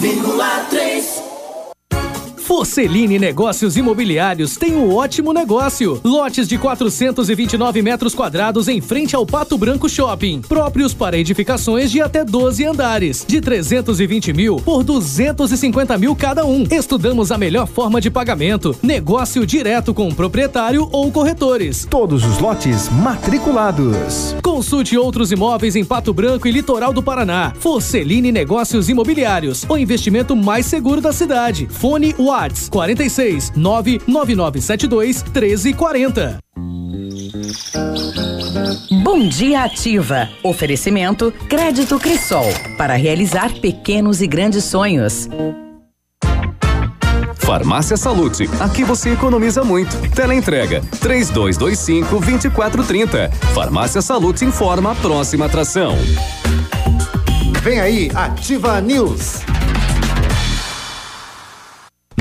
04001244/2019. 100,3 Forceline Negócios Imobiliários tem um ótimo negócio. Lotes de 429 metros quadrados em frente ao Pato Branco Shopping. Próprios para edificações de até 12 andares. De 320 mil por 250 mil cada um. Estudamos a melhor forma de pagamento. Negócio direto com o proprietário ou corretores. Todos os lotes matriculados. Consulte outros imóveis em Pato Branco e Litoral do Paraná. Forceline Negócios Imobiliários. O investimento mais seguro da cidade. Fone UAR Whats 46 99972 1340. Bom dia ativa. Oferecimento Crédito Crisol para realizar pequenos e grandes sonhos. Farmácia Salute, aqui você economiza muito. Teleentrega 3225 2430. Farmácia Salute informa a próxima atração. Vem aí, Ativa News.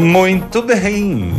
Muito bem.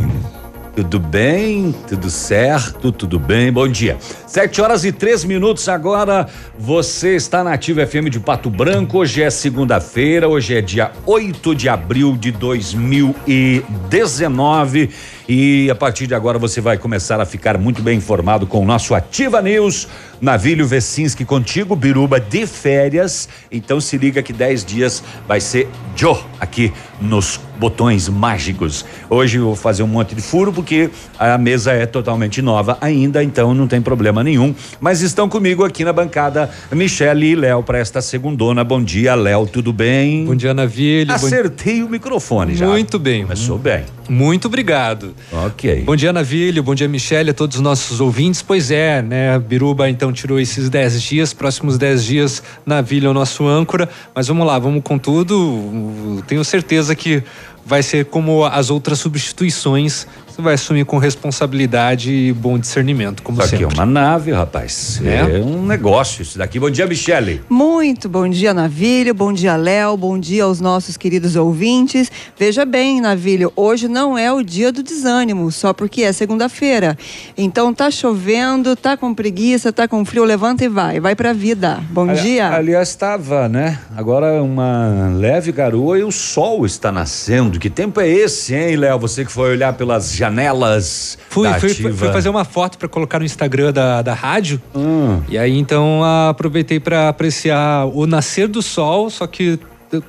Tudo bem? Tudo certo? Tudo bem? Bom dia. Sete horas e três minutos agora. Você está na Ativa FM de Pato Branco. Hoje é segunda-feira. Hoje é dia 8 de abril de 2019. E a partir de agora você vai começar a ficar muito bem informado com o nosso Ativa News. Navílio Vecinski contigo, Biruba de férias. Então se liga que 10 dias vai ser Joe aqui nos botões mágicos. Hoje eu vou fazer um monte de furo porque a mesa é totalmente nova ainda, então não tem problema nenhum. Mas estão comigo aqui na bancada Michele e Léo para esta segundona. Bom dia, Léo, tudo bem? Bom dia, Navílio. Acertei bom... o microfone já. Muito bem. Começou bem. Muito obrigado. Ok. Bom dia, Navílio. Bom dia, Michele, a todos os nossos ouvintes. Pois é, né? Biruba então tirou esses 10 dias, próximos 10 dias, Navílio é o nosso âncora. Mas vamos lá, vamos com tudo. Tenho certeza que vai ser como as outras substituições você vai assumir com responsabilidade e bom discernimento, como Isso sempre. aqui é uma nave, rapaz. É, é um negócio isso daqui. Bom dia, Michele. Muito bom dia, Navílio. Bom dia, Léo. Bom dia aos nossos queridos ouvintes. Veja bem, Navílio, hoje não é o dia do desânimo, só porque é segunda-feira. Então tá chovendo, tá com preguiça, tá com frio, levanta e vai. Vai pra vida. Bom Ali, dia. Aliás, estava, né? Agora uma leve garoa e o sol está nascendo. Que tempo é esse, hein, Léo? Você que foi olhar pelas janelas. Fui, da fui, ativa. fui fazer uma foto para colocar no Instagram da, da rádio. Hum. E aí então aproveitei para apreciar o nascer do sol, só que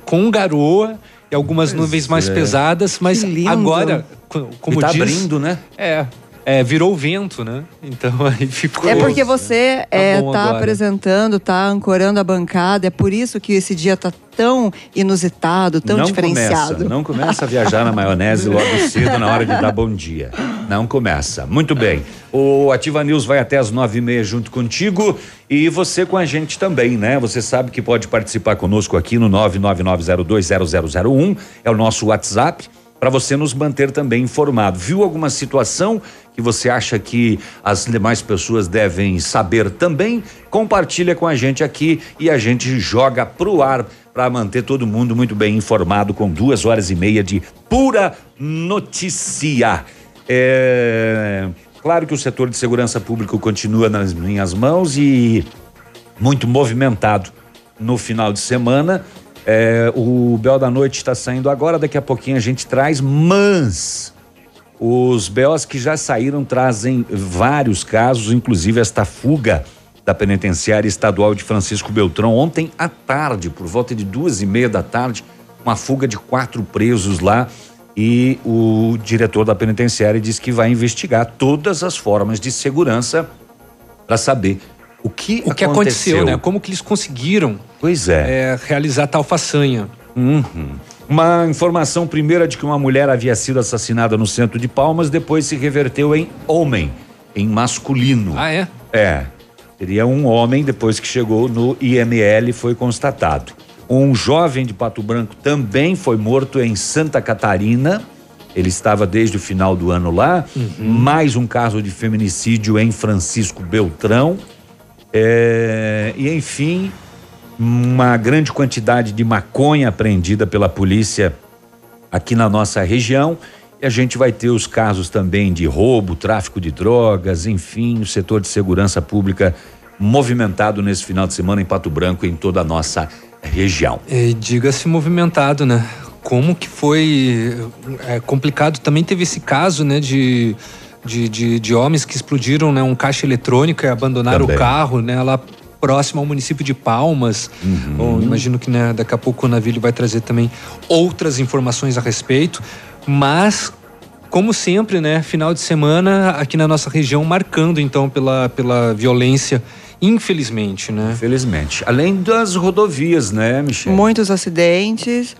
com garoa e algumas Pois nuvens mais é. pesadas, mas agora, co- como e tá diz, abrindo, né? É. é, virou vento, né? Então aí ficou. É porque você é, bom tá agora. apresentando, tá ancorando a bancada, é por isso que esse dia tá tão inusitado, tão não diferenciado. Começa, não começa a viajar na maionese logo cedo na hora de dar bom dia. Não começa. Muito bem. O Ativa News vai até as nove e meia junto contigo e você com a gente também, né? Você sabe que pode participar conosco aqui no 999020001, é o nosso WhatsApp para você nos manter também informado. Viu alguma situação que você acha que as demais pessoas devem saber também? Compartilha com a gente aqui e a gente joga pro ar para manter todo mundo muito bem informado com duas horas e meia de pura notícia. É, claro que o setor de segurança pública continua nas minhas mãos e muito movimentado no final de semana. É, o Bel da Noite está saindo agora, daqui a pouquinho a gente traz, mas os BOs que já saíram trazem vários casos, inclusive esta fuga da penitenciária estadual de Francisco Beltrão ontem à tarde, por volta de duas e meia da tarde, uma fuga de quatro presos lá e o diretor da penitenciária disse que vai investigar todas as formas de segurança para saber o que O que aconteceu, né? Como que eles conseguiram Pois é. é, realizar tal façanha? Uhum. Uma informação primeira de que uma mulher havia sido assassinada no centro de Palmas, depois se reverteu em homem, em masculino. Ah, é? É. Seria um homem depois que chegou no IML foi constatado. Um jovem de Pato Branco também foi morto em Santa Catarina. Ele estava desde o final do ano lá. Mais um caso de feminicídio em Francisco Beltrão. É, e enfim, uma grande quantidade de maconha apreendida pela polícia aqui na nossa região. E a gente vai ter os casos também de roubo, tráfico de drogas, enfim, o setor de segurança pública movimentado nesse final de semana em Pato Branco e em toda a nossa região. E diga-se movimentado, né? Como que foi é, complicado. Também teve esse caso, né, de, de, de, de homens que explodiram né, um caixa eletrônico e abandonaram Também. o carro, né, lá próximo ao município de Palmas. Uhum. Bom, imagino que né, daqui a pouco o Navilho vai trazer também outras informações a respeito. Mas, como sempre, né, final de semana aqui na nossa região marcando então pela, pela violência, infelizmente, né? Infelizmente. Além das rodovias, né, Michel? Muitos acidentes.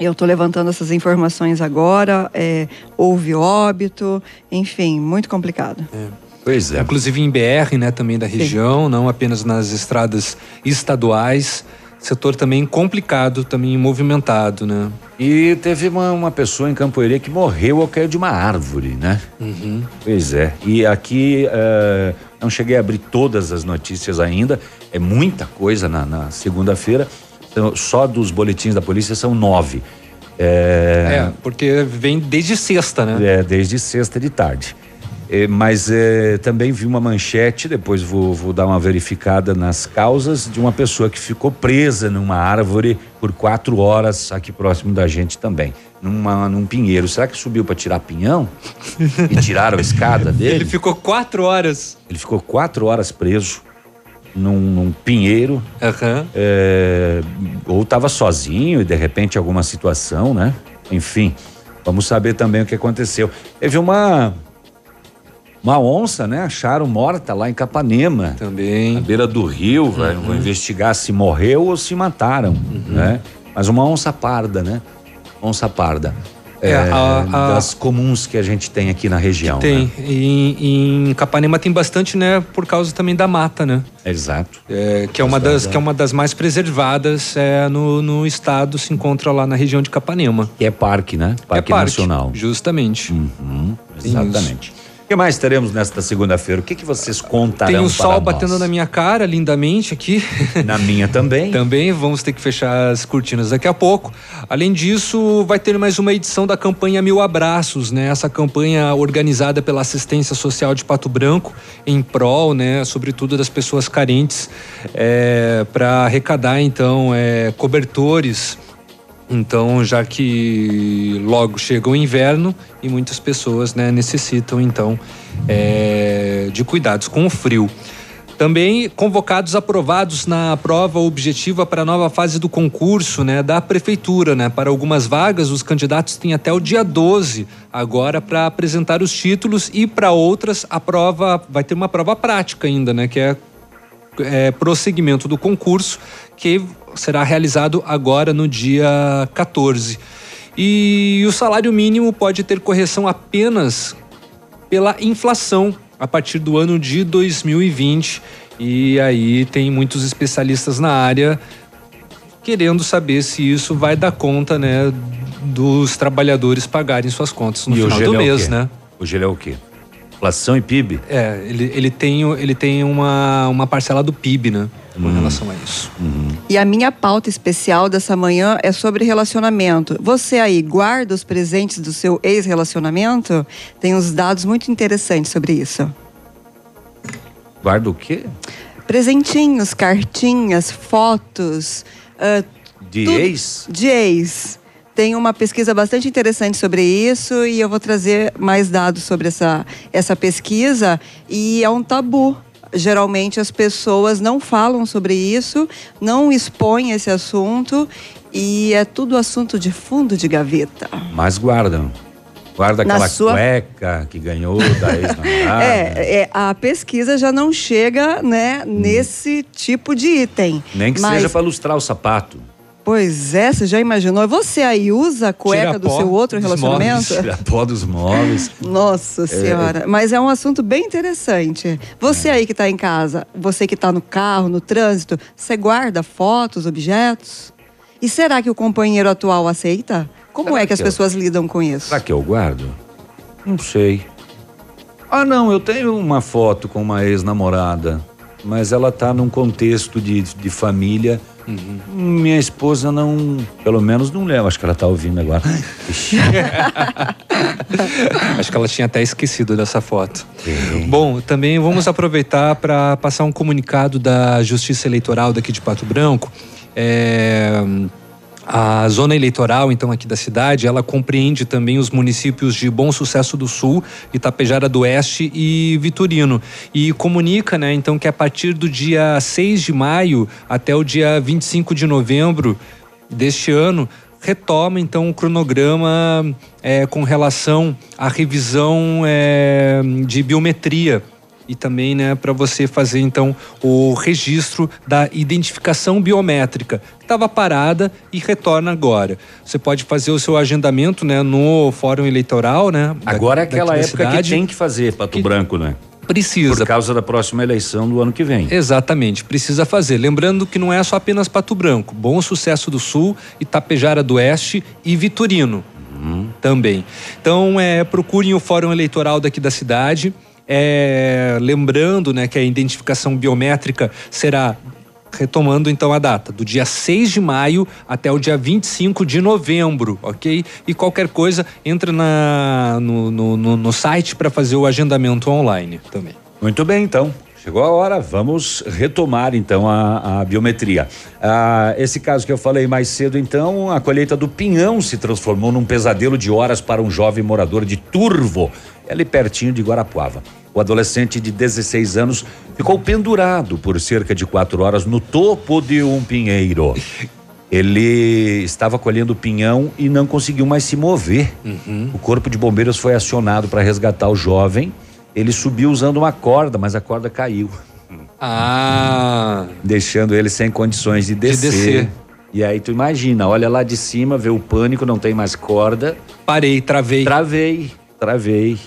Eu estou levantando essas informações agora. é, houve óbito, enfim, muito complicado. Pois é. Inclusive em BR, né, também da região, não apenas nas estradas estaduais. Setor também complicado, também movimentado, né? E teve uma, uma pessoa em Campoerê que morreu ao cair de uma árvore, né? Uhum. Pois é. E aqui eh, não cheguei a abrir todas as notícias ainda. É muita coisa na, na segunda-feira. Então, só dos boletins da polícia são nove. É, É, porque vem desde sexta, né? é, desde sexta de tarde. É, mas é, também vi uma manchete, depois vou, vou dar uma verificada nas causas, de uma pessoa que ficou presa numa árvore por quatro horas aqui próximo da gente também, numa, num pinheiro. Será que subiu para tirar pinhão? e tiraram a escada dele? Ele ficou quatro horas. Ele ficou quatro horas preso num, num pinheiro. É, ou estava sozinho e de repente alguma situação, né? Enfim, vamos saber também o que aconteceu. Teve uma uma onça, né? Acharam morta lá em Capanema. Também. Na beira do rio, vai- vão investigar se morreu ou se mataram, né? Mas uma onça parda, né? Onça parda. É, É, a- a- das comuns que a gente tem aqui na região. Tem. né? E em Capanema tem bastante, né? Por causa também da mata, né? Exato. É, que, é uma das, que é uma das mais preservadas é, no, no estado, se encontra lá na região de Capanema. Que é parque, né? Parque Nacional. Justamente. Uhum, exatamente. O que mais teremos nesta segunda-feira? O que, que vocês contarão Tem o sol nós? batendo na minha cara lindamente aqui. Na minha também. também vamos ter que fechar as cortinas daqui a pouco. Além disso, vai ter mais uma edição da campanha Mil Abraços, né? Essa campanha organizada pela Assistência Social de Pato Branco em prol, né, sobretudo das pessoas carentes, para arrecadar então é, cobertores. Então, já que logo chega o inverno e muitas pessoas né, necessitam então é, de cuidados com o frio. Também convocados aprovados na prova objetiva para a nova fase do concurso, né, da prefeitura, né? Para algumas vagas, os candidatos têm até o dia 12 agora para apresentar os títulos e para outras a prova vai ter uma prova prática ainda, né, que é, é prosseguimento do concurso que será realizado agora no dia 14. E o salário mínimo pode ter correção apenas pela inflação a partir do ano de 2020. E aí tem muitos especialistas na área querendo saber se isso vai dar conta, né, dos trabalhadores pagarem suas contas no E final do é mês, quê? né? O gelo é o quê? Inflação e PIB? É, ele, ele tem, ele tem uma, uma parcela do PIB, né? Com Uhum. relação a isso. E a minha pauta especial dessa manhã é sobre relacionamento. Você aí guarda os presentes do seu ex-relacionamento? Tem uns dados muito interessantes sobre isso. Guarda o quê? Presentinhos, cartinhas, fotos. ah, De tudo- ex? De ex. Tem uma pesquisa bastante interessante sobre isso e eu vou trazer mais dados sobre essa, essa pesquisa. E é um tabu. Geralmente as pessoas não falam sobre isso, não expõem esse assunto e é tudo assunto de fundo de gaveta. Mas guardam. Guarda aquela sua- cueca que ganhou da ex-namorada. É, é, a pesquisa já não chega né, nesse tipo de item. Nem que Mas- seja para lustrar o sapato. Pois é, você já imaginou? Você aí usa a cueca do seu outro relacionamento? móveis, pó dos móveis. Nossa senhora, mas é um assunto bem interessante. Você aí que está em casa, você que está no carro, no trânsito, você guarda fotos, objetos? E será que o companheiro atual aceita? Como Será é que as que eu- pessoas lidam com isso? Será que eu guardo? Não sei. Ah, não, eu tenho uma foto com uma ex-namorada, mas ela tá num contexto de, de família. Minha esposa não, pelo menos não lembra. Acho que ela tá ouvindo agora. Acho que ela tinha até esquecido dessa foto. Bom, também vamos aproveitar para passar um comunicado da Justiça Eleitoral daqui de Pato Branco. É, a zona eleitoral, então, aqui da cidade, ela compreende também os municípios de Bom Sucesso do Sul, Itapejara do Oeste e Vitorino. E comunica, né, então, que a partir do dia 6 de maio até o dia 25 de novembro deste ano, retoma então o cronograma é, com relação à revisão é, de biometria e também né, para você fazer então o registro da identificação biométrica que estava parada e retorna agora. Você pode fazer o seu agendamento né, no Fórum Eleitoral, né? da- Agora é daqui aquela da época que cidade. tem que fazer Pato Branco, né? Precisa. Por causa da próxima eleição do ano que vem. Exatamente, precisa fazer. Lembrando que não é só apenas Pato Branco, Bom Sucesso do Sul, Itapejara do Oeste e Vitorino também. Então, é, procurem o Fórum Eleitoral daqui da cidade. É, lembrando né, que a identificação biométrica será retomando então a data, do dia 6 de maio até o dia 25 de novembro, ok? E qualquer coisa, entra na, no, no, no- site para fazer o agendamento online também. Muito bem, então. Chegou a hora, vamos retomar então a, a biometria. Ah, esse caso que eu falei mais cedo, então, a colheita do pinhão se transformou num pesadelo de horas para um jovem morador de Turvo, ali pertinho de Guarapuava. O adolescente de 16 anos ficou pendurado por cerca de quatro horas no topo de um pinheiro. Ele estava colhendo pinhão e não conseguiu mais se mover. O corpo de bombeiros foi acionado para resgatar o jovem. Ele subiu usando uma corda, mas a corda caiu. Ah. Deixando ele sem condições de descer. descer. E aí tu imagina, olha lá de cima, vê o pânico, não tem mais corda. Parei, travei. Travei, travei.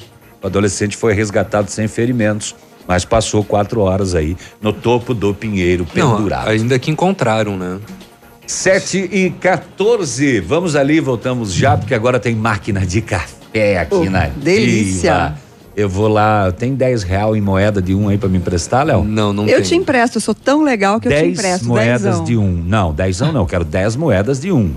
O adolescente foi resgatado sem ferimentos, mas passou quatro horas aí no topo do pinheiro, Não, pendurado. ainda que encontraram, né? 7 e 14. Vamos ali, voltamos já, porque agora tem máquina de café aqui Oh, na delícia. Diva. Eu vou lá, tem 10 real em moeda de um aí pra me emprestar, Léo? Não, não eu te empresto, eu sou tão legal que eu te 10 empresto. moedas dezão. de um. Não, dezão não, eu quero 10 moedas de um.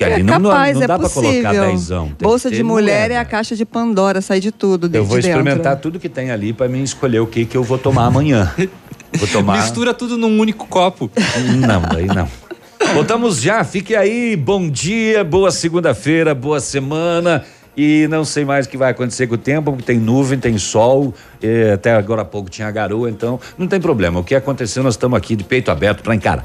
É ali não, não- capaz, não é dá pra possível. colocar dezão. Bolsa de mulher moeda. é a caixa de Pandora, sai de tudo Eu vou dentro. experimentar tudo que tem ali pra mim escolher o que que eu vou tomar amanhã. Vou tomar. Mistura tudo num único copo. Não, daí não. Voltamos já, fique aí. Bom dia, boa segunda-feira, boa semana. E não sei mais o que vai acontecer com o tempo, porque tem nuvem, tem sol, até agora há pouco tinha garoa, então não tem problema. O que aconteceu, nós estamos aqui de peito aberto para encarar.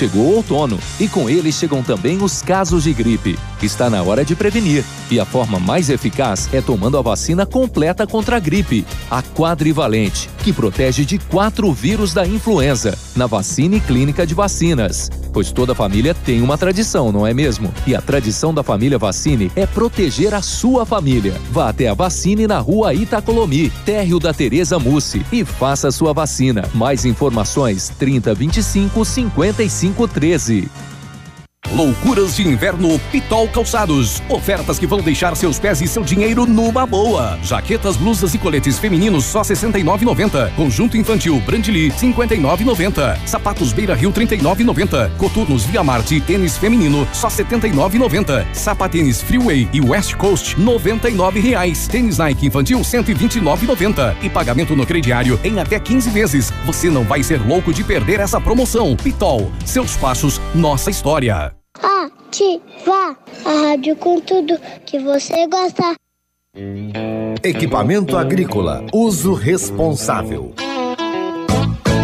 Chegou o outono e com ele chegam também os casos de gripe. Está na hora de prevenir e a forma mais eficaz é tomando a vacina completa contra a gripe, a quadrivalente, que protege de quatro vírus da influenza, na vacina e clínica de vacinas. Pois toda família tem uma tradição, não é mesmo? E a tradição da família Vacine é proteger a sua família. Vá até a Vacine na rua Itacolomi, térreo da Tereza Mussi e faça sua vacina. Mais informações 3025 5513. Loucuras de inverno Pitol Calçados. Ofertas que vão deixar seus pés e seu dinheiro numa boa. Jaquetas, blusas e coletes femininos só 69,90. Conjunto infantil Brandly 59,90. Sapatos Beira Rio 39,90. Coturnos Via Marte tênis feminino só 79,90. Sapatênis Freeway e West Coast 99 reais. Tênis Nike infantil 129,90. E pagamento no crediário em até 15 vezes. Você não vai ser louco de perder essa promoção. Pitol, seus passos, nossa história. Ativa a rádio com tudo que você gosta. Equipamento agrícola, uso responsável.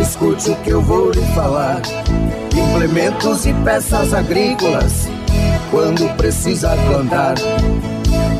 escute o que eu vou lhe falar. Implementos e peças agrícolas, quando precisa plantar.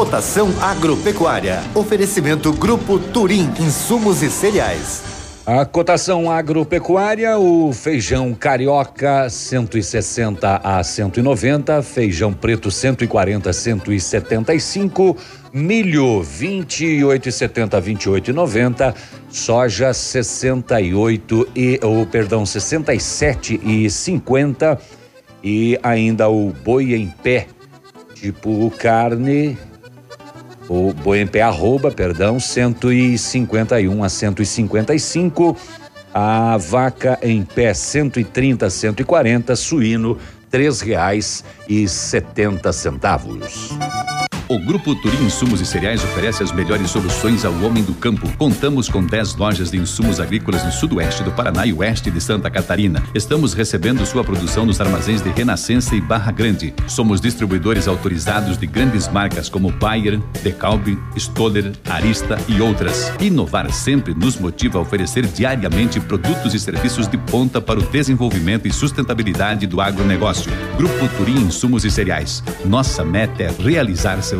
Cotação agropecuária. Oferecimento Grupo Turim, insumos e cereais. A cotação agropecuária, o feijão carioca 160 a 190, feijão preto 140 a 175, milho 28,70 a 28,90, soja 68 e ou perdão, 67 e 50 e ainda o boi em pé, tipo carne o boi em pé arroba, perdão, 151 a 155. A vaca em pé 130 a 140, suíno setenta centavos. O Grupo Turim Insumos e Cereais oferece as melhores soluções ao homem do campo. Contamos com 10 lojas de insumos agrícolas no sudoeste do Paraná e oeste de Santa Catarina. Estamos recebendo sua produção nos armazéns de Renascença e Barra Grande. Somos distribuidores autorizados de grandes marcas como Bayer, DeKalb, Stoller, Arista e outras. Inovar sempre nos motiva a oferecer diariamente produtos e serviços de ponta para o desenvolvimento e sustentabilidade do agronegócio. Grupo Turim Insumos e Cereais. Nossa meta é realizar seus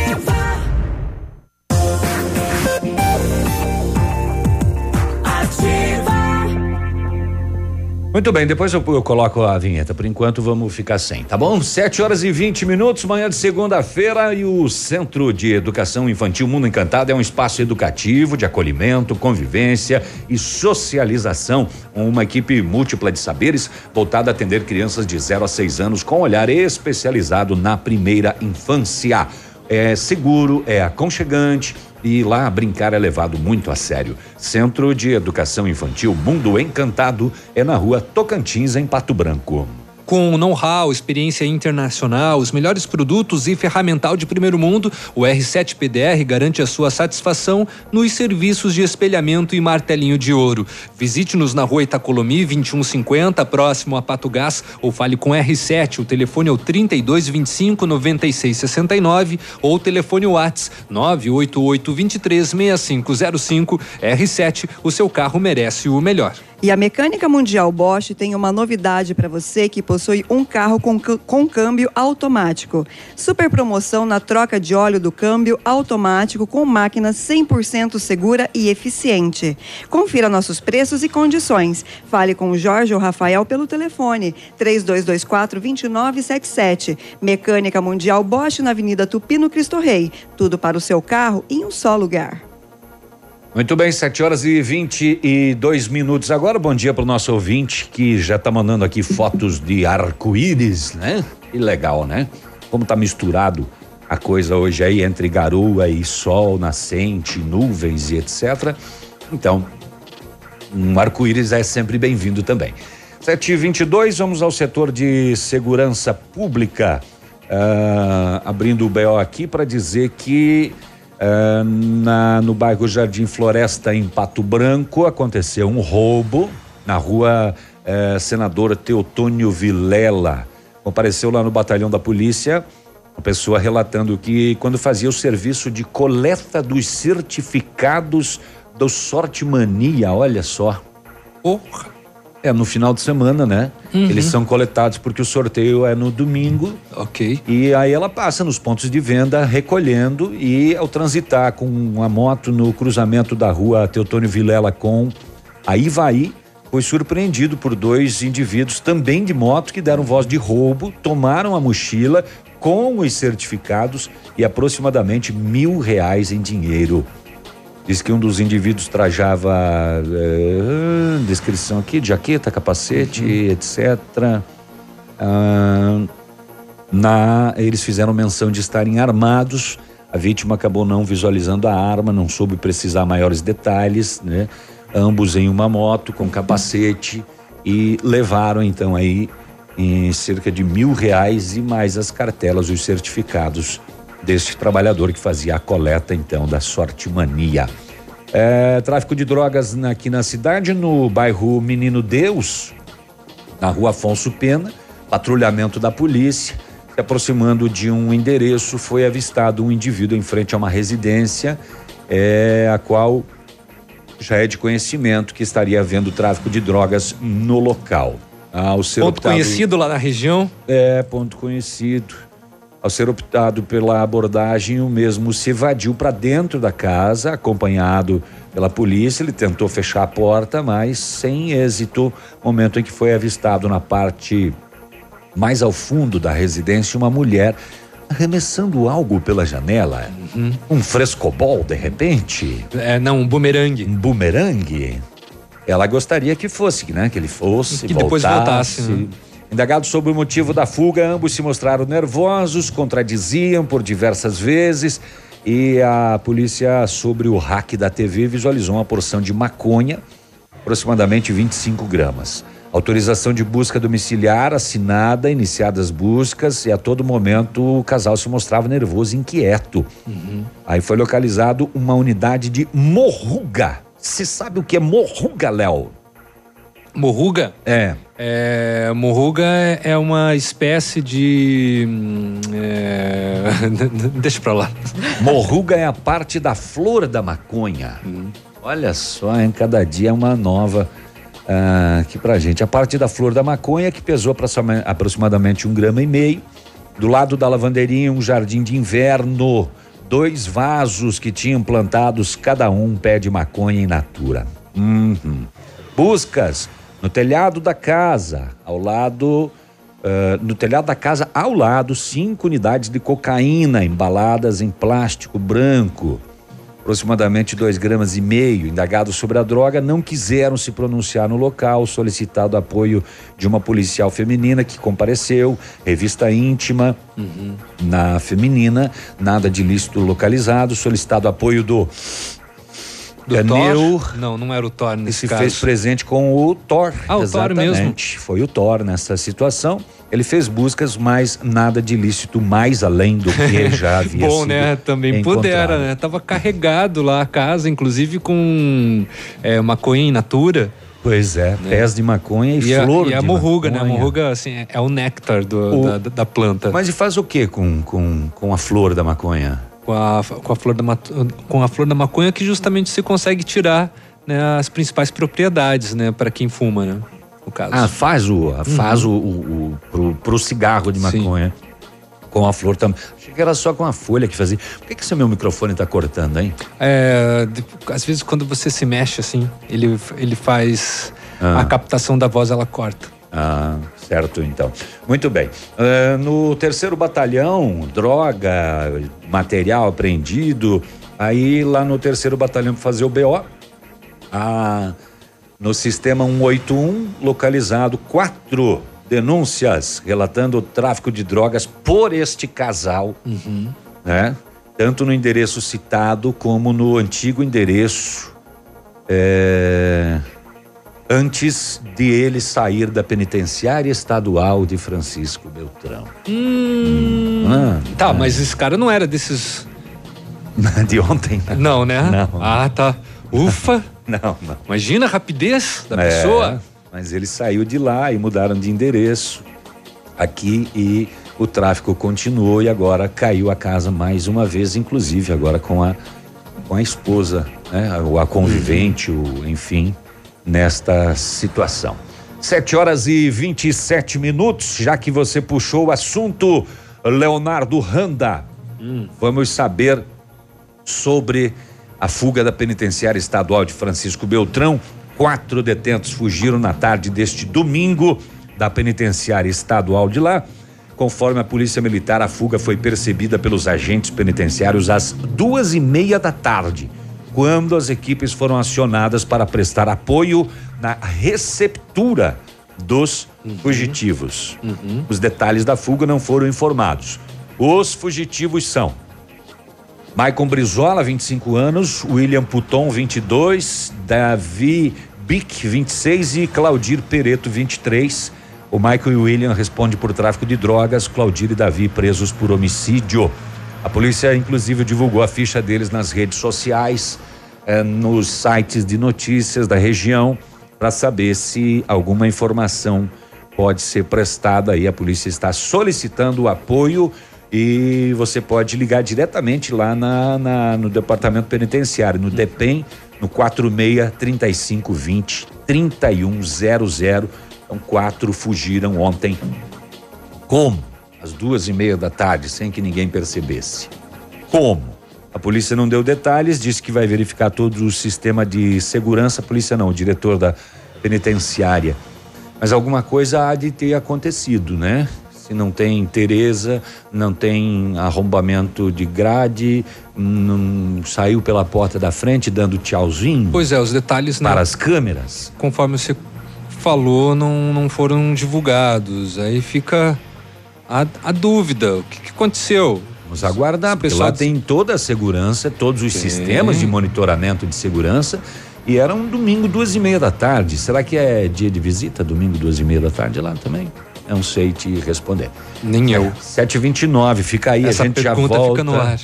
Muito bem, depois eu, eu coloco a vinheta. Por enquanto vamos ficar sem, tá bom? 7 horas e 20 minutos, manhã de segunda-feira e o Centro de Educação Infantil Mundo Encantado é um espaço educativo de acolhimento, convivência e socialização. Uma equipe múltipla de saberes voltada a atender crianças de 0 a 6 anos com olhar especializado na primeira infância. É seguro, é aconchegante e lá brincar é levado muito a sério. Centro de Educação Infantil Mundo Encantado é na rua Tocantins, em Pato Branco. Com know-how, experiência internacional, os melhores produtos e ferramental de primeiro mundo, o R7 PDR garante a sua satisfação nos serviços de espelhamento e martelinho de ouro. Visite-nos na rua Itacolomi 2150, próximo a Pato Gás, ou fale com R7. O telefone é o 3225 9669 ou o telefone Whats 988 23 6505. R7, o seu carro merece o melhor. E a Mecânica Mundial Bosch tem uma novidade para você que possui um carro com, com câmbio automático. Super promoção na troca de óleo do câmbio automático com máquina 100% segura e eficiente. Confira nossos preços e condições. Fale com o Jorge ou Rafael pelo telefone 3224-2977. Mecânica Mundial Bosch na Avenida Tupino Cristo Rei. Tudo para o seu carro em um só lugar. Muito bem, 7 horas e 22 minutos. Agora, bom dia para o nosso ouvinte que já está mandando aqui fotos de arco-íris, né? Que legal, né? Como tá misturado a coisa hoje aí entre garoa e sol nascente, nuvens e etc. Então, um arco-íris é sempre bem-vindo também. 7 e 22 vamos ao setor de segurança pública. Ah, abrindo o BO aqui para dizer que na, no bairro Jardim Floresta, em Pato Branco, aconteceu um roubo na rua eh, Senador Teotônio Vilela. Compareceu lá no batalhão da polícia uma pessoa relatando que quando fazia o serviço de coleta dos certificados do Sorte Mania, olha só. Porra. É no final de semana, né? Uhum. Eles são coletados porque o sorteio é no domingo. Ok. E aí ela passa nos pontos de venda recolhendo e ao transitar com uma moto no cruzamento da rua Teotônio Vilela com a Ivaí, foi surpreendido por dois indivíduos também de moto que deram voz de roubo, tomaram a mochila com os certificados e aproximadamente mil reais em dinheiro. Diz que um dos indivíduos trajava eh, descrição aqui, de jaqueta, capacete, etc. Ah, na, eles fizeram menção de estarem armados. A vítima acabou não visualizando a arma, não soube precisar maiores detalhes, né? Ambos em uma moto com capacete e levaram então aí em cerca de mil reais e mais as cartelas, os certificados deste trabalhador que fazia a coleta então da sorte mania. É, tráfico de drogas na- aqui na cidade, no bairro Menino Deus, na rua Afonso Pena, patrulhamento da polícia, se aproximando de um endereço, foi avistado um indivíduo em frente a uma residência, é, a qual já é de conhecimento que estaria havendo tráfico de drogas no local. Ser Ponto optado- conhecido lá na região. é, ponto conhecido. Ao ser optado pela abordagem, o mesmo se evadiu para dentro da casa, acompanhado pela polícia. Ele tentou fechar a porta, mas sem êxito. Momento em que foi avistado na parte mais ao fundo da residência uma mulher arremessando algo pela janela. Um frescobol, de repente. É, não, um bumerangue. Um bumerangue. Ela gostaria que fosse, né? Que ele fosse, Que depois voltasse, né? Indagados sobre o motivo da fuga, ambos se mostraram nervosos, contradiziam por diversas vezes e a polícia, sobre o hack da TV, visualizou uma porção de maconha, aproximadamente 25 gramas. Autorização de busca domiciliar assinada, iniciadas buscas e a todo momento o casal se mostrava nervoso e inquieto. Aí foi localizado uma unidade de morruga. Você sabe o que é morruga, Léo? Morruga? É. É, morruga é uma espécie de. hum, é, deixa pra lá. Morruga é a parte da flor da maconha. Olha só, em cada dia é uma nova ah, aqui pra gente. A parte da flor da maconha que pesou aproxima- aproximadamente um grama e meio. Do lado da lavanderia, um jardim de inverno. Dois vasos que tinham plantados cada um um pé de maconha in natura. Uhum. Buscas no telhado da casa, ao lado. ah, no telhado da casa, ao lado, cinco unidades de cocaína embaladas em plástico branco aproximadamente 2 gramas e meio. Indagados sobre a droga não quiseram se pronunciar no local, solicitado apoio de uma policial feminina que compareceu, revista íntima na feminina, nada de ilícito localizado, solicitado apoio do Do Caneu, Thor? Não, não era o Thor que nesse se caso. fez presente com o Thor. Ah, o Thor mesmo. Exatamente. Foi o Thor nessa situação. Ele fez buscas, mas nada de ilícito mais além do que já havia Bom, sido né? Também encontrado. pudera, né? Tava carregado lá a casa, inclusive com é, maconha in natura. Pois é, pés de maconha e, a- flor e a de morruga, né? A morruga, assim, é- é o néctar do- O- da, da planta. Mas e faz o que com, com, com a flor da maconha? Com a, com, a flor da, com a flor da maconha que justamente se consegue tirar né, as principais propriedades, né? Para quem fuma, né? No caso. Ah, faz o, faz Uhum. o, o, o pro, pro cigarro de maconha. Com a flor também. Achei que era só com a folha que fazia. Por que, que esse meu microfone tá cortando, hein? É, às vezes quando você se mexe assim, ele, ele faz Ah. a captação da voz, ela corta. Ah, certo então. Muito bem. Ah, no terceiro batalhão, droga, material apreendido. Aí lá no terceiro batalhão pra fazer o BO, ah, no sistema 181, localizado quatro denúncias relatando o tráfico de drogas por este casal, né? Tanto no endereço citado como no antigo endereço. é, antes de ele sair da penitenciária estadual de Francisco Beltrão. Hum, Ah, tá, mas esse cara não era desses. de ontem. né? Não, né? Não. Ah, tá. Ufa! Não, não. Imagina a rapidez da É, pessoa. Mas ele saiu de lá e mudaram de endereço aqui e o tráfico continuou e agora caiu a casa mais uma vez, inclusive agora com a com a esposa, né, a convivente, o enfim, nesta situação. Sete horas e 27 minutos, já que você puxou o assunto, Leonardo Randa, vamos saber sobre a fuga da penitenciária estadual de Francisco Beltrão. Quatro detentos fugiram na tarde deste domingo da penitenciária estadual de lá. Conforme a polícia militar, a fuga foi percebida pelos agentes penitenciários às duas e meia da tarde, quando as equipes foram acionadas para prestar apoio na receptura dos fugitivos. Os detalhes da fuga não foram informados. Os fugitivos são Maicon Brizola, 25 anos, William Puton, 22, Davi Bic, 26 e Claudir Pereto, 23. O Michael e o William respondem por tráfico de drogas, Claudir e Davi presos por homicídio. A polícia, inclusive, divulgou a ficha deles nas redes sociais, eh, nos sites de notícias da região, para saber se alguma informação pode ser prestada aí. A polícia está solicitando o apoio e você pode ligar diretamente lá na, na- no departamento penitenciário, no DEPEN, no 46 3520 3100. Então, quatro fugiram ontem. Como? Às duas e meia da tarde, sem que ninguém percebesse. Como? A polícia não deu detalhes, disse que vai verificar todo o sistema de segurança. A polícia não, o diretor da penitenciária. Mas alguma coisa há de ter acontecido, né? Se não tem Tereza, não tem arrombamento de grade, não saiu pela porta da frente dando tchauzinho Pois é, os detalhes não. para as câmeras. Conforme você falou não, não foram divulgados. Aí fica a, a dúvida: o que, que aconteceu? Vamos aguardar, porque lá tem toda a segurança, todos os Tem. sistemas de monitoramento de segurança. E era um domingo, duas e meia da tarde. Será que é dia de visita, domingo, duas e meia da tarde lá também? Não sei te responder. Nem eu. 7h29, fica aí, Essa a gente já pergunta volta. fica no ar.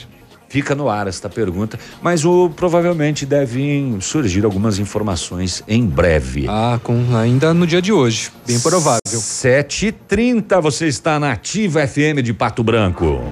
Fica no ar esta pergunta, mas o, provavelmente devem surgir algumas informações em breve. Ah, com, ainda no dia de hoje. Bem provável. 7h30, você está na Ativa FM de Pato Branco.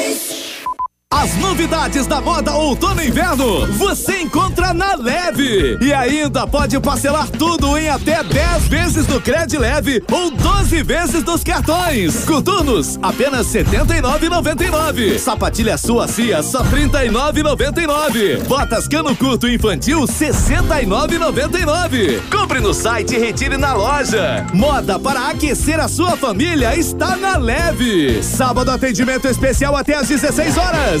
As novidades da moda outono e inverno você encontra na Leve. E ainda pode parcelar tudo em até 10 vezes no Cred Leve ou 12 vezes nos cartões. Coturnos, apenas R$ 79,99. Sapatilha sua cia, só R$ 39,99. Botas cano curto infantil, R$ 69,99. Compre no site e retire na loja. Moda para aquecer a sua família está na Leve. Sábado atendimento especial até às 16 horas.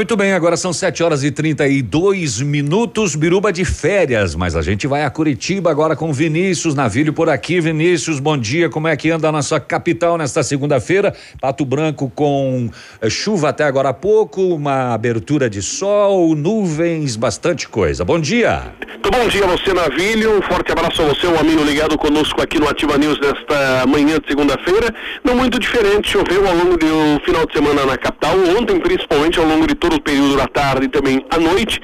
Muito bem, agora são 7 horas e 32 minutos, Biruba de férias, mas a gente vai a Curitiba agora com Vinícius Navilho por aqui. Vinícius, bom dia. Como é que anda a nossa capital nesta segunda-feira? Pato Branco com eh, chuva até agora há pouco, uma abertura de sol, nuvens, bastante coisa. Bom dia. Bom dia você, Navilho. Um forte abraço a você, um amigo ligado conosco aqui no Ativa News nesta manhã de segunda-feira. Não muito diferente, choveu ao longo do final de semana na capital, ontem principalmente ao longo de todo o período da tarde e também à noite.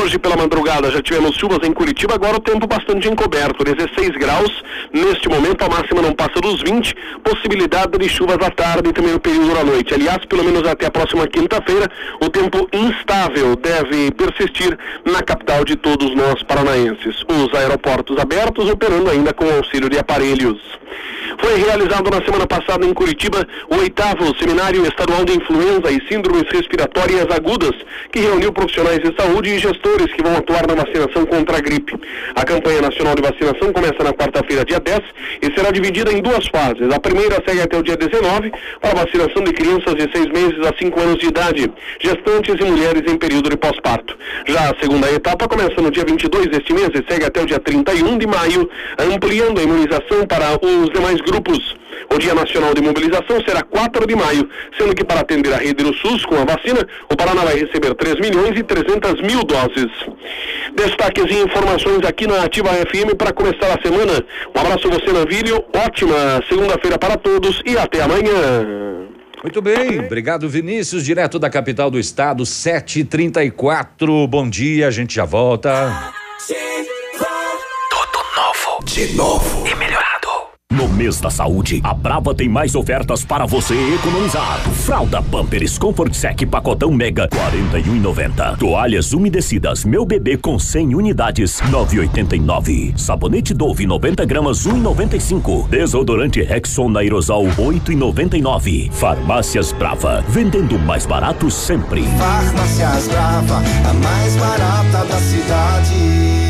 Hoje pela madrugada já tivemos chuvas em Curitiba, agora o tempo bastante encoberto, 16 graus. Neste momento a máxima não passa dos 20, possibilidade de chuvas à tarde e também no período da noite. Aliás, pelo menos até a próxima quinta-feira, o tempo instável deve persistir na capital de todos nós paranaenses. Os aeroportos abertos operando ainda com auxílio de aparelhos. Foi realizado na semana passada em Curitiba o oitavo Seminário Estadual de Influenza e Síndromes Respiratórias Agudas, que reuniu profissionais de saúde e gestores que vão atuar na vacinação contra a gripe. A campanha nacional de vacinação começa na quarta-feira, dia 10, e será dividida em duas fases. A primeira segue até o dia 19, para a vacinação de crianças de 6 meses a 5 anos de idade, gestantes e mulheres em período de pós-parto. Já a segunda etapa começa no dia 22 deste mês e segue até o dia 31 de maio, ampliando a imunização para os demais grupos. O Dia Nacional de Mobilização será 4 de maio, sendo que para atender a rede do SUS com a vacina, o Paraná vai receber 3 milhões e 300 mil doses. Destaques e informações aqui na Ativa FM para começar a semana. Um abraço a você, Navírio. Ótima segunda-feira para todos e até amanhã. Muito bem, obrigado Vinícius, direto da capital do estado, 7h34. Bom dia, a gente já volta. Tudo novo. De novo. Melhorado. mês da saúde, a Brava tem mais ofertas para você economizar. Fralda Pampers Comfort Sec Pacotão Mega 41,90. Toalhas umedecidas Meu Bebê com 100 unidades 9,89. Sabonete Dove 90 gramas 1,95. Desodorante Rexon Aerosol 8,99. Farmácias Brava, vendendo mais barato sempre. Farmácias Brava, a mais barata da cidade.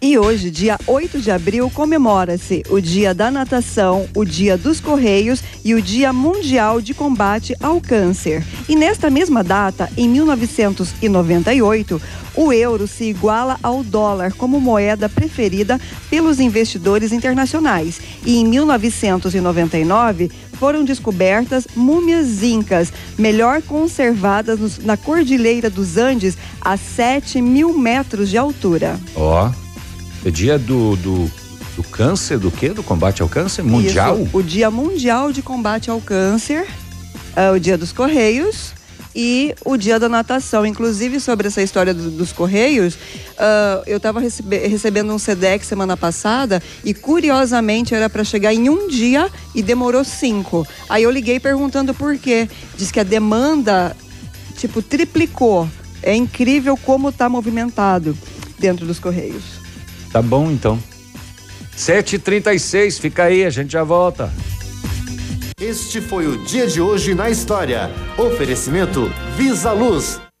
E hoje, dia 8 de abril, comemora-se o Dia da Natação, o Dia dos Correios e o Dia Mundial de Combate ao Câncer. E nesta mesma data, em 1998, o euro se iguala ao dólar como moeda preferida pelos investidores internacionais. E em 1999, foram descobertas múmias incas, melhor conservadas nos- na Cordilheira dos Andes, a 7 mil metros de altura. Ó, é dia do, do, do câncer, do quê? Do combate ao câncer mundial? Isso, o Dia Mundial de Combate ao Câncer, é, o Dia dos Correios e o Dia da Natação. Inclusive, sobre essa história do- dos Correios, ah, eu estava recebendo um SEDEX semana passada e, curiosamente, era para chegar em um dia e demorou cinco. Aí eu liguei perguntando por quê. Diz que a demanda, tipo, triplicou. É incrível como está movimentado dentro dos Correios. Tá bom, então. 7h36, fica aí, a gente já volta. Este foi o dia de hoje na história. Oferecimento Visa Luz.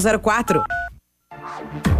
6004.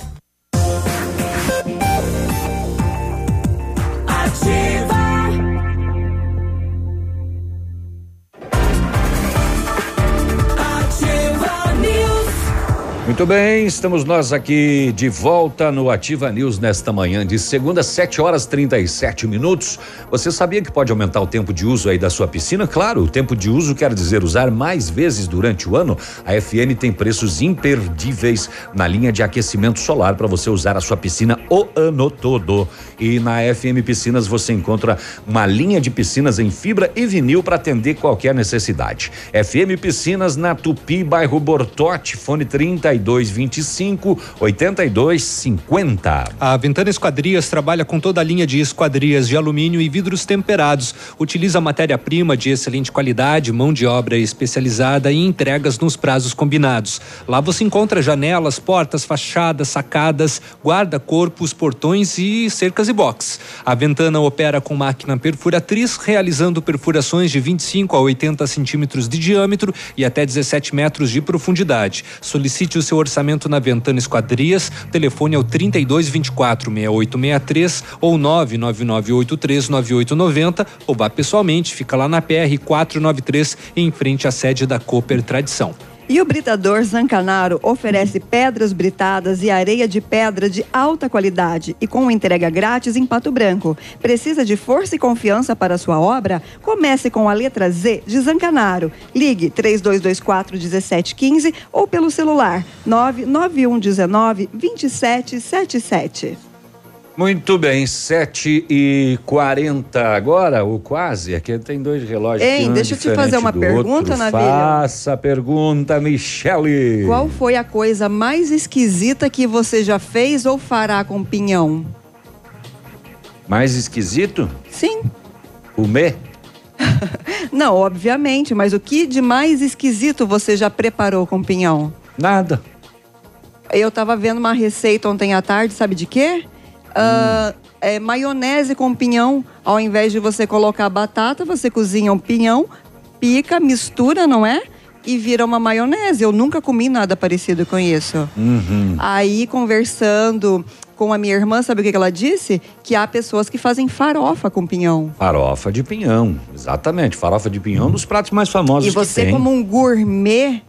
Muito bem, estamos nós aqui de volta no Ativa News nesta manhã de segunda, 7 horas 37 minutos. Você sabia que pode aumentar o tempo de uso aí da sua piscina? Claro, o tempo de uso quer dizer usar mais vezes durante o ano. A FN tem preços imperdíveis na linha de aquecimento solar para você usar a sua piscina o ano todo. E na FM Piscinas você encontra uma linha de piscinas em fibra e vinil para atender qualquer necessidade. FM Piscinas na Tupi, bairro Bortote, fone 3225 8250. A Ventana Esquadrias trabalha com toda a linha de esquadrias de alumínio e vidros temperados. Utiliza matéria-prima de excelente qualidade, mão de obra especializada e entregas nos prazos combinados. Lá você encontra janelas, portas, fachadas, sacadas, guarda-corpos, portões e cercas e box. A Ventana opera com máquina perfuratriz, realizando perfurações de 25 a 80 centímetros de diâmetro e até 17 metros de profundidade. Solicite o seu orçamento na Ventana Esquadrias. Telefone é o 3224 6863 ou 99983 9890 ou vá pessoalmente, fica lá na PR 493 em frente à sede da Cooper Tradição. E o Britador Zancanaro oferece pedras britadas e areia de pedra de alta qualidade e com entrega grátis em Pato Branco. Precisa de força e confiança para sua obra? Comece com a letra Z de Zancanaro. Ligue 3224 1715 ou pelo celular 99119 2777. Muito bem, 7 e 40 agora, ou quase, aqui tem dois relógios. Ei, um deixa eu te fazer uma pergunta, outro. Navilho. Faça a pergunta, Michele. Qual foi a coisa mais esquisita que você já fez ou fará com pinhão? Mais esquisito? Sim. Comer? Não, obviamente, mas o que de mais esquisito você já preparou com pinhão? Nada. Eu tava vendo uma receita ontem à tarde, sabe de quê? Ah, é maionese com pinhão. Ao invés de você colocar batata, você cozinha um pinhão, pica, mistura, não é? E vira uma maionese. Eu nunca comi nada parecido com isso. Uhum. Aí, conversando com a minha irmã, sabe o que ela disse? Que há pessoas que fazem farofa com pinhão. Farofa de pinhão, exatamente. Farofa de pinhão, um dos pratos mais famosos E você, como um gourmet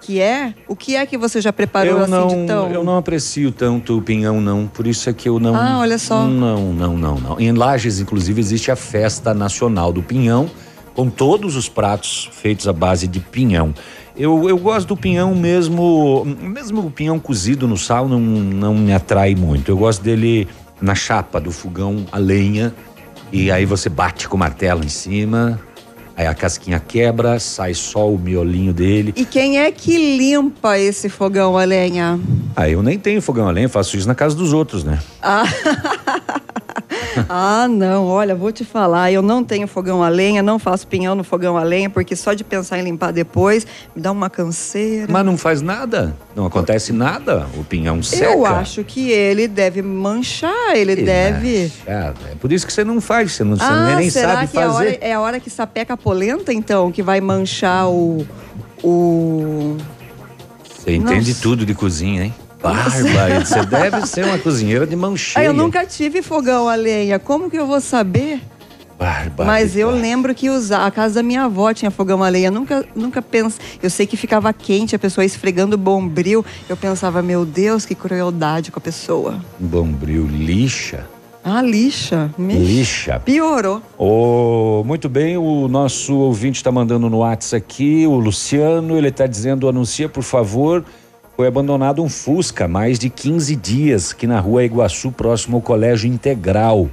que é, o que é que você já preparou eu assim não, de tão. eu não aprecio tanto o pinhão, não. Por isso é que eu não. Ah, olha só. Não, não, não, não. Em Lages, inclusive, existe a festa nacional do pinhão, com todos os pratos feitos à base de pinhão. Eu, eu gosto do pinhão mesmo, mesmo o pinhão cozido no sal não, não me atrai muito. Eu gosto dele na chapa do fogão a lenha e aí você bate com o martelo em cima, aí a casquinha quebra, sai só o miolinho dele. E quem é que limpa esse fogão a lenha? Ah, eu nem tenho fogão a lenha, faço isso na casa dos outros, né? Ah. ah, não, olha, vou te falar, eu não tenho fogão a lenha, não faço pinhão no fogão a lenha, porque só de pensar em limpar depois me dá uma canseira. Mas não faz nada, não acontece nada, o pinhão seca. Eu acho que ele deve manchar, ele Ele deve. É, é por isso que você não faz, você, não, você Ah, nem será sabe que é a, hora, fazer. é a hora que sapeca a polenta, então, que vai manchar o. o... Você entende tudo de cozinha, hein? Bárbara, você deve ser uma cozinheira de mão Ah, cheia. eu nunca tive fogão a lenha, como que eu vou saber? Bárbara. Mas eu lembro que usar, a casa da minha avó tinha fogão a lenha. Nunca, nunca penso. Eu sei que ficava quente, a pessoa esfregando o bombril. Eu pensava, meu Deus, que crueldade com a pessoa. Bombril lixa. Ah, lixa. Me- Lixa. Piorou. Ô, muito bem, o nosso ouvinte está mandando no WhatsApp aqui, o Luciano, ele está dizendo, anuncia por favor, foi abandonado um Fusca, mais de 15 dias, aqui na rua Iguaçu, próximo ao Colégio Integral.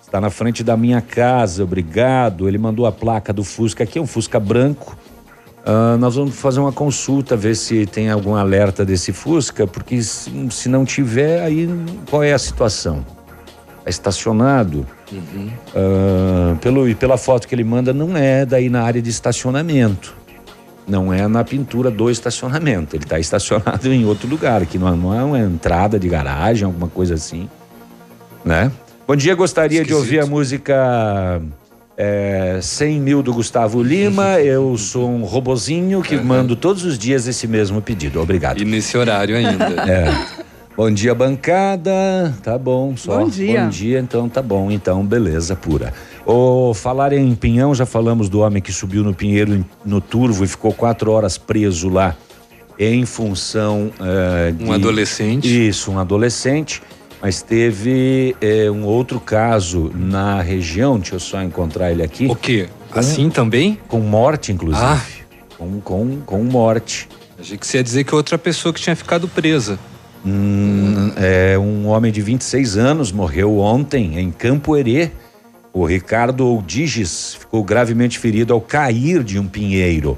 Está na frente da minha casa, obrigado. Ele mandou a placa do Fusca aqui, é um Fusca branco. Ah, nós vamos fazer uma consulta, ver se tem algum alerta desse Fusca, porque se, se não tiver, aí qual é a situação? Está estacionado. Ah, pelo, e pela foto que ele manda, não é daí na área de estacionamento. Não é na pintura do estacionamento. Ele está estacionado em outro lugar, que não, não é uma entrada de garagem, alguma coisa assim. Né? Bom dia, gostaria de ouvir a música é, 100 mil do Gustavo Lima. Eu sou um robozinho que mando todos os dias esse mesmo pedido. Obrigado. E nesse horário ainda. É. Bom dia, bancada. Tá bom, só. Bom dia. Bom dia, então tá bom. Então, beleza pura. Ô, falar em Pinhão, já falamos do homem que subiu no Pinheiro no Turvo e ficou quatro horas preso lá em função eh, de... Um adolescente. Isso, um adolescente. Mas teve eh, um outro caso na região, deixa eu só encontrar ele aqui. O quê? Assim também? Com morte, inclusive. Ah. Com, com, com morte. Achei que você ia dizer que outra pessoa que tinha ficado presa. Hum, é, um homem de 26 anos morreu ontem em Campo Herê. O Ricardo Oudiges ficou gravemente ferido ao cair de um pinheiro.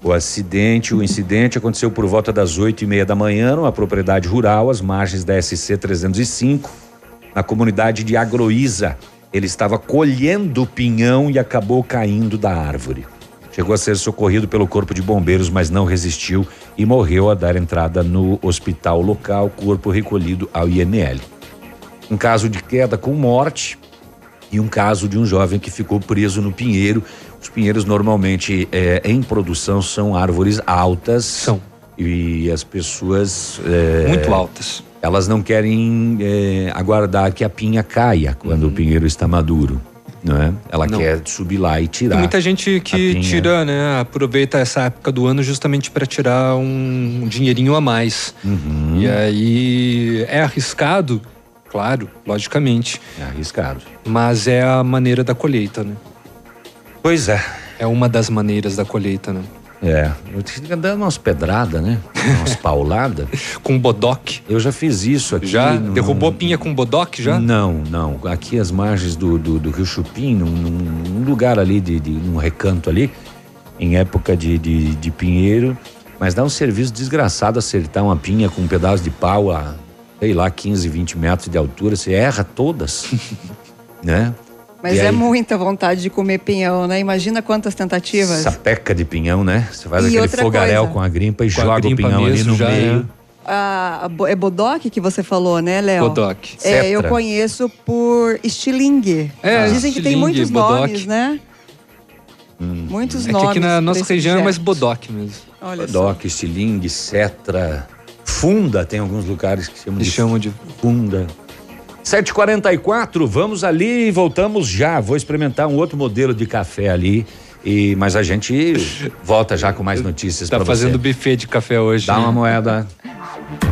O acidente, o incidente aconteceu por volta das oito e meia da manhã numa propriedade rural às margens da SC 305, na comunidade de Agroísa. Ele estava colhendo pinhão e acabou caindo da árvore. Chegou a ser socorrido pelo corpo de bombeiros, mas não resistiu e morreu a dar entrada no hospital local, corpo recolhido ao IML. Um caso de queda com morte e um caso de um jovem que ficou preso no pinheiro. Os pinheiros normalmente eh, em produção são árvores altas. São. E as pessoas. eh, Muito altas. Elas não querem eh, aguardar que a pinha caia quando o pinheiro está maduro. Não é? Ela Não. quer subir lá e tirar. Tem muita gente que tira, né? Aproveita essa época do ano justamente para tirar um dinheirinho a mais. Uhum. E aí é arriscado, claro, logicamente. É arriscado. Mas é a maneira da colheita, né? Pois é. É uma das maneiras da colheita, né? É, eu tinha dando umas pedradas, né? Umas pauladas. com bodoque? Eu já fiz isso aqui. Já? num- Derrubou pinha com bodoque já? Não, não. Aqui às margens do, do, do Rio Chupim, num, num- num lugar ali, de, de, num recanto ali, em época de, de, de pinheiro. Mas dá um serviço desgraçado acertar uma pinha com um pedaço de pau a, sei lá, 15, 20 metros de altura. Você erra todas, né? Mas E é aí, muita vontade de comer pinhão, né? Imagina quantas tentativas. Sapeca de pinhão, né? Você faz E aquele fogaréu coisa. com a grimpa e Com a joga o grimpa pinhão ali mesmo no já meio. é. a- a Bo- é Bodoc que você falou, né, Léo? Bodoc. É, eu conheço por estilingue. É, Dizem que tem estilingue, muitos Bodoc. nomes, né? Muitos É que nomes. aqui na nossa região é mais bodoc mesmo. Olha só. Doc, estilingue, cetra, funda, tem alguns lugares que chamam de, chamam de funda. 7h44, vamos ali e voltamos já. Vou experimentar um outro modelo de café ali. E, mas a gente volta já com mais notícias Tá fazendo você. buffet de café hoje. Dá uma moeda.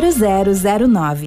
0009.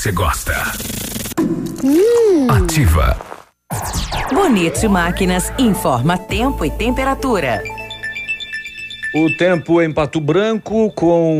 Você gosta. Ativa. Bonito Máquinas informa tempo e temperatura. O tempo em Pato Branco com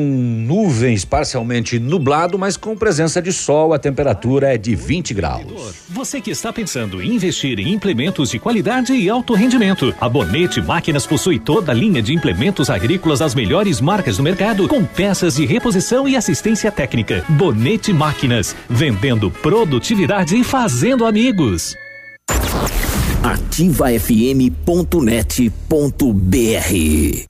nuvens parcialmente nublado, mas com presença de sol, a temperatura é de 20 graus. Você que está pensando em investir em implementos de qualidade e alto rendimento, a Bonete Máquinas possui toda a linha de implementos agrícolas das melhores marcas do mercado, com peças de reposição e assistência técnica. Bonete Máquinas, vendendo produtividade e fazendo amigos. ativafm.net.br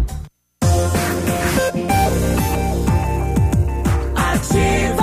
See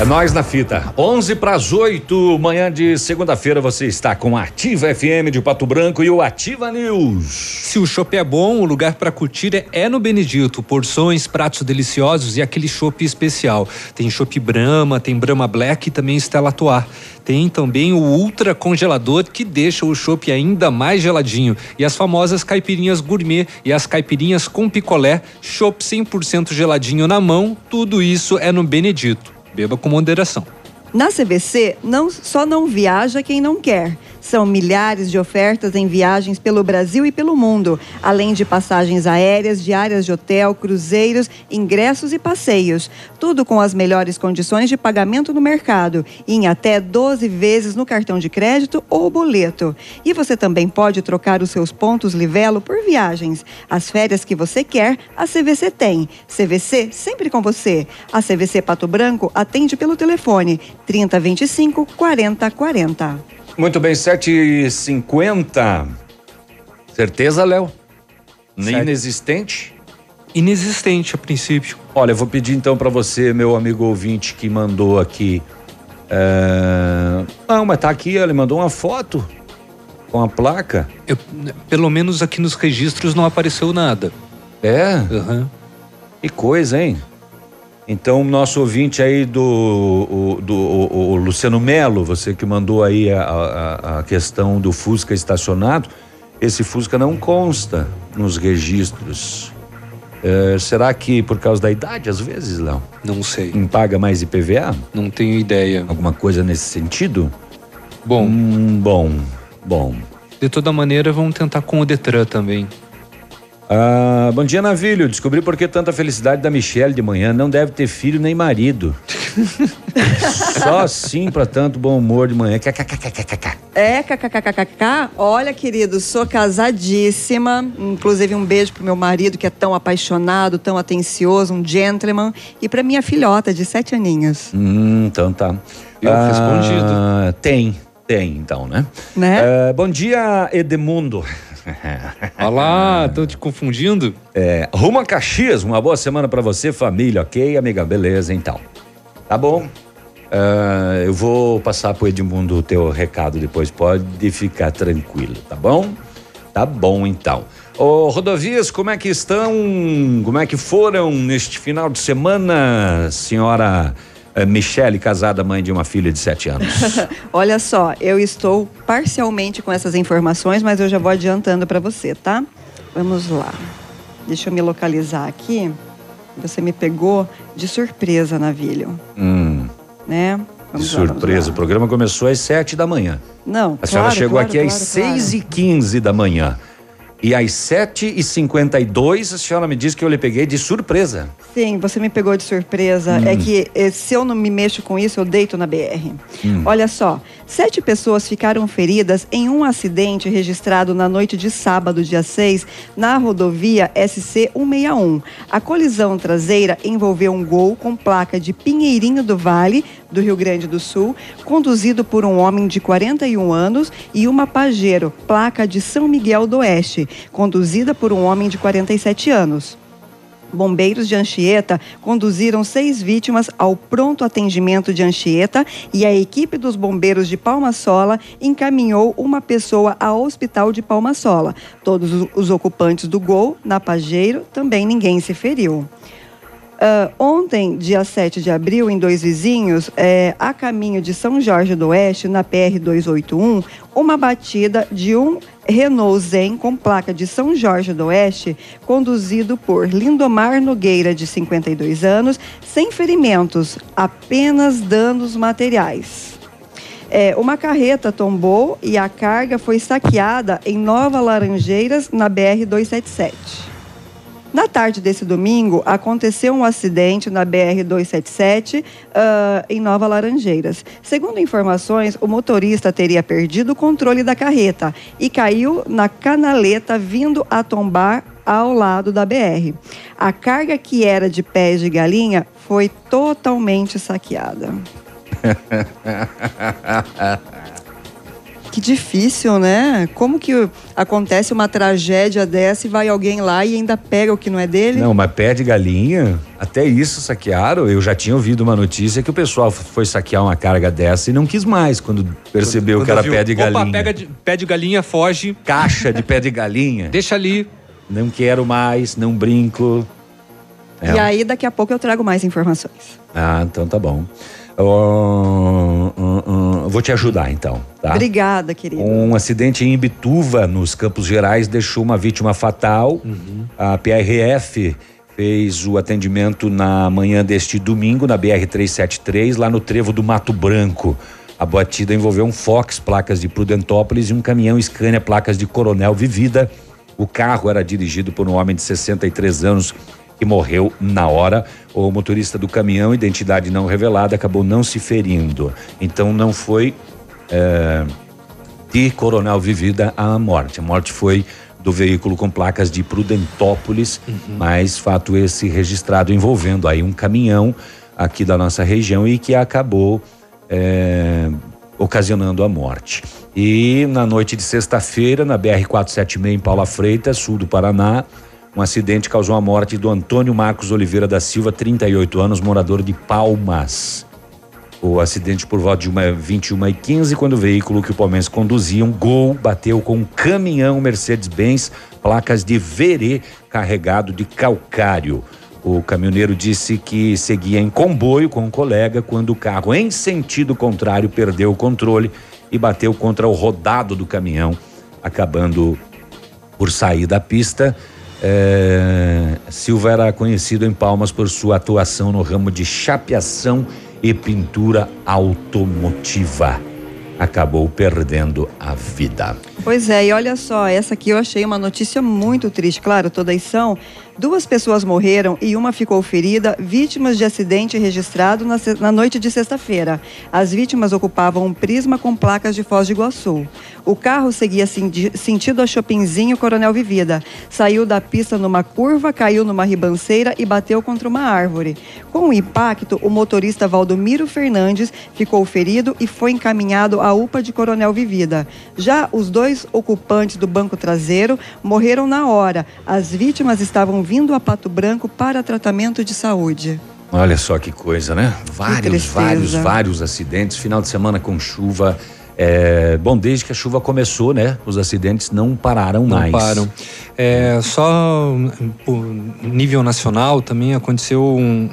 Ativa. Nós na fita. 11 para as 8, manhã de segunda-feira, você está com a Ativa FM de Pato Branco e o Ativa News. Se o chopp é bom, o lugar para curtir é, é no Benedito. Porções, pratos deliciosos e aquele chopp especial. Tem chopp Brahma, tem Brahma Black e também Stella Artois. Tem também o ultra congelador que deixa o chopp ainda mais geladinho. E as famosas caipirinhas gourmet e as caipirinhas com picolé, chopp 100% geladinho na mão, tudo isso é no Benedito. Beba com moderação. Na CVC, não, só não viaja quem não quer. São milhares de ofertas em viagens pelo Brasil e pelo mundo, além de passagens aéreas, diárias de hotel, cruzeiros, ingressos e passeios. Tudo com as melhores condições de pagamento no mercado, em até 12 vezes no cartão de crédito ou boleto. E você também pode trocar os seus pontos Livelo por viagens. As férias que você quer, a CVC tem. CVC sempre com você. A CVC Pato Branco atende pelo telefone 3025 4040. Muito bem, 7h50. Certeza, Léo? Inexistente? Inexistente a princípio. Olha, eu vou pedir então para você, meu amigo ouvinte, que mandou aqui. é, Não, mas tá aqui, ele mandou uma foto com a placa. Eu- pelo menos aqui nos registros não apareceu nada. É? Aham. Que coisa, hein? Então, nosso ouvinte aí do, o, do o- o Luciano Melo, você que mandou aí a, a- a questão do Fusca estacionado, esse Fusca não consta nos registros. É, será que por causa da idade, às vezes, Léo? Não sei. Não paga mais IPVA? Não tenho ideia. Alguma coisa nesse sentido? Bom. bom, bom. De toda maneira, vamos tentar com o Detran também. Ah, bom dia, Navilho. Descobri por que tanta felicidade da Michelle de manhã. Não deve ter filho nem marido. Só assim pra tanto bom humor de manhã. É, kkkkkk. Olha, querido, sou casadíssima. Inclusive, um beijo pro meu marido, que é tão apaixonado, tão atencioso, um gentleman. E pra minha filhota, de sete aninhos. Hum, então tá. Eu respondido. Tem, tem então, né? Né? Ah, bom dia, Edemundo. Olha lá, tô te confundindo? É, rumo a Caxias, uma boa semana pra você, família, ok, amiga? Beleza, então. Tá bom. Ah, eu vou passar pro Edmundo o teu recado depois, pode ficar tranquilo, tá bom? Tá bom, então. Ô, rodovias, como é que estão? Como é que foram neste final de semana, senhora Michele, casada, mãe de uma filha de sete anos? Olha só, eu estou parcialmente com essas informações, mas eu já vou adiantando para você, tá? Vamos lá. Deixa eu me localizar aqui. Você me pegou de surpresa, Navilho, hum, né? Vamos lá, vamos surpresa. lá. O programa começou às sete da manhã. Não, A senhora claro, chegou claro, aqui claro, às claro. 6 e 15 da manhã. E às 7 e 52 a senhora me disse que eu lhe peguei de surpresa. Sim, você me pegou de surpresa. Hum. É que eh, se eu não me mexo com isso, eu deito na BR. Hum. Olha só, sete pessoas ficaram feridas em um acidente registrado na noite de sábado, dia 6, na rodovia SC-161. A colisão traseira envolveu um gol com placa de Pinheirinho do Vale, do Rio Grande do Sul, conduzido por um homem de 41 anos, e uma Pajero, placa de São Miguel do Oeste, conduzida por um homem de 47 anos. Bombeiros de Anchieta conduziram seis vítimas ao pronto atendimento de Anchieta e a equipe dos bombeiros de Palma Sola encaminhou uma pessoa ao hospital de Palma Sola. Todos os- ocupantes do Gol, na Pajeiro, também ninguém se feriu. Ah, ontem, dia 7 de abril, em Dois Vizinhos, eh, a caminho de São Jorge do Oeste, na PR-281, uma batida de um Renault Zen com placa de São Jorge do Oeste, conduzido por Lindomar Nogueira, de 52 anos, sem ferimentos, apenas danos materiais. É, uma carreta tombou e a carga foi saqueada em Nova Laranjeiras, na BR-277. Na tarde desse domingo, aconteceu um acidente na BR-277 ah, em Nova Laranjeiras. Segundo informações, o motorista teria perdido o controle da carreta e caiu na canaleta vindo a tombar ao lado da BR. A carga que era de pés de galinha foi totalmente saqueada. Que difícil, né? Como que acontece uma tragédia dessa e vai alguém lá e ainda pega o que não é dele? Não, mas pé de galinha, até isso saquearam. Eu já tinha ouvido uma notícia que o pessoal foi saquear uma carga dessa e não quis mais quando percebeu Quando que era viu, pé de Opa, galinha. pega de, pé de galinha, foge. Caixa de pé de galinha. Deixa ali. Não quero mais, não brinco. É. E aí, daqui a pouco eu trago mais informações. Ah, então tá bom. Ó, hum, hum, vou te ajudar então, tá? Obrigada, querido. Um acidente em Ibituva, nos Campos Gerais, deixou uma vítima fatal. A PRF fez o atendimento na manhã deste domingo, na BR-373, lá no trevo do Mato Branco. A batida envolveu um Fox, placas de Prudentópolis, e um caminhão Scania, placas de Coronel Vivida. O carro era dirigido por um homem de 63 anos que morreu na hora. O motorista do caminhão, identidade não revelada, acabou não se ferindo. Então não foi eh, de Coronel Vivida a morte. A morte foi do veículo com placas de Prudentópolis, mas fato esse registrado envolvendo aí um caminhão aqui da nossa região e que acabou eh, ocasionando a morte. E na noite de sexta-feira, na BR-476 em Paula Freitas, sul do Paraná, um acidente causou a morte do Antônio Marcos Oliveira da Silva, 38 anos, morador de Palmas. O acidente por volta de uma 21 e 15 quando o veículo que o palmeirense conduzia, um Gol, bateu com um caminhão Mercedes-Benz, placas de Verê, carregado de calcário. O caminhoneiro disse que seguia em comboio com um colega quando o carro, em sentido contrário, perdeu o controle e bateu contra o rodado do caminhão, acabando por sair da pista. É, Silva era conhecido em Palmas por sua atuação no ramo de chapeação e pintura automotiva. Acabou perdendo a vida. Pois é, e olha só, essa aqui eu achei uma notícia muito triste. Claro, todas são. Duas pessoas morreram e uma ficou ferida, vítimas de acidente registrado na, na noite de sexta-feira. As vítimas ocupavam um prisma com placas de Foz do Iguaçu. O carro seguia senti- sentido a Chopinzinho Coronel Vivida. Saiu da pista numa curva, caiu numa ribanceira e bateu contra uma árvore. Com o impacto, o motorista Valdomiro Fernandes ficou ferido e foi encaminhado à UPA de Coronel Vivida. Já os dois ocupantes do banco traseiro morreram na hora. As vítimas estavam vindo a Pato Branco para tratamento de saúde. Olha só que coisa, né? Vários, vários, vários acidentes. Final de semana com chuva. É, bom, desde que a chuva começou, né? Os acidentes não pararam Não mais. param. É, só por nível nacional também aconteceu um,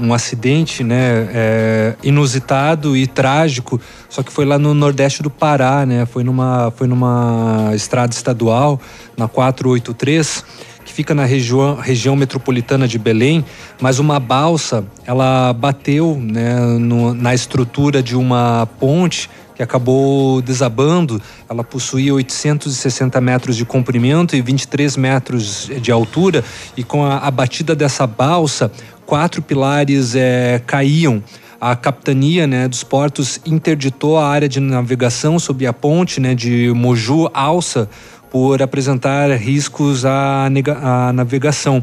um- um acidente né, é, inusitado e trágico, só que foi lá no nordeste do Pará, né? Foi numa, foi numa estrada estadual, na 483 que fica na região, região metropolitana de Belém, mas uma balsa, ela bateu né, no- na estrutura de uma ponte que acabou desabando. Ela possuía 860 metros de comprimento e 23 metros de altura, e com a, a batida dessa balsa, quatro pilares eh, caíam. A capitania né, dos portos interditou a área de navegação sob a ponte né, de Moju Alça por apresentar riscos à, à navegação.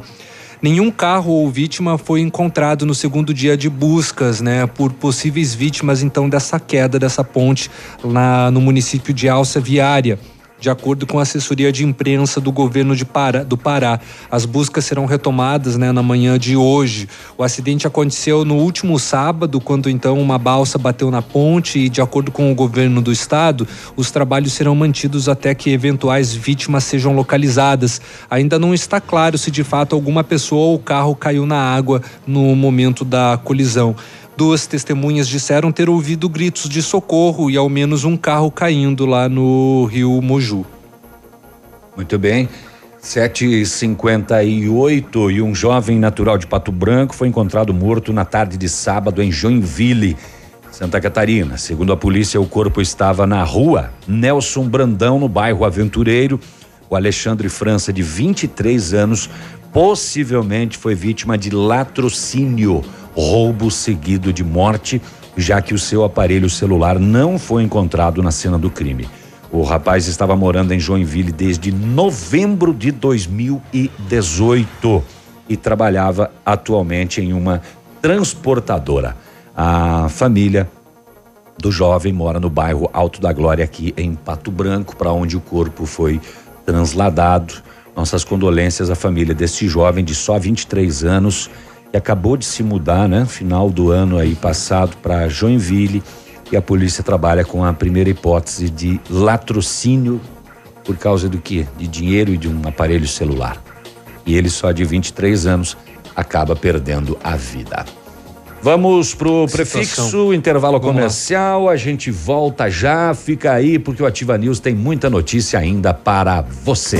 Nenhum carro ou vítima foi encontrado no segundo dia de buscas, né, por possíveis vítimas então dessa queda dessa ponte lá no município de Alça Viária. De acordo com a assessoria de imprensa do governo Pará, do Pará, as buscas serão retomadas né, na manhã de hoje. O acidente aconteceu no último sábado, quando então uma balsa bateu na ponte e, de acordo com o governo do estado, os trabalhos serão mantidos até que eventuais vítimas sejam localizadas. Ainda não está claro se de fato alguma pessoa ou carro caiu na água no momento da colisão. Duas testemunhas disseram ter ouvido gritos de socorro e ao menos um carro caindo lá no rio Moju. Muito bem. 7h58 e um jovem natural de Pato Branco foi encontrado morto na tarde de sábado em Joinville, Santa Catarina. Segundo a polícia, o corpo estava na rua Nelson Brandão, no bairro Aventureiro. O Alexandre França, de 23 anos, possivelmente foi vítima de latrocínio, roubo seguido de morte, já que o seu aparelho celular não foi encontrado na cena do crime. O rapaz estava morando em Joinville desde novembro de 2018 e trabalhava atualmente em uma transportadora. A família do jovem mora no bairro Alto da Glória aqui em Pato Branco, para onde o corpo foi transladado. Nossas condolências à família desse jovem de só 23 anos que acabou de se mudar, né? Final do ano aí passado para Joinville e a polícia trabalha com a primeira hipótese de latrocínio por causa do quê? De dinheiro e de um aparelho celular. E ele só de 23 anos acaba perdendo a vida. Vamos pro prefixo, intervalo comercial, a gente volta já, fica aí porque o Ativa News tem muita notícia ainda para você.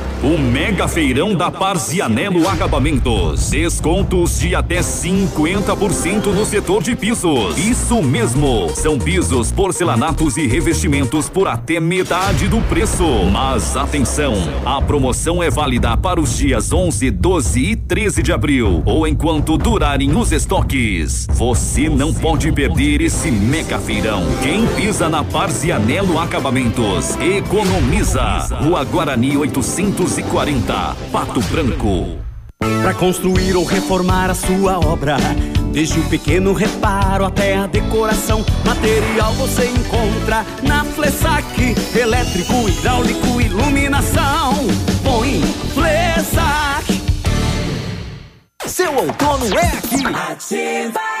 o mega feirão da Parzianello Acabamentos. Descontos de até 50% no setor de pisos. Isso mesmo, são pisos, porcelanatos e revestimentos por até metade do preço. Mas atenção, a promoção é válida para os dias 11, 12 e 13 de abril, ou enquanto durarem os estoques. Você não pode perder esse mega feirão. Quem pisa na Parzianello Acabamentos, economiza. Rua Guarani 840, Pato Branco. Para construir ou reformar a sua obra, desde o pequeno reparo até a decoração, material você encontra na Flessac, elétrico, hidráulico, iluminação. Põe Flessac. Seu outono é aqui. Ativa.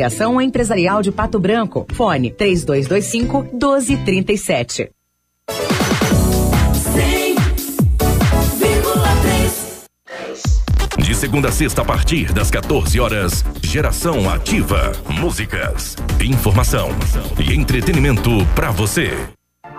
Empresarial de Pato Branco. Fone 3225 1237. De segunda a sexta, a partir das 14 horas, Geração Ativa. Músicas, informação e entretenimento para você.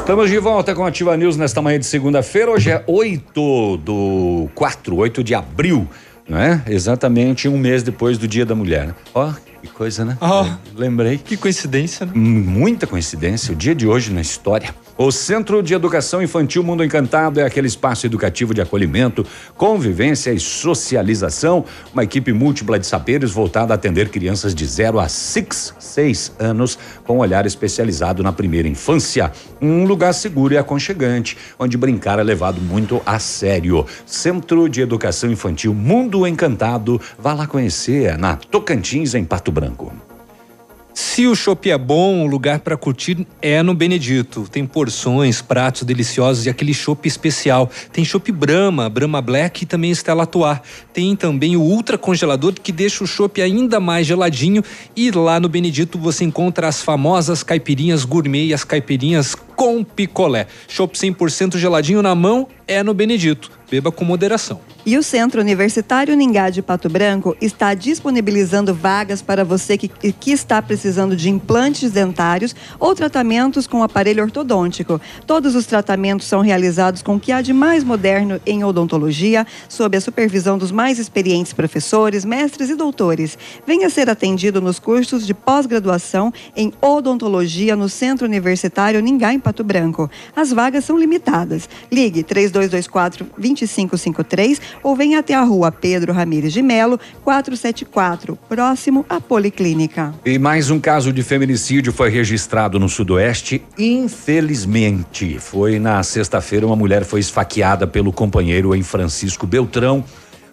Estamos de volta com a Ativa News nesta manhã de segunda-feira. Hoje é 8 do 4, 8 de abril, não é? Exatamente um mês depois do Dia da Mulher. né? Ó, que coisa, né? É, Lembrei. Que coincidência, né? Muita coincidência. O dia de hoje na história. O Centro de Educação Infantil Mundo Encantado é aquele espaço educativo de acolhimento, convivência e socialização. Uma equipe múltipla de saberes voltada a atender crianças de 0 a 6, 6 anos, com olhar especializado na primeira infância. Um lugar seguro e aconchegante, onde brincar é levado muito a sério. Centro de Educação Infantil Mundo Encantado. Vá lá conhecer, é na Tocantins, em Pato Branco. Se o chopp é bom, o lugar para curtir é no Benedito. Tem porções, pratos deliciosos e aquele chopp especial. Tem chopp Brahma, Brahma Black e também Stella. Tem também o ultra congelador que deixa o chopp ainda mais geladinho. E lá no Benedito você encontra as famosas caipirinhas gourmet e as caipirinhas com picolé. Chopp 100% geladinho na mão é no Benedito. Beba com moderação. E o Centro Universitário Ningá de Pato Branco está disponibilizando vagas para você que, que está precisando de implantes dentários ou tratamentos com aparelho ortodôntico. Todos os tratamentos são realizados com o que há de mais moderno em odontologia, sob a supervisão dos mais experientes professores, mestres e doutores. Venha ser atendido nos cursos de pós-graduação em odontologia no Centro Universitário Ningá em Pato Branco. As vagas são limitadas. Ligue 3224 2553 ou venha até a rua Pedro Ramires de Melo, 474, próximo à Policlínica. E mais um caso de feminicídio foi registrado no Sudoeste. Infelizmente, foi na sexta-feira uma mulher foi esfaqueada pelo companheiro em Francisco Beltrão,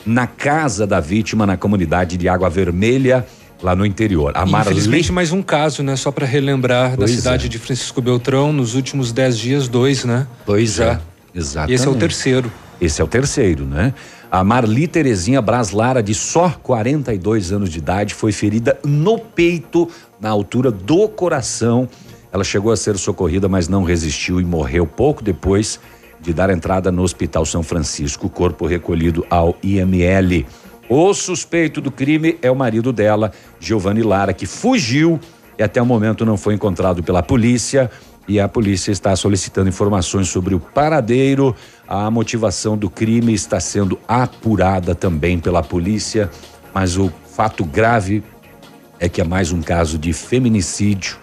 na casa da vítima na comunidade de Água Vermelha. Lá no interior. A Marli... Infelizmente, mais um caso, né? Só para relembrar Pois da cidade é. de Francisco Beltrão, nos últimos dez dias, dois, né? Pois Já. é, exatamente. E esse é o terceiro. Esse é o terceiro, né? A Marli Terezinha Braslara, de só 42 anos de idade, foi ferida no peito, na altura do coração. Ela chegou a ser socorrida, mas não resistiu e morreu pouco depois de dar entrada no Hospital São Francisco, corpo recolhido ao IML. O suspeito do crime é o marido dela, Giovanni Lara, que fugiu e até o momento não foi encontrado pela polícia. E a polícia está solicitando informações sobre o paradeiro. A motivação do crime está sendo apurada também pela polícia. Mas o fato grave é que é mais um caso de feminicídio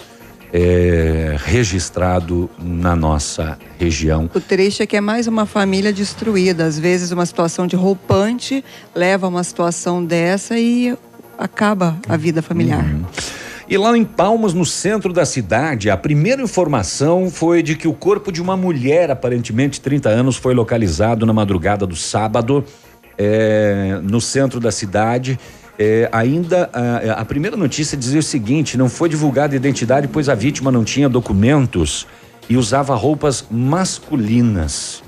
é, registrado na nossa região. O triste é que é mais uma família destruída. Às vezes, uma situação de roupante leva a uma situação dessa e acaba a vida familiar. E lá em Palmas, no centro da cidade, a primeira informação foi de que o corpo de uma mulher, aparentemente 30 anos, foi localizado na madrugada do sábado, é, no centro da cidade. É, ainda a, a primeira notícia dizia o seguinte: não foi divulgada a identidade, pois a vítima não tinha documentos e usava roupas masculinas.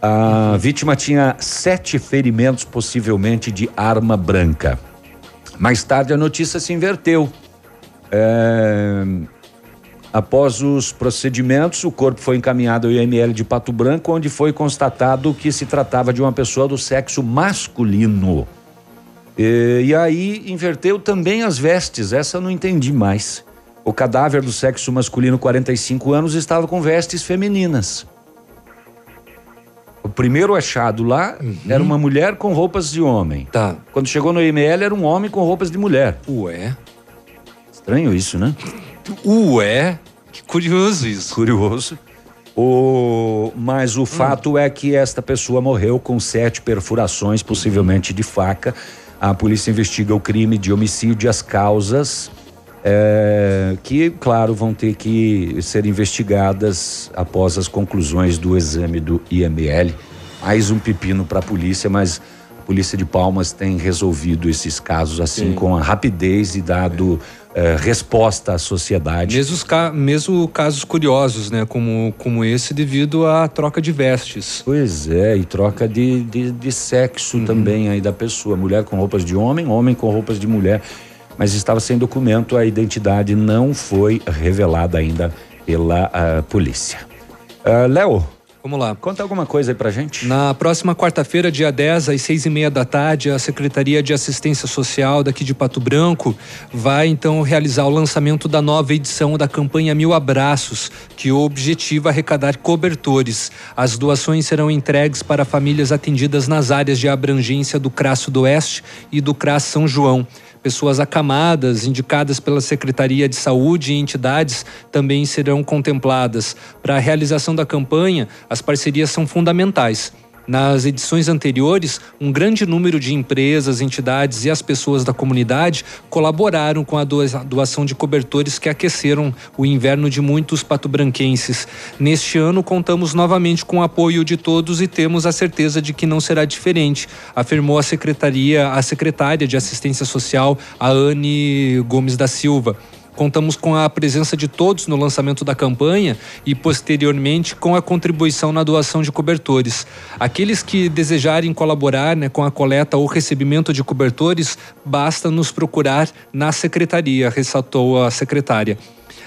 A vítima tinha sete ferimentos, possivelmente de arma branca. Mais tarde a notícia se inverteu. É, Após os procedimentos, o corpo foi encaminhado ao IML de Pato Branco, onde foi constatado que se tratava de uma pessoa do sexo masculino. E, e aí inverteu também as vestes, essa eu não entendi mais. O cadáver do sexo masculino, 45 anos, estava com vestes femininas. O primeiro achado lá era uma mulher com roupas de homem. Tá. Quando chegou no IML, era um homem com roupas de mulher. Ué. Estranho isso, né? Ué, que curioso isso. Curioso. O, mas o fato é que esta pessoa morreu com sete perfurações, possivelmente de faca. A polícia investiga o crime de homicídio e as causas, é, que, claro, vão ter que ser investigadas após as conclusões do exame do IML. Mais um pepino para a polícia, mas polícia de Palmas tem resolvido esses casos assim Sim. com a rapidez e dado eh, resposta à sociedade. Mesmo, mesmo casos curiosos, né? Como, como esse, devido à troca de vestes. Pois é, e troca de, de, de sexo também aí da pessoa. Mulher com roupas de homem, homem com roupas de mulher. Mas estava sem documento, a identidade não foi revelada ainda pela ah, polícia. Ah, Léo. Vamos lá. Conta alguma coisa aí pra gente. Na próxima quarta-feira, dia 10, às seis e meia da tarde, a Secretaria de Assistência Social daqui de Pato Branco vai então realizar o lançamento da nova edição da campanha Mil Abraços, que objetiva arrecadar cobertores. As doações serão entregues para famílias atendidas nas áreas de abrangência do CRAS Sudoeste e do CRAS São João. Pessoas acamadas, indicadas pela Secretaria de Saúde e entidades, também serão contempladas. Para a realização da campanha, as parcerias são fundamentais. Nas edições anteriores, um grande número de empresas, entidades e as pessoas da comunidade colaboraram com a doação de cobertores que aqueceram o inverno de muitos patobranquenses. Neste ano, contamos novamente com o apoio de todos e temos a certeza de que não será diferente, afirmou a secretaria, a secretária de Assistência Social, a Anne Gomes da Silva. Contamos com a presença de todos no lançamento da campanha e, posteriormente, com a contribuição na doação de cobertores. Aqueles que desejarem colaborar né, com a coleta ou recebimento de cobertores, basta nos procurar na secretaria, ressaltou a secretária.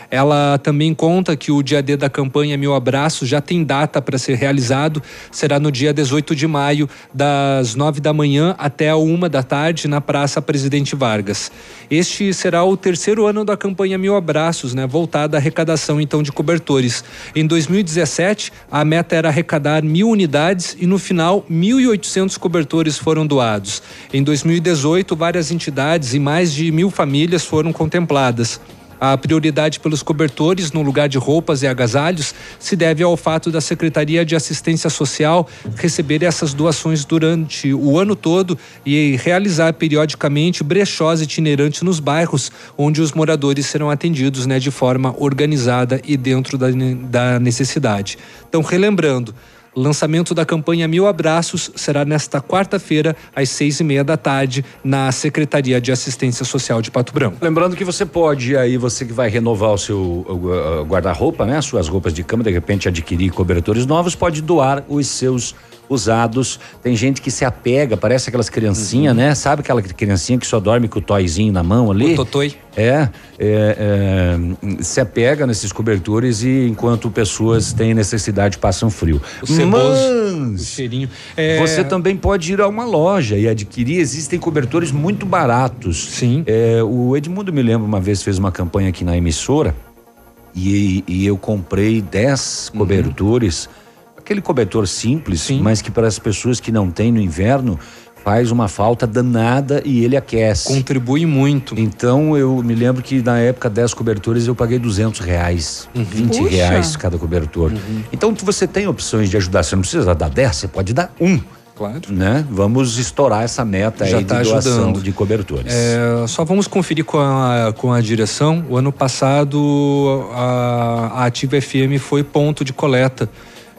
Ela também conta que o dia D da campanha Mil Abraços já tem data para ser realizado. Será no dia 18 de maio, das 9 da manhã até a uma da tarde, na Praça Presidente Vargas. Este será o terceiro ano da campanha Mil Abraços, né? Voltada à arrecadação então de cobertores. Em 2017, a meta era arrecadar mil unidades e no final 1.800 cobertores foram doados. Em 2018, várias entidades e mais de mil famílias foram contempladas. A prioridade pelos cobertores no lugar de roupas e agasalhos se deve ao fato da Secretaria de Assistência Social receber essas doações durante o ano todo e realizar periodicamente brechós itinerantes nos bairros onde os moradores serão atendidos né, de forma organizada e dentro da, da necessidade. Então, relembrando, lançamento da campanha Mil Abraços será nesta quarta-feira, às seis e meia da tarde, na Secretaria de Assistência Social de Pato Branco. Lembrando que você pode, aí você que vai renovar o seu guarda-roupa, né? Suas roupas de cama, de repente adquirir cobertores novos, pode doar os seus usados. Tem gente que se apega, parece aquelas criancinhas, uhum. né? Sabe aquela criancinha que só dorme com o toizinho na mão ali? O totoi. É, é, é, se apega nesses cobertores e enquanto pessoas têm necessidade passam frio. O ceboso, Mas, o cheirinho. É... Você também pode ir a uma loja e adquirir. Existem cobertores muito baratos. Sim. É, o Edmundo me lembra uma vez fez uma campanha aqui na emissora e, e eu comprei 10 uhum. Aquele cobertor simples, Sim. mas que para as pessoas que não têm no inverno faz uma falta danada e ele aquece. Contribui muito. Então eu me lembro que na época 10 cobertores eu paguei 200 reais, uhum. 20 Puxa. reais cada cobertor. Uhum. Então você tem opções de ajudar, você não precisa dar 10, você pode dar um. Claro. Né? Vamos estourar essa meta Já aí tá de doação ajudando. de cobertores. É, só vamos conferir com a, com a direção. O ano passado a, a Ativa FM foi ponto de coleta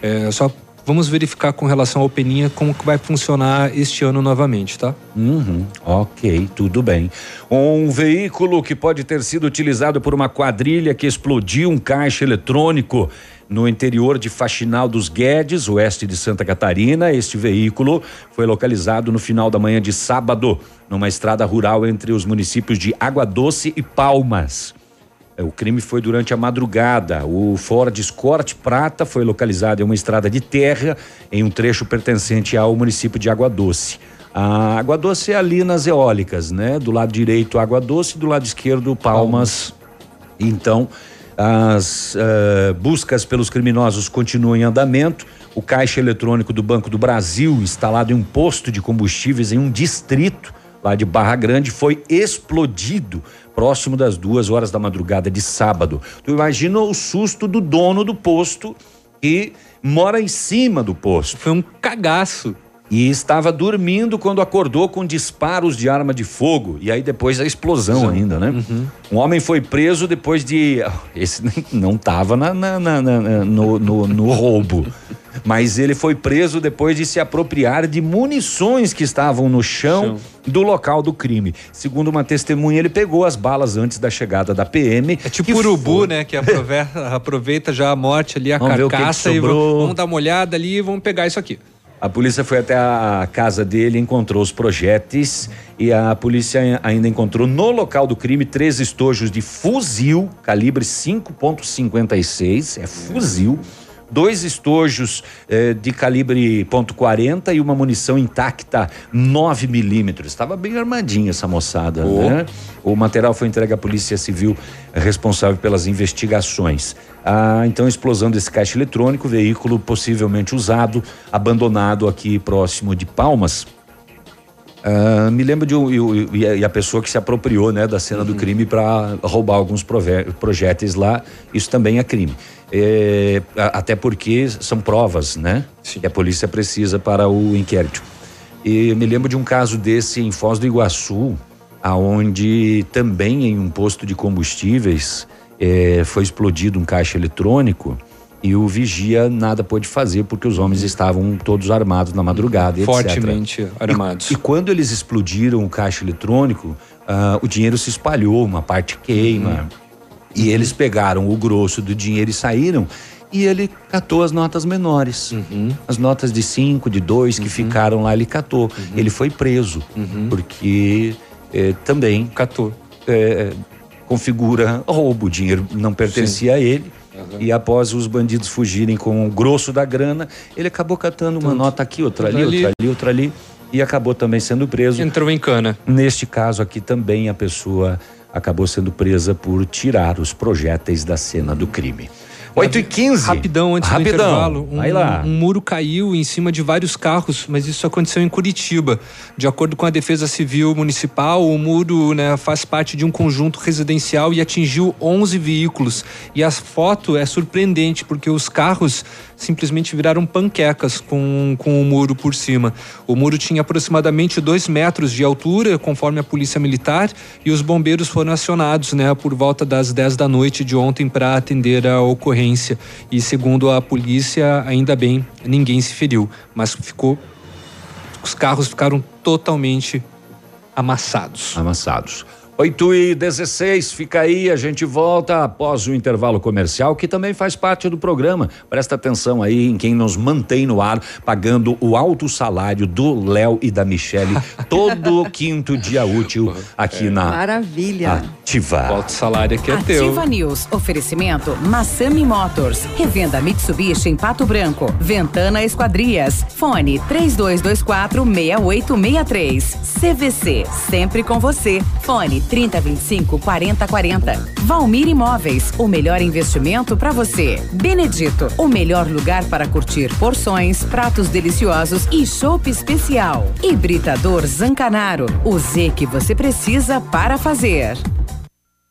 é, só vamos verificar com relação ao Peninha como que vai funcionar este ano novamente, tá? Uhum, ok, tudo bem. Um veículo que pode ter sido utilizado por uma quadrilha que explodiu um caixa eletrônico no interior de Faxinal dos Guedes, oeste de Santa Catarina. Este veículo foi localizado no final da manhã de sábado, numa estrada rural entre os municípios de Água Doce e Palmas. É, o crime foi durante a madrugada. O Ford Escort Prata foi localizado em uma estrada de terra em um trecho pertencente ao município de Água Doce. A Água Doce é ali nas eólicas, né? Do lado direito Água Doce, do lado esquerdo Palmas. Então, as uh, buscas pelos criminosos continuam em andamento. O caixa eletrônico do Banco do Brasil, instalado em um posto de combustíveis em um distrito lá de Barra Grande, foi explodido próximo das duas horas da madrugada de sábado. Tu imagina o susto do dono do posto que mora em cima do posto. Foi um cagaço. E estava dormindo quando acordou com disparos de arma de fogo. E aí depois a explosão Sim. ainda, né? Uhum. Um homem foi preso depois de. Esse não estava na, na, na, no, no, no roubo. Mas ele foi preso depois de se apropriar de munições que estavam no chão, chão, do local do crime. Segundo uma testemunha, ele pegou as balas antes da chegada da PM. É tipo urubu, foi... né? Que aproveita, aproveita, já a morte ali, a vamos carcaça, que que e vamos, vamos dar uma olhada ali e vamos pegar isso aqui. A polícia foi até a casa dele, encontrou os projéteis e a polícia ainda encontrou no local do crime três estojos de fuzil calibre 5.56, é fuzil dois estojos eh, de calibre .40 e uma munição intacta 9 milímetros. Estava bem armadinha essa moçada, oh. né? O material foi entregue à Polícia Civil responsável pelas investigações. Ah, então, explosão desse caixa eletrônico, veículo possivelmente usado, abandonado aqui próximo de Palmas Ah, me lembro de um, e e a, pessoa que se apropriou né, da cena do Uhum. crime para roubar alguns projéteis lá, isso também é crime. É, até porque são provas, né? Que a polícia precisa para o inquérito. E me lembro de um caso desse em Foz do Iguaçu, aonde também em um posto de combustíveis eh, foi explodido um caixa eletrônico e o vigia nada pôde fazer porque os homens estavam todos armados na madrugada, e etc. Fortemente armados. E, e quando eles explodiram o caixa eletrônico, ah, o dinheiro se espalhou, uma parte queima. E eles pegaram o grosso do dinheiro e saíram. E ele catou as notas menores. As notas de cinco, de dois que ficaram lá, ele catou. Ele foi preso. Porque eh, também. Catou. configura roubo. O dinheiro não pertencia a ele. E após os bandidos fugirem com o grosso da grana, ele acabou catando uma nota aqui, outra ali, Outra ali. outra ali, outra ali. E acabou também sendo preso. Entrou em cana. Neste caso aqui também a pessoa acabou sendo presa por tirar os projéteis da cena do crime. 8 e 15 Rapidão, antes Rapidão. do intervalo. Um, Vai lá. um muro caiu em cima de vários carros, mas isso aconteceu em Curitiba. De acordo com a Defesa Civil Municipal, o muro né, faz parte de um conjunto residencial e atingiu 11 veículos. E a foto é surpreendente, porque os carros simplesmente viraram panquecas com, com o muro por cima. O muro tinha aproximadamente 2 metros de altura, conforme a Polícia Militar, e os bombeiros foram acionados né, por volta das 10 da noite de ontem para atender a ocorrência. E segundo a polícia, ainda bem, ninguém se feriu, mas ficou. Os carros ficaram totalmente amassados. Amassados. 8 e 16, fica aí, a gente volta após o intervalo comercial, que também faz parte do programa. Presta atenção aí em quem nos mantém no ar, pagando o alto salário do Léo e da Michele todo quinto dia útil aqui na Maravilha. Ativa. Alto salário aqui Ativa News. Oferecimento Massami Motors. Revenda Mitsubishi em Pato Branco. Ventana Esquadrias. Fone 3224 6863. CVC. Sempre com você. Fone 3025 4040. Valmir Imóveis. O melhor investimento para você. Benedito. O melhor lugar para curtir porções, pratos deliciosos e chopp especial. Hibridador Zancanaro. O Z que você precisa para fazer.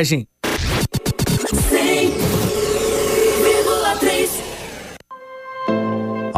mensagem.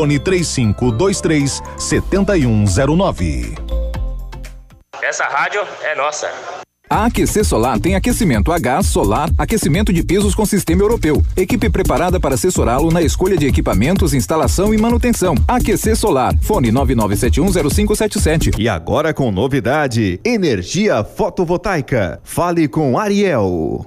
fone 3523 7109. Essa rádio é nossa. A AQC Solar tem aquecimento a gás, solar, aquecimento de pisos com sistema europeu. Equipe preparada para assessorá-lo na escolha de equipamentos, instalação e manutenção. AQC Solar. Fone 99710577. E agora com novidade: energia fotovoltaica. Fale com Ariel.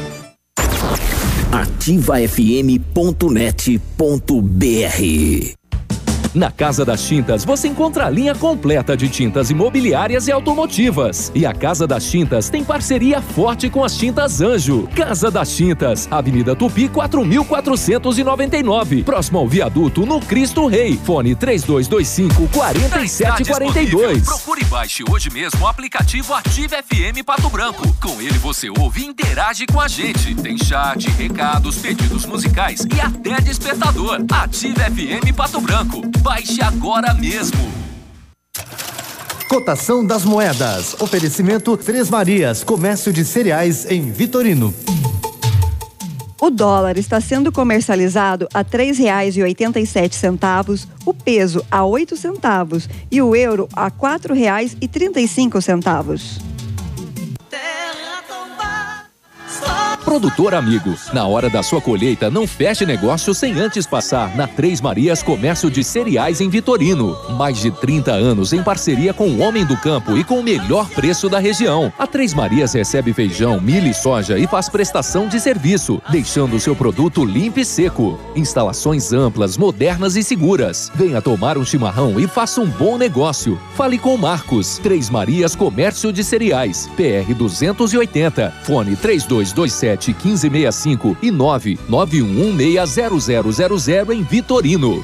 ativafm.net.br Na Casa das Tintas você encontra a linha completa de tintas imobiliárias e automotivas. E a Casa das Tintas tem parceria forte com as Tintas Anjo. Casa das Tintas, Avenida Tupi 4499, próximo ao viaduto no Cristo Rei. Fone 3225 4742. Procure e baixe hoje mesmo o aplicativo Ative FM Pato Branco. Com ele você ouve e interage com a gente. Tem chat, recados, pedidos musicais e até despertador. Ative FM Pato Branco. Baixe agora mesmo. Cotação das moedas. Oferecimento Três Marias, comércio de cereais em Vitorino. O dólar está sendo comercializado a R$ 3,87, o peso a 8 centavos e o euro a R$ 4,35. Produtor amigo, na hora da sua colheita, não feche negócio sem antes passar na Três Marias Comércio de Cereais em Vitorino. Mais de 30 anos em parceria com o Homem do Campo e com o melhor preço da região. A Três Marias recebe feijão, milho e soja e faz prestação de serviço, deixando o seu produto limpo e seco. Instalações amplas, modernas e seguras. Venha tomar um chimarrão e faça um bom negócio. Fale com Marcos. Três Marias Comércio de Cereais. PR 280. Fone 3227 1565 e 991160000 em Vitorino.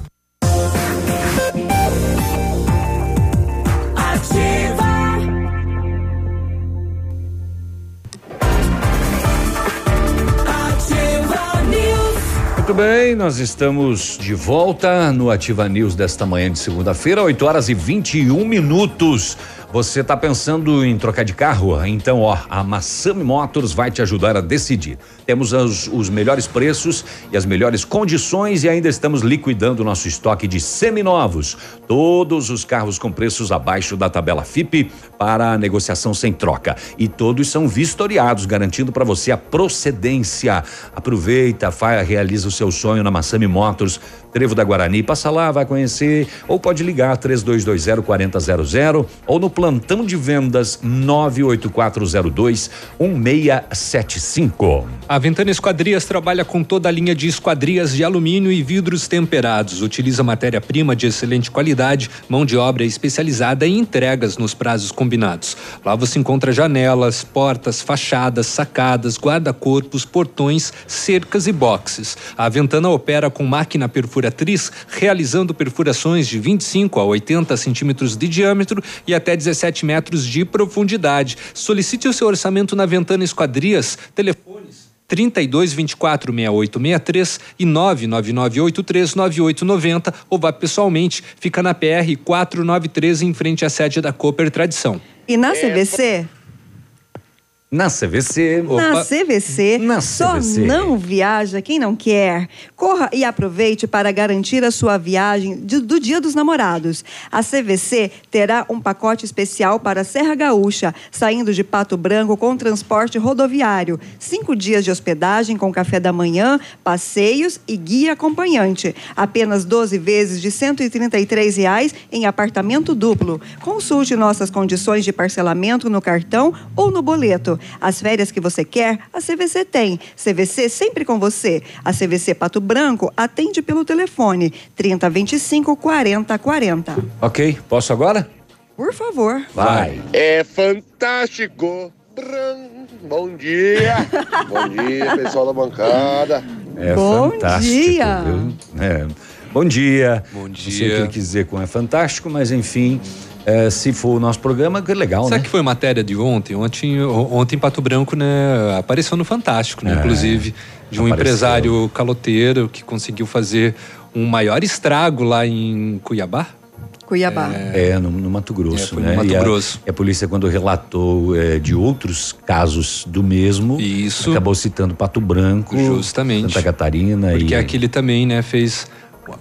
Ativa. Ativa News. Muito bem, nós estamos de volta no Ativa News desta manhã de segunda-feira, 8 horas e 21 minutos. Você está pensando em trocar de carro? Então, ó, a Massami Motors vai te ajudar a decidir. Temos os, os melhores preços e as melhores condições e ainda estamos liquidando nosso estoque de seminovos. Todos os carros com preços abaixo da tabela FIP para negociação sem troca. E todos são vistoriados, garantindo para você a procedência. Aproveita, fa- realiza o seu sonho na Massami Motors, Trevo da Guarani. Passa lá, vai conhecer, ou pode ligar 3220 4000 ou no plantão de vendas 98402 1675. A Ventana Esquadrias trabalha com toda a linha de esquadrias de alumínio e vidros temperados. Utiliza matéria-prima de excelente qualidade, mão de obra especializada e entregas nos prazos combinados. Lá você encontra janelas, portas, fachadas, sacadas, guarda-corpos, portões, cercas e boxes. A Ventana opera com máquina perfuratriz, realizando perfurações de 25 a 80 centímetros de diâmetro e até 17 metros de profundidade. Solicite o seu orçamento na Ventana Esquadrias. Telefones 32 24 68 63 e 99983 9890 ou vá pessoalmente. Fica na PR 493 em frente à sede da Cooper Tradição. E na CVC? Na CVC. Na CVC, só CVC. não viaja quem não quer. Corra e aproveite para garantir a sua viagem de- do Dia dos Namorados. A CVC terá um pacote especial para a Serra Gaúcha, saindo de Pato Branco com transporte rodoviário. Cinco dias de hospedagem com café da manhã, passeios e guia acompanhante. Apenas 12 vezes de 133 reais em apartamento duplo. Consulte nossas condições de parcelamento no cartão ou no boleto. As férias que você quer, a CVC tem. CVC sempre com você. A CVC Pato Branco atende pelo telefone 3025 4040. Ok, posso agora? Por favor. Vai. É fantástico. Bom dia! Bom dia, pessoal da bancada. É Bom fantástico. dia. É. Bom dia. Bom Não sei o que dia. ele quis dizer com é fantástico, mas enfim, é, se for o nosso programa, que legal, Sabe né? que foi matéria de ontem? Ontem, ontem em Pato Branco, né, apareceu no Fantástico, né? É, Inclusive, de um apareceu. empresário caloteiro que conseguiu fazer um maior estrago lá em Cuiabá. Cuiabá. É, no, no Mato Grosso, É, foi no né? Mato e a, Grosso. e a polícia, quando relatou é, de outros casos do mesmo, Isso. acabou citando Pato Branco, Justamente. Santa Catarina Porque e aquele também, né, fez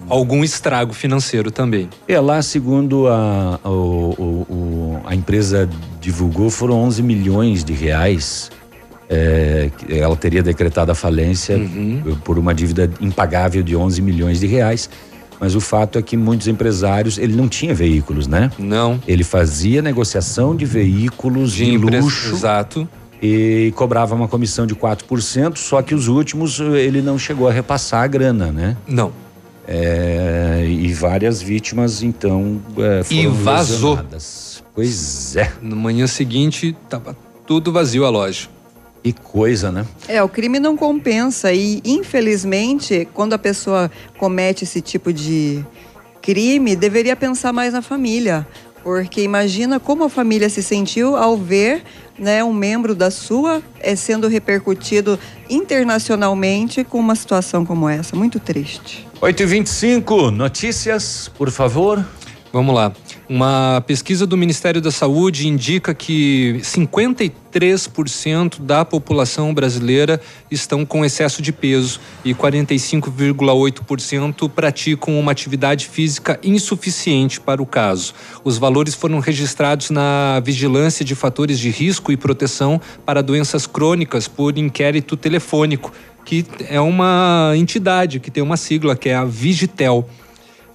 algum estrago financeiro também. É, lá, segundo a, o- o- o- a empresa divulgou, foram 11 milhões de reais. é, ela teria decretado a falência Uhum. por uma dívida impagável de 11 milhões de reais. Mas o fato é que muitos empresários, ele não tinha veículos, né? Não. Ele fazia negociação de veículos de, empre- luxo. Exato. E cobrava uma comissão de 4%, só que os últimos ele não chegou a repassar a grana, né? Não. É, e várias vítimas, então, é, foram E vazou. lesionadas. Pois é. Na manhã seguinte, tava tudo vazio a loja. Que coisa, né? É, o crime não compensa e, infelizmente, quando a pessoa comete esse tipo de crime, deveria pensar mais na família. Porque imagina como a família se sentiu ao ver né, um membro da sua é, sendo repercutido internacionalmente com uma situação como essa. Muito triste. 8 e 25 notícias, por favor. Vamos lá. Uma pesquisa do Ministério da Saúde indica que 53% da população brasileira estão com excesso de peso e 45,8% praticam uma atividade física insuficiente para o caso. Os valores foram registrados na Vigilância de Fatores de Risco e Proteção para Doenças Crônicas por inquérito telefônico, que é uma entidade que tem uma sigla que é a Vigitel.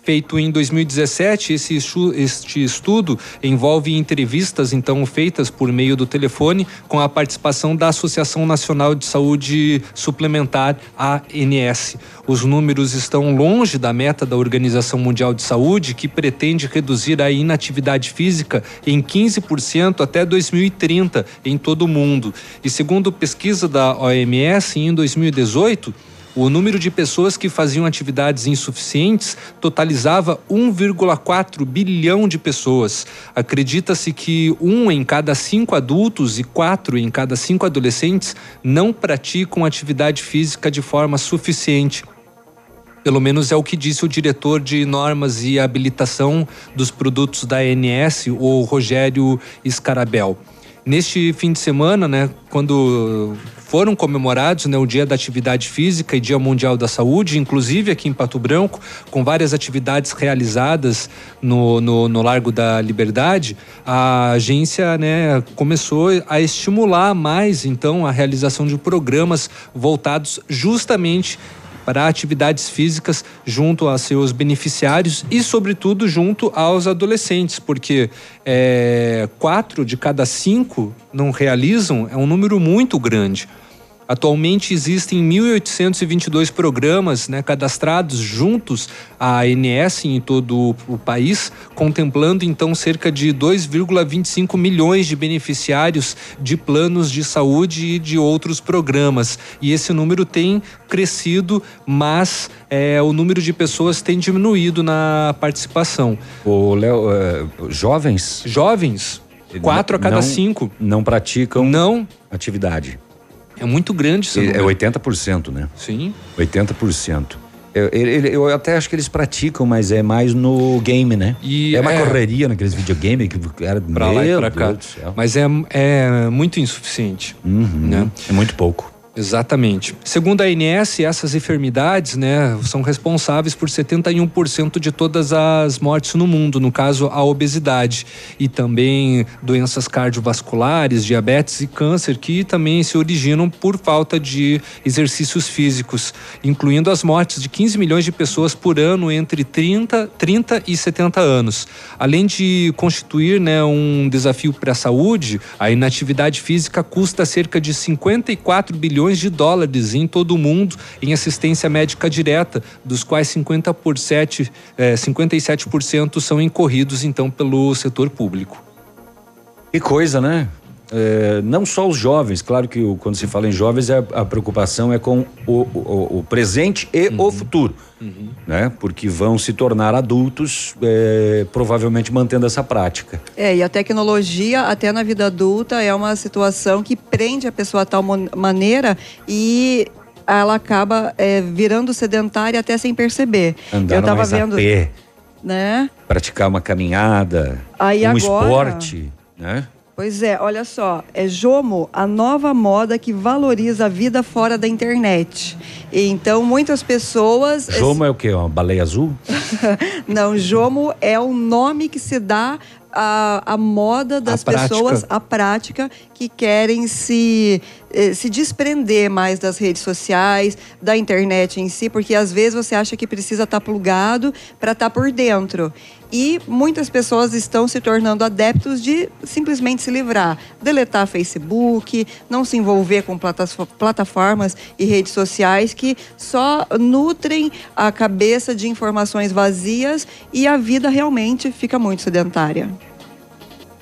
Feito em 2017, esse este estudo envolve entrevistas então feitas por meio do telefone com a participação da Associação Nacional de Saúde Suplementar, ANS. Os números estão longe da meta da Organização Mundial de Saúde, que pretende reduzir a inatividade física em 15% até 2030 em todo o mundo. E segundo pesquisa da OMS, em 2018, o número de pessoas que faziam atividades insuficientes totalizava 1,4 bilhão de pessoas. Acredita-se que um em cada cinco adultos e quatro em cada cinco adolescentes não praticam atividade física de forma suficiente. Pelo menos é o que disse o diretor de normas e habilitação dos produtos da ANS, o Rogério Scarabel. Neste fim de semana, né, quando foram comemorados né, o Dia da Atividade Física e Dia Mundial da Saúde, inclusive aqui em Pato Branco, com várias atividades realizadas no, no, no Largo da Liberdade, a agência né, começou a estimular mais então a realização de programas voltados justamente para atividades físicas junto a seus beneficiários e, sobretudo, junto aos adolescentes, porque é, quatro de cada cinco não realizam, é um número muito grande. Atualmente existem 1.822 programas né, cadastrados juntos à ANS em todo o país, contemplando então cerca de 2,25 milhões de beneficiários de planos de saúde e de outros programas. E esse número tem crescido, mas é, o número de pessoas tem diminuído na participação. O Léo, é, jovens? Jovens, quatro a cada não- cinco. Não praticam não atividade. É muito grande esse É número. 80%, né? Sim. 80%. Eu, ele- eu até acho que eles praticam, mas é mais no game, né? E é uma é- correria naqueles videogames que era Pra lá e pra cá. Mas é, é muito insuficiente. Uhum. né? É muito pouco. Exatamente. Segundo a ANS, essas enfermidades, né, são responsáveis por 71% de todas as mortes no mundo, no caso a obesidade e também doenças cardiovasculares, diabetes e câncer que também se originam por falta de exercícios físicos, incluindo as mortes de 15 milhões de pessoas por ano entre 30, 30 e 70 anos. Além de constituir, né, um desafio para a saúde, a inatividade física custa cerca de 54 bilhões de dólares em todo o mundo em assistência médica direta, dos quais 50 por 7, eh, 57% são incorridos então pelo setor público. Que coisa, né? É, não só os jovens, claro que o- quando se fala em jovens, a, a preocupação é com o, o- o presente e o futuro, né? Porque vão se tornar adultos, é, provavelmente mantendo essa prática. É, e a tecnologia, até na vida adulta, é uma situação que prende a pessoa a tal maneira e ela acaba é, virando sedentária até sem perceber. Andar Eu tava mais vendo, a pé, né? praticar uma caminhada, Aí um agora- esporte, né? Pois é, olha só, é Jomo, a nova moda que valoriza a vida fora da internet. E então muitas pessoas Jomo é o quê? Uma baleia azul? Não, Jomo é o nome que se dá à, à moda das prática. pessoas, à prática, que querem se, eh, se desprender mais das redes sociais, da internet em si, porque às vezes você acha que precisa estar plugado para estar por dentro. E muitas pessoas estão se tornando adeptos de simplesmente se livrar, deletar Facebook, não se envolver com plataformas e redes sociais que só nutrem a cabeça de informações vazias e a vida realmente fica muito sedentária.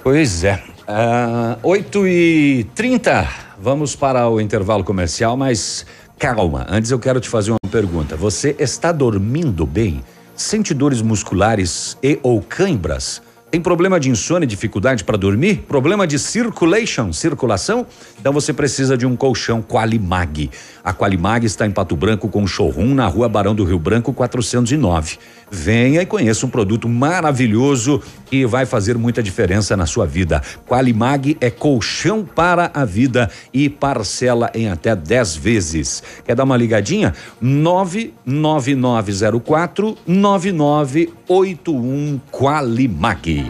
Pois é. Ah, 8 e 30 vamos para o intervalo comercial, mas calma, antes eu quero te fazer uma pergunta. Você está dormindo bem? Sente dores musculares e ou cãibras? Tem problema de insônia, dificuldade para dormir? Problema de circulation, circulação? Então você precisa de um colchão Qualimag. A Qualimag está em Pato Branco com showroom na rua Barão do Rio Branco 409. Venha e conheça um produto maravilhoso que vai fazer muita diferença na sua vida. Qualimag é colchão para a vida e parcela em até 10 vezes. Quer dar uma ligadinha? 99904 9981 Qualimag.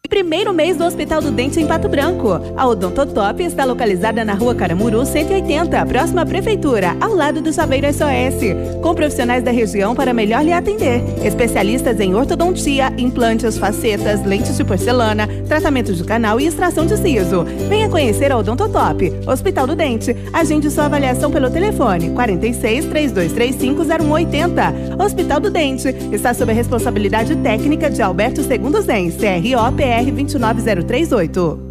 Primeiro mês do Hospital do Dente em Pato Branco. A Odontotop está localizada na rua Caramuru 180, próxima à Prefeitura, ao lado do Saveiro SOS. Com profissionais da região para melhor lhe atender. Especialistas em ortodontia, implantes, facetas, lentes de porcelana, tratamento de canal e extração de siso. Venha conhecer a Odontotop, Hospital do Dente. Agende sua avaliação pelo telefone 46 3235 0180. Hospital do Dente está sob a responsabilidade técnica de Alberto Segundo Zen, CRO PR 29038.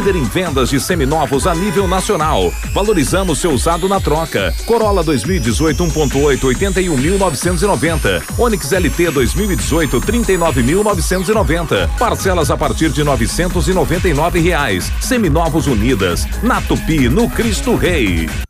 Líder em vendas de seminovos a nível nacional. Valorizamos seu usado na troca. Corolla 2018 1.8 81.990. Onix LT 2018 39.990. Parcelas a partir de 999 reais. Seminovos Unidas, na Tupi, no Cristo Rei.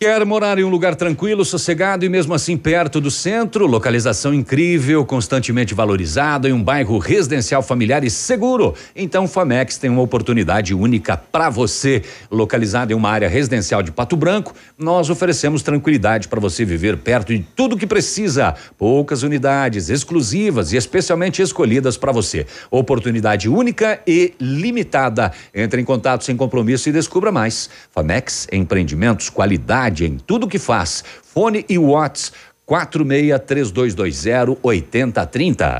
Quer morar em um lugar tranquilo, sossegado e mesmo assim perto do centro? Localização incrível, constantemente valorizada em um bairro residencial familiar e seguro. Então, Famex tem uma oportunidade única para você. Localizada em uma área residencial de Pato Branco, nós oferecemos tranquilidade para você viver perto de tudo que precisa. Poucas unidades exclusivas e especialmente escolhidas para você. Oportunidade única e limitada. Entre em contato sem compromisso e descubra mais. Famex Empreendimentos, qualidade em tudo que faz. Fone e Whats 463220 8030.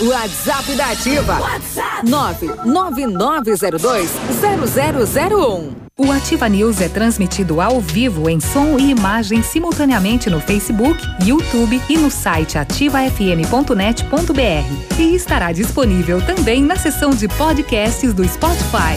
WhatsApp da Ativa. WhatsApp 999020001. O Ativa News é transmitido ao vivo em som e imagem simultaneamente no Facebook, YouTube e no site ativafm.net.br. E estará disponível também na seção de podcasts do Spotify.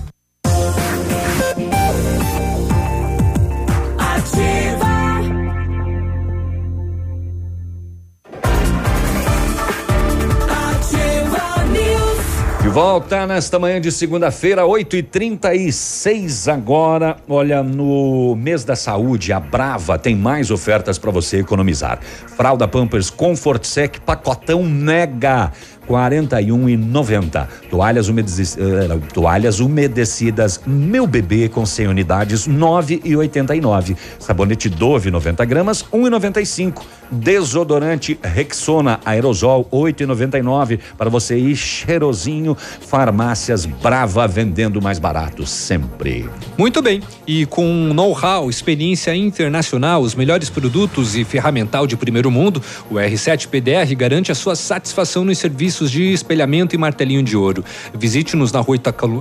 Volta nesta manhã de segunda-feira, 8 e 36 agora. Olha, no mês da saúde, a Brava tem mais ofertas para você economizar. Fralda Pampers Comfort Sec pacotão mega 41 e 90. Toalhas, umedeci, uh, toalhas umedecidas Meu Bebê com 100 unidades 9 e 89. Sabonete Dove 90 gramas 1 e 95. Desodorante Rexona Aerosol 8 e 99 para você ir cheirosinho. Farmácias Brava vendendo mais barato sempre. Muito bem. E com know-how, experiência internacional, os melhores produtos e ferramental de primeiro mundo, o R7 PDR garante a sua satisfação nos serviços de espelhamento e martelinho de ouro. Visite-nos na rua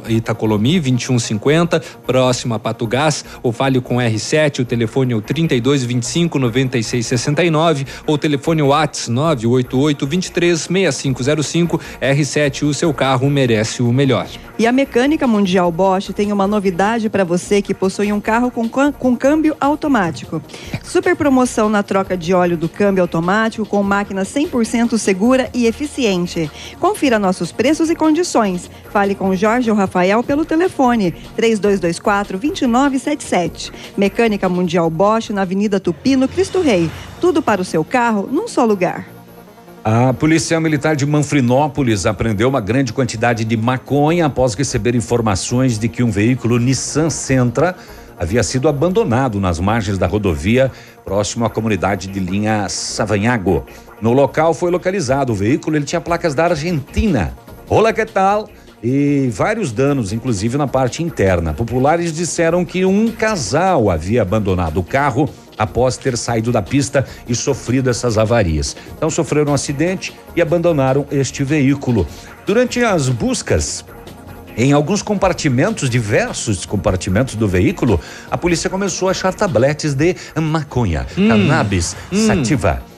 Itacolomi 2150, próximo a Pato Gás, ou fale com R7, o telefone é o 32 25 96 69 ou telefone Whats 988 23 6505. R7, o seu carro merece o melhor. E a Mecânica Mundial Bosch tem uma novidade para você que possui um carro com, com câmbio automático. Super promoção na troca de óleo do câmbio automático com máquina 100% segura e eficiente. Confira nossos preços e condições. Fale com Jorge ou Rafael pelo telefone 3224 2977. Mecânica Mundial Bosch na Avenida Tupi, no Cristo Rei. Tudo para o seu carro num só lugar. A Polícia Militar de Manfrinópolis apreendeu uma grande quantidade de maconha após receber informações de que um veículo Nissan Sentra havia sido abandonado nas margens da rodovia próximo à comunidade de linha Savanhago. No local foi localizado o veículo, ele tinha placas da Argentina. Olá, que tal? E vários danos, inclusive na parte interna. Populares disseram que um casal havia abandonado o carro após ter saído da pista e sofrido essas avarias. Então sofreram um acidente e abandonaram este veículo. Durante as buscas em alguns compartimentos, diversos compartimentos do veículo, a polícia começou a achar tabletes de maconha, hum, cannabis, hum. sativa.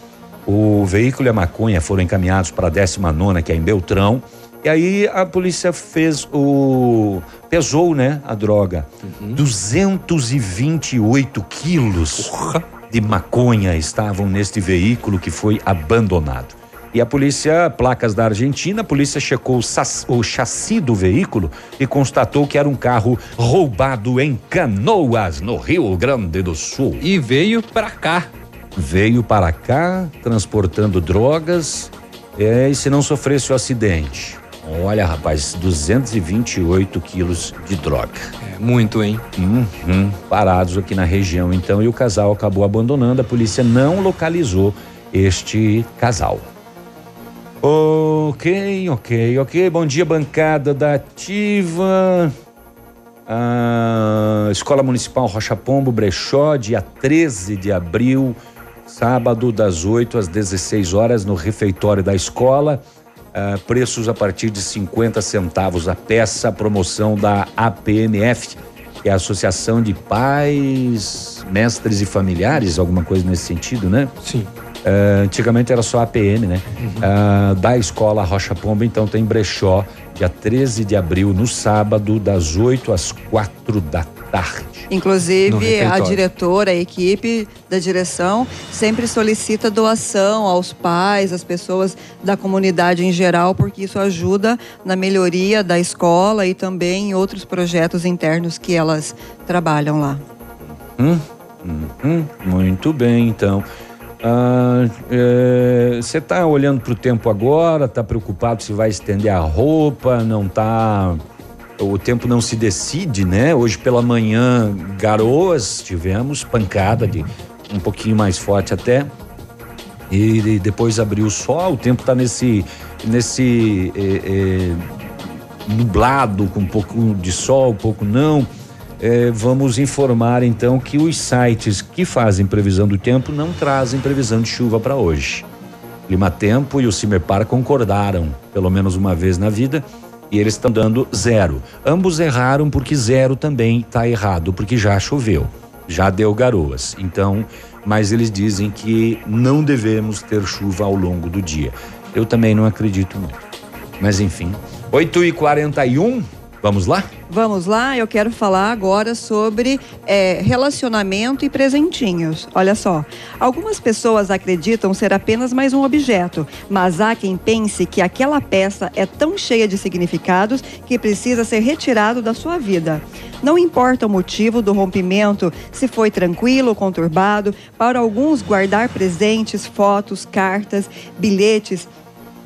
O veículo e a maconha foram encaminhados para a 19, que é em Beltrão. E aí a polícia fez o. pesou, né, a droga. Uhum. 228 quilos. Porra. de maconha estavam neste veículo que foi abandonado. E a polícia, placas da Argentina, a polícia checou o, sas- o chassi do veículo e constatou que era um carro roubado em Canoas, no Rio Grande do Sul. E veio para cá. Veio para cá transportando drogas é, e se não sofresse o acidente. Olha, rapaz, 228 quilos de droga. É muito, hein? Uhum, parados aqui na região, então, e o casal acabou abandonando. A polícia não localizou este casal. Ok, ok, ok. Bom dia, bancada da Ativa. Ah, Escola Municipal Rocha Pombo, Brechó, dia 13 de abril, sábado, das 8 às 16 horas, no refeitório da escola. Ah, preços a partir de 50 centavos a peça, promoção da APMF, que é a Associação de Pais, Mestres e Familiares, alguma coisa nesse sentido, né? Sim. Ah, antigamente era só APM, né? Ah, da escola Rocha Pombo, então tem brechó, dia 13 de abril, no sábado, das 8 às 4 da tarde. Inclusive, a diretora, a equipe da direção sempre solicita doação aos pais, às pessoas da comunidade em geral, porque isso ajuda na melhoria da escola e também em outros projetos internos que elas trabalham lá. Hum, hum, hum, muito bem, então. Você está olhando para o tempo agora, está preocupado se vai estender a roupa, não tá. O tempo não se decide, né? Hoje pela manhã, garoas, tivemos pancada de um pouquinho mais forte até. E depois abriu o sol, o tempo está nesse, nesse eh, eh, nublado, com um pouco de sol, um pouco não. Eh, vamos informar então que os sites que fazem previsão do tempo não trazem previsão de chuva para hoje. Clima Tempo e o Cimerpar concordaram, pelo menos uma vez na vida, e eles estão dando zero. Ambos erraram porque zero também está errado, porque já choveu, já deu garoas. Então, mas eles dizem que não devemos ter chuva ao longo do dia. Eu também não acredito muito. Mas enfim, 8 e 41 vamos lá? Vamos lá, eu quero falar agora sobre é, relacionamento e presentinhos. Olha só, algumas pessoas acreditam ser apenas mais um objeto, mas há quem pense que aquela peça é tão cheia de significados que precisa ser retirado da sua vida. Não importa o motivo do rompimento, se foi tranquilo ou conturbado, para alguns guardar presentes, fotos, cartas, bilhetes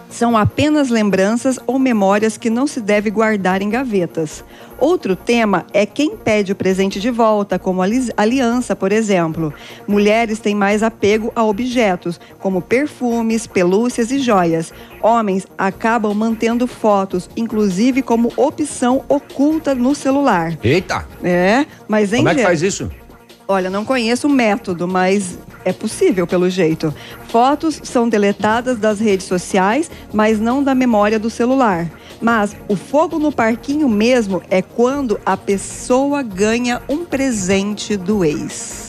são apenas lembranças ou memórias que não se deve guardar em gavetas. Outro tema é quem pede o presente de volta, como ali- aliança, por exemplo. Mulheres têm mais apego a objetos, como perfumes, pelúcias e joias. Homens acabam mantendo fotos, inclusive como opção oculta no celular. Eita! É, mas em Como é que faz isso? Olha, não conheço o método, mas é possível pelo jeito. Fotos são deletadas das redes sociais, mas não da memória do celular. Mas o fogo no parquinho mesmo é quando a pessoa ganha um presente do ex.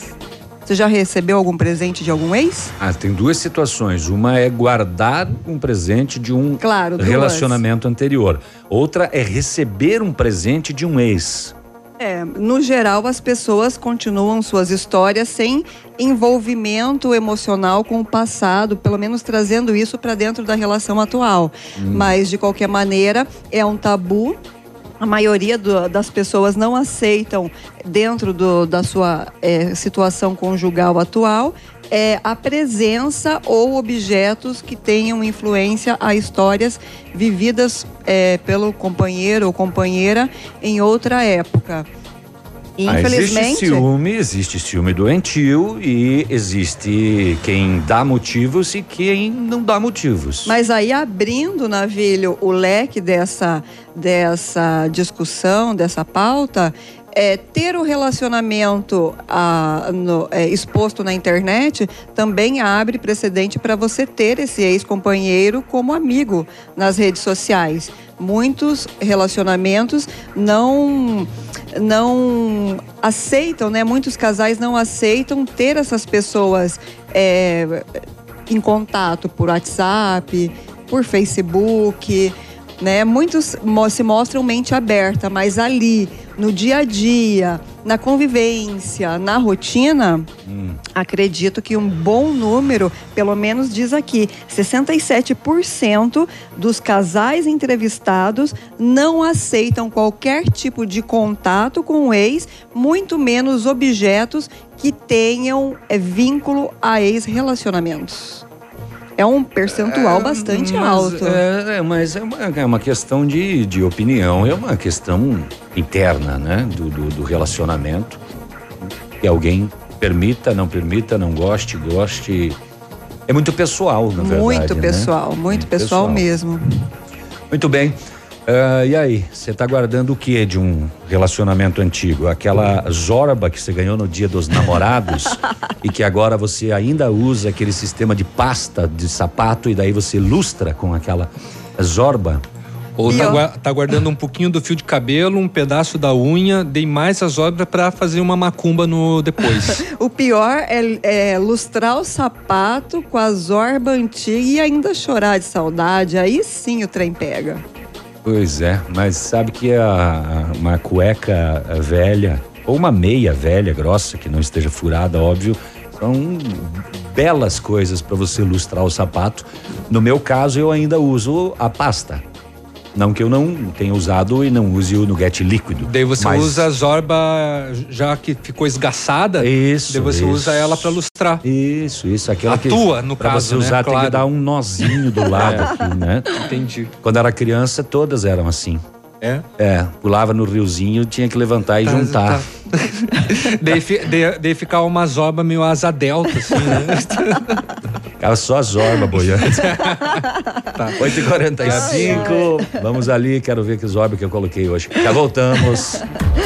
Você já recebeu algum presente de algum ex? Ah, tem duas situações. Uma é guardar um presente de um Claro, relacionamento anterior. Outra é receber um presente de um ex. É, no geral, as pessoas continuam suas histórias sem envolvimento emocional com o passado, pelo menos trazendo isso para dentro da relação atual. Hum. Mas, de qualquer maneira, é um tabu. A maioria do- das pessoas não aceitam, dentro do- da sua é, situação conjugal atual, é, a presença ou objetos que tenham influência a histórias vividas é, pelo companheiro ou companheira em outra época. E, Ah, existe infelizmente. ciúme, existe ciúme doentio e existe quem dá motivos e quem não dá motivos. Mas aí abrindo, Navilho, o leque dessa, dessa discussão, dessa pauta, é, ter o relacionamento no- é, exposto na internet também abre precedente para você ter esse ex-companheiro como amigo nas redes sociais. Muitos relacionamentos não não aceitam, né? Muitos casais não aceitam ter essas pessoas é, em contato por WhatsApp, por Facebook, né? Muitos se mostram mente aberta, mas ali, no dia a dia, na convivência, na rotina, acredito que um bom número, pelo menos diz aqui, 67% dos casais entrevistados não aceitam qualquer tipo de contato com o ex, muito menos objetos que tenham é, vínculo a ex-relacionamentos. É um percentual bastante Mas, alto. É, é, mas é uma, é uma questão de, de opinião, é uma questão interna, né? Do, do, do relacionamento. Que alguém permita, não permita, não goste, goste. É muito pessoal, na verdade. muito né? pessoal, muito pessoal, mesmo. Muito bem. Ah, e aí, você tá guardando o que de um relacionamento antigo? Aquela zorba que você ganhou no dia dos namorados e que agora você ainda usa aquele sistema de pasta de sapato e daí você lustra com aquela zorba? Ou tá, tá guardando um pouquinho do fio de cabelo, um pedaço da unha, dei mais as obras pra fazer uma macumba no depois. O pior é, é lustrar o sapato com a zorba antiga e ainda chorar de saudade. Aí sim o trem pega. Pois é, mas sabe que a, uma cueca velha, ou uma meia velha, grossa, que não esteja furada, óbvio, são belas coisas para você lustrar o sapato. No meu caso, eu ainda uso a pasta. Não que eu não tenha usado e não use o Nugget líquido. Daí você mas- usa a zorba já que ficou esgaçada. Isso. Daí você isso. usa ela pra lustrar. Isso, isso. Aquela A que, tua, no pra caso, você né? usar tem que dar um nozinho do lado aqui, né? Entendi. Quando era criança, todas eram assim. É? É, pulava no riozinho, tinha que levantar e Tá, juntar. daí, fi- daí- daí ficava uma zorba meio asa delta, assim, né? Ficava só zorba boiando. Tá. 8h45. Vamos ali, quero ver que zorba que eu coloquei hoje. Já voltamos.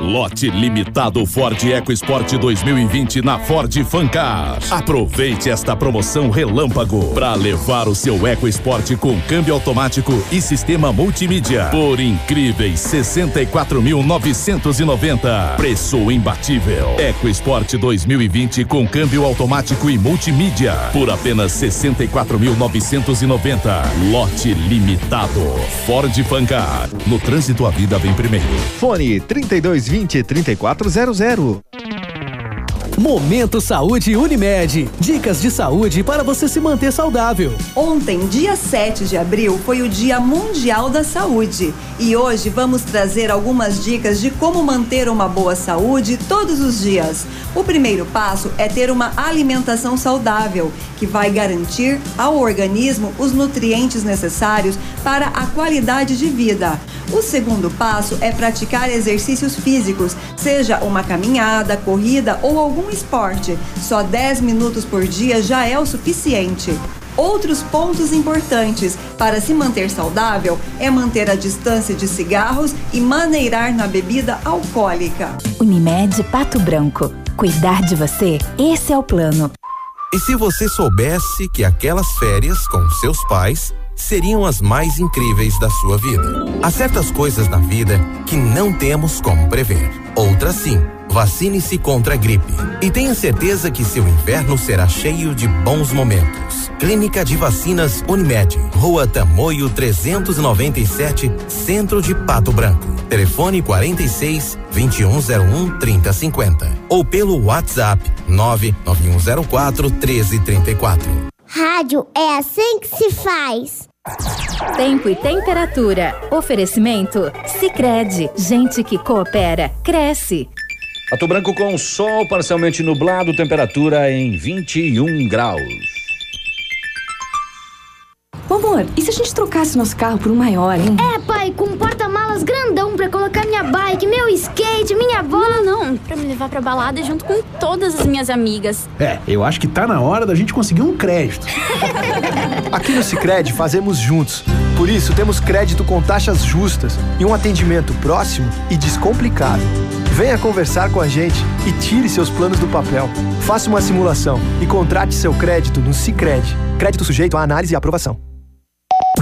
Lote limitado Ford EcoSport 2020 na Ford Fancar. Aproveite esta promoção relâmpago para levar o seu EcoSport com câmbio automático e sistema multimídia por incríveis 64.990. Preço imbatível. EcoSport 2020 com câmbio automático e multimídia por apenas 64.990. Lote limitado. Ford Fancar. No trânsito a vida vem primeiro. Fone 3220 3400. Momento Saúde Unimed. Dicas de saúde para você se manter saudável. Ontem, dia 7 de abril, foi o Dia Mundial da Saúde. E hoje vamos trazer algumas dicas de como manter uma boa saúde todos os dias. O primeiro passo é ter uma alimentação saudável, que vai garantir ao organismo os nutrientes necessários para a qualidade de vida. O segundo passo é praticar exercícios físicos, seja uma caminhada, corrida ou algum esporte. Só 10 minutos por dia já é o suficiente. Outros pontos importantes para se manter saudável é manter a distância de cigarros e maneirar na bebida alcoólica. Unimed Pato Branco. Cuidar de você? Esse é o plano. E se você soubesse que aquelas férias com seus pais seriam as mais incríveis da sua vida? Há certas coisas na vida que não temos como prever. Outras sim. Vacine-se contra a gripe. E tenha certeza que seu inverno será cheio de bons momentos. Clínica de Vacinas Unimed. Rua Tamoio 397, Centro de Pato Branco. Telefone 46 2101 3050. Ou pelo WhatsApp 99104 1334. Rádio é assim que se faz. Tempo e temperatura. Oferecimento? Sicredi Gente que coopera, cresce. Pato Branco com sol parcialmente nublado, temperatura em 21 graus. Ô amor, e se a gente trocasse nosso carro por um maior, hein? É, pai, com um porta-malas grandão pra colocar minha bike, meu skate, minha bola. Não, não, pra me levar pra balada junto com todas as minhas amigas. É, eu acho que tá na hora da gente conseguir um crédito. Aqui no Sicredi fazemos juntos. Por isso temos crédito com taxas justas e um atendimento próximo e descomplicado. Venha conversar com a gente e tire seus planos do papel. Faça uma simulação e contrate seu crédito no Sicredi. Crédito sujeito à análise e aprovação.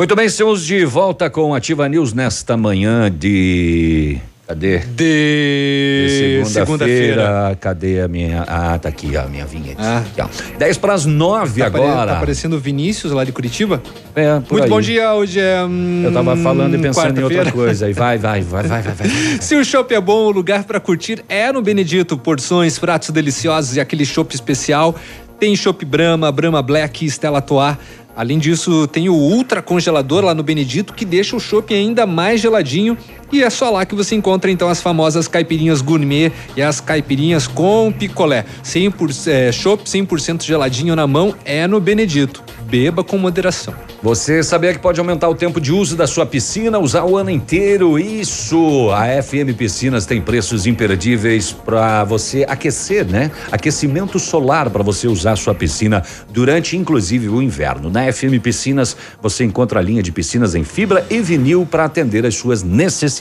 Muito bem, estamos de volta com Ativa News nesta manhã de. Cadê? De, segunda-feira. Segunda Cadê a minha. Ah, tá aqui, a minha vinheta. Ah. Aqui, ó. 10 para as 9 tá agora. Apare, tá aparecendo o Vinícius lá de Curitiba? É, Muito aí. bom dia, hoje é. Hum, Eu tava falando e pensando em outra coisa. Aí vai, vai, vai, vai, vai, vai. Se o chopp é bom, o lugar para curtir é no Benedito. Porções, pratos deliciosos e aquele chopp especial. Tem chopp Brahma, Brahma Black e Stella Toar. Além disso, tem o ultra congelador lá no Benedito que deixa o chopp ainda mais geladinho e é só lá que você encontra então as famosas caipirinhas gourmet e as caipirinhas com picolé. 100% é, chopp 100% geladinho na mão é no Benedito. Beba com moderação. Você sabia que pode aumentar o tempo de uso da sua piscina, usar o ano inteiro? Isso! A FM Piscinas tem preços imperdíveis para você aquecer, né? Aquecimento solar para você usar a sua piscina durante inclusive o inverno. Na FM Piscinas você encontra a linha de piscinas em fibra e vinil para atender as suas necessidades.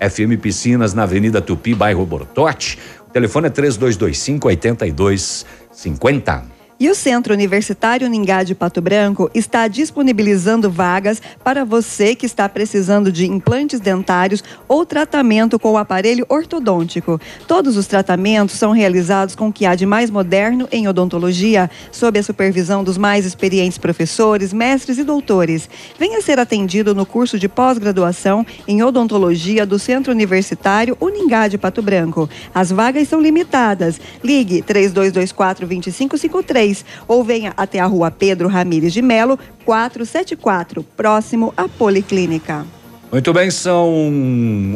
FM Piscinas na Avenida Tupi, bairro Bortote. O telefone é 3225 8250. E o Centro Universitário Ningá de Pato Branco está disponibilizando vagas para você que está precisando de implantes dentários ou tratamento com o aparelho ortodôntico. Todos os tratamentos são realizados com o que há de mais moderno em odontologia, sob a supervisão dos mais experientes professores, mestres e doutores. Venha ser atendido no curso de pós-graduação em odontologia do Centro Universitário Uningá de Pato Branco. As vagas são limitadas. Ligue 3224 2553 ou venha até a rua Pedro Ramires de Melo, 474, próximo à Policlínica. Muito bem, são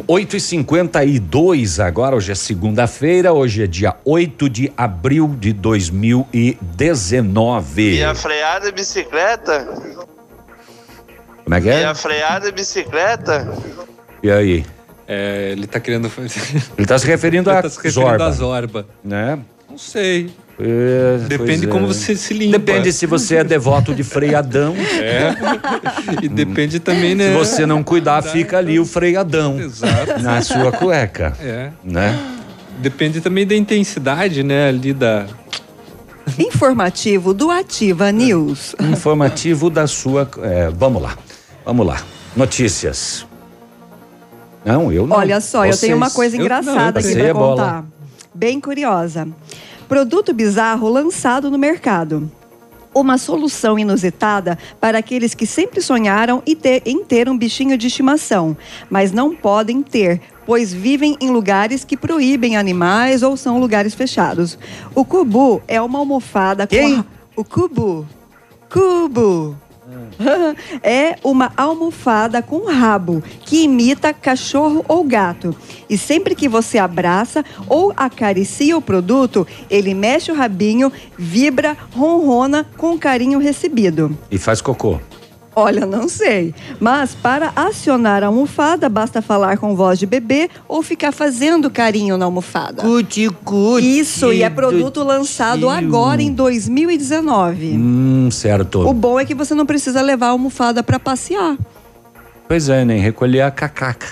8h52 agora. Hoje é segunda-feira, hoje é dia 8 de abril de 2019. E a freada é bicicleta? Como é que E é? a freada é bicicleta? E aí? É, ele tá querendo fazer. Ele tá se referindo Ele a tá se referindo Zorba. a Zorba. Né? Não sei. É, Depende pois como é. você se limpa. Depende se você é devoto de freadão. É. E depende também, né? Se você não cuidar, fica ali o freadão Exato. na sua cueca. É. Né? Depende também da intensidade, né? Ali da. Informativo do Ativa News. Informativo da sua. é, vamos lá. Vamos lá. Notícias. Não, eu não. Olha só, eu tenho uma Vocês. coisa engraçada aqui para é bola. contar. Bem curiosa. Produto bizarro lançado no mercado. Uma solução inusitada para aqueles que sempre sonharam em ter, um bichinho de estimação, mas não podem ter, pois vivem em lugares que proíbem animais ou são lugares fechados. O cubu é uma almofada com. a- O cubu. Cubo. É uma almofada com rabo que imita cachorro ou gato. E sempre que você abraça ou acaricia o produto, ele mexe o rabinho, vibra, ronrona com carinho recebido. E faz cocô. Olha, não sei. Mas para acionar a almofada, basta falar com voz de bebê ou ficar fazendo carinho na almofada. Cuti, cuti. Isso, e é produto lançado agora em 2019. Hum, certo. O bom é que você não precisa levar a almofada para passear. Pois é, nem recolher a cacaca,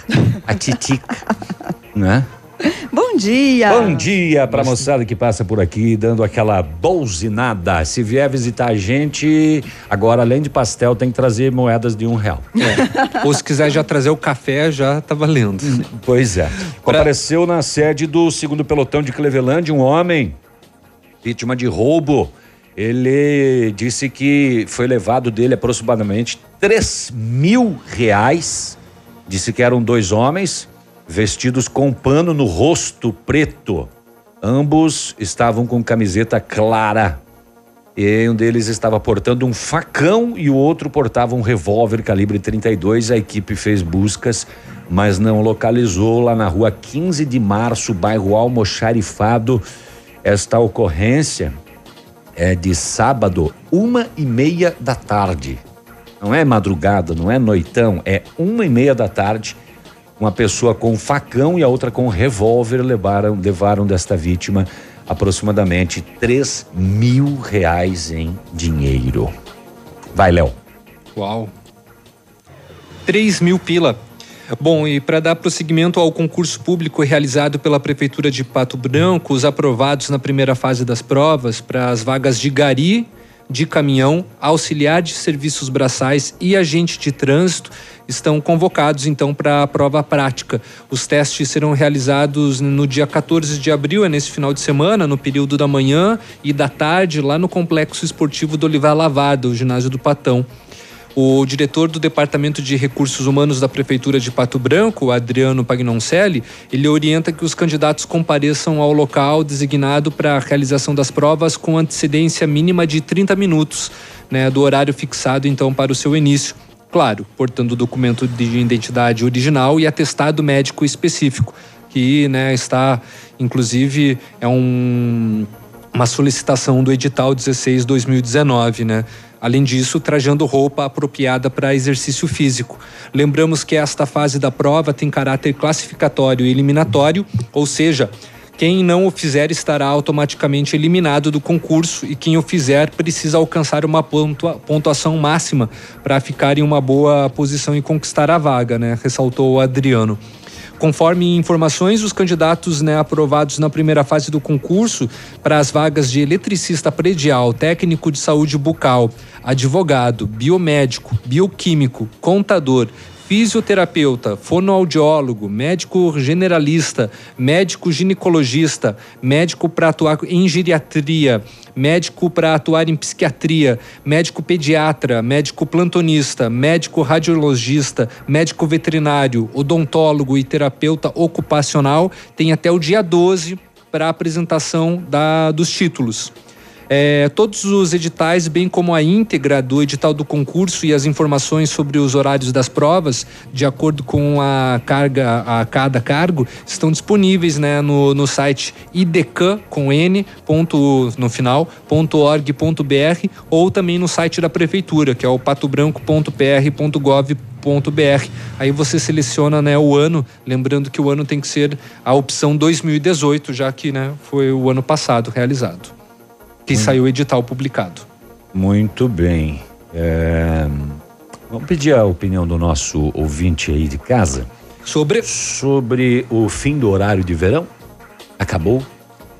a titica, né? Bom dia! Bom dia pra moçada que passa por aqui, dando aquela bolzinada. Se vier visitar a gente, agora além de pastel, tem que trazer moedas de um real. É. Ou se quiser já trazer o café, já tá valendo. Pois é. Compareceu na sede do segundo pelotão de Cleveland um homem vítima de roubo. Ele disse que foi levado dele aproximadamente 3 mil reais. Disse que eram dois homens vestidos com pano no rosto preto. Ambos estavam com camiseta clara. E um deles estava portando um facão e o outro portava um revólver calibre 32. A equipe fez buscas, mas não localizou lá na rua 15 de março, bairro Almoxarifado. Esta ocorrência é de sábado, uma e meia da tarde. Não é madrugada, não é noitão, é uma e meia da tarde uma pessoa com facão e a outra com revólver levaram, levaram desta vítima aproximadamente 3 mil reais em dinheiro. Vai, Léo. Uau. 3 mil pila. Bom, e para dar prosseguimento ao concurso público realizado pela Prefeitura de Pato Branco, os aprovados na primeira fase das provas para as vagas de gari, de caminhão, auxiliar de serviços braçais e agente de trânsito estão convocados então para a prova prática. Os testes serão realizados no dia 14 de abril, é nesse final de semana, no período da manhã e da tarde, lá no Complexo Esportivo do Olivar Lavado, o ginásio do Patão. O diretor do Departamento de Recursos Humanos da Prefeitura de Pato Branco, Adriano Pagnoncelli, ele orienta que os candidatos compareçam ao local designado para a realização das provas com antecedência mínima de 30 minutos, né, do horário fixado então para o seu início. Claro, portando documento de identidade original e atestado médico específico, que né, está, inclusive, é um, uma solicitação do edital 16-2019, né? Além disso, trajando roupa apropriada para exercício físico. Lembramos que esta fase da prova tem caráter classificatório e eliminatório, ou seja, quem não o fizer estará automaticamente eliminado do concurso e quem o fizer precisa alcançar uma pontuação máxima para ficar em uma boa posição e conquistar a vaga, né? Ressaltou o Adriano. Conforme informações, os candidatos né, aprovados na primeira fase do concurso para as vagas de eletricista predial, técnico de saúde bucal, advogado, biomédico, bioquímico, contador, fisioterapeuta, fonoaudiólogo, médico generalista, médico ginecologista, médico para atuar em geriatria, médico para atuar em psiquiatria, médico pediatra, médico plantonista, médico radiologista, médico veterinário, odontólogo e terapeuta ocupacional tem até o dia 12 para a apresentação da, dos títulos. É, todos os editais, bem como a íntegra do edital do concurso e as informações sobre os horários das provas, de acordo com a carga a cada cargo, estão disponíveis né, no, no site idk com n ponto, no final ponto org ponto br ou também no site da prefeitura que é o patobranco.pr.gov br Aí você seleciona né, o ano, lembrando que o ano tem que ser a opção 2018, já que né, foi o ano passado realizado que hum. saiu o edital publicado. Muito bem. É... Vamos pedir a opinião do nosso ouvinte aí de casa. Sobre? Sobre o fim do horário de verão. Acabou.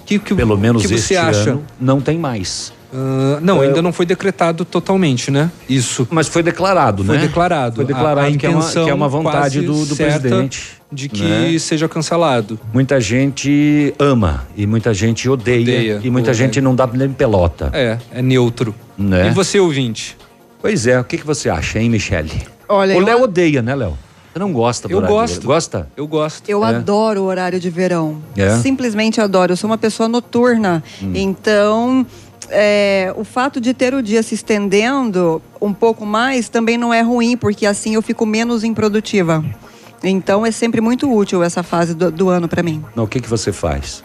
Que, que, Pelo menos que você acha? ano não tem mais. Uh, não, ainda não foi decretado totalmente, né? Isso. Mas foi declarado, foi né? Declarado. Foi declarado. A, a que, é uma, que é uma vontade do, do presidente. De que né? seja cancelado. Muita gente ama e muita gente odeia. odeia e muita gente não dá nem pelota. É, é neutro. Né? E você, ouvinte? Pois é, o que, que você acha, hein, Michele? Olha, o Léo eu... odeia, né, Léo? Você não gosta do eu horário gosto. Gosta? Eu gosto. Eu é. adoro o horário de verão. É. Simplesmente adoro. Eu sou uma pessoa noturna. Hum. Então, é, o fato de ter o dia se estendendo um pouco mais também não é ruim, porque assim eu fico menos improdutiva. Então é sempre muito útil essa fase do, do ano para mim. Não, o que, que você faz?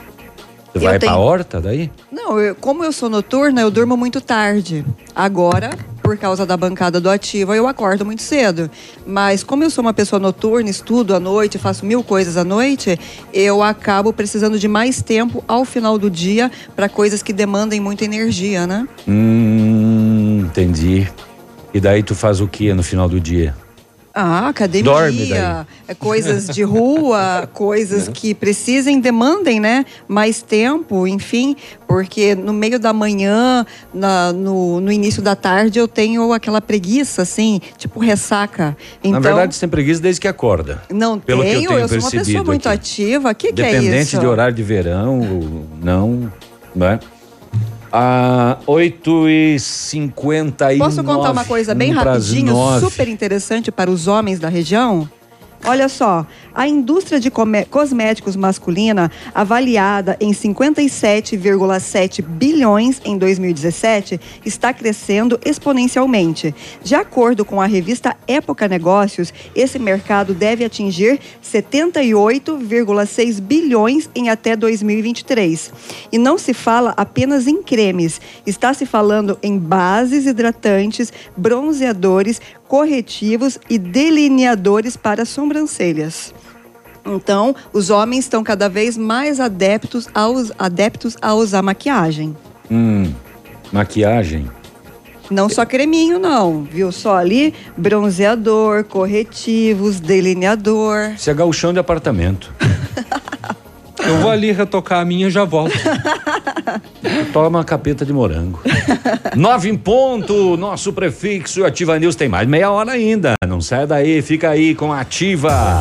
Você vai tenho... pra horta daí? Não, eu, como eu sou noturna, eu durmo muito tarde. Agora por causa da bancada do Ativa, eu acordo muito cedo. Mas como eu sou uma pessoa noturna, estudo à noite, faço mil coisas à noite, eu acabo precisando de mais tempo ao final do dia para coisas que demandem muita energia, né? Hum, entendi. E daí tu faz o que no final do dia? Ah, academia, Dorme daí. é, coisas de rua, coisas que precisem, demandem, né? Mais tempo, enfim, porque no meio da manhã, na- no, no início da tarde, eu tenho aquela preguiça, assim, tipo ressaca. Então, Na verdade, tem preguiça desde que acorda. não pelo que eu tenho, tenho eu, sou uma pessoa muito aqui. ativa. O que, que é Dependente isso? de horário de verão, ou não, né? Ah, 8 e 59 Posso contar uma coisa bem rapidinho, super interessante para os homens da região? Olha só, a indústria de cosméticos masculina, avaliada em 57,7 bilhões em 2017, está crescendo exponencialmente. De acordo com a revista Época Negócios, esse mercado deve atingir 78,6 bilhões em até 2023. E não se fala apenas em cremes, está se falando em bases hidratantes, bronzeadores, corretivos e delineadores para sobrancelhas. Então, os homens estão cada vez mais adeptos a, us- adeptos a usar maquiagem. Hum, maquiagem. Não só creminho, não, viu? Só ali bronzeador, corretivos, delineador. Isso é gauchão de apartamento. Eu vou ali retocar a minha e já volto. Toma uma capeta de morango. Nove em ponto, nosso prefixo Ativa News tem mais meia hora ainda. Não sai daí, fica aí com a Ativa.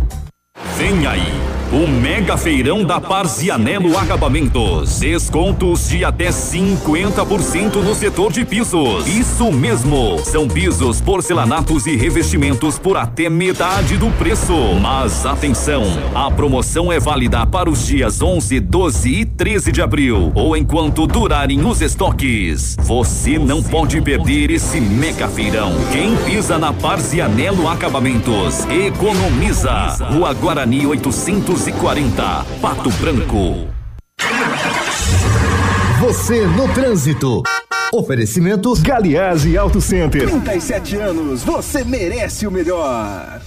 Vem aí, o mega feirão da Parzianello Acabamentos. Descontos de até 50% no setor de pisos. Isso mesmo, são pisos, porcelanatos e revestimentos por até metade do preço. Mas atenção, a promoção é válida para os dias 11, 12 e 13 de abril, ou enquanto durarem os estoques. Você não pode perder esse mega feirão. Quem pisa na Parzianello Acabamentos, economiza. Rua Guarani 840, Pato Branco. Você no trânsito. Oferecimento Galiase Auto Center. 37 anos, você merece o melhor.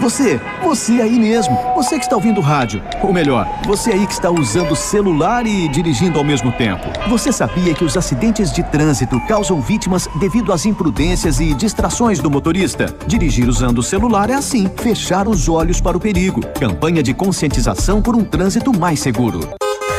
Você! Você aí mesmo! Você que está ouvindo rádio. Ou melhor, você aí que está usando celular e dirigindo ao mesmo tempo. Você sabia que os acidentes de trânsito causam vítimas devido às imprudências e distrações do motorista? Dirigir usando o celular é assim, fechar os olhos para o perigo. Campanha de conscientização por um trânsito mais seguro.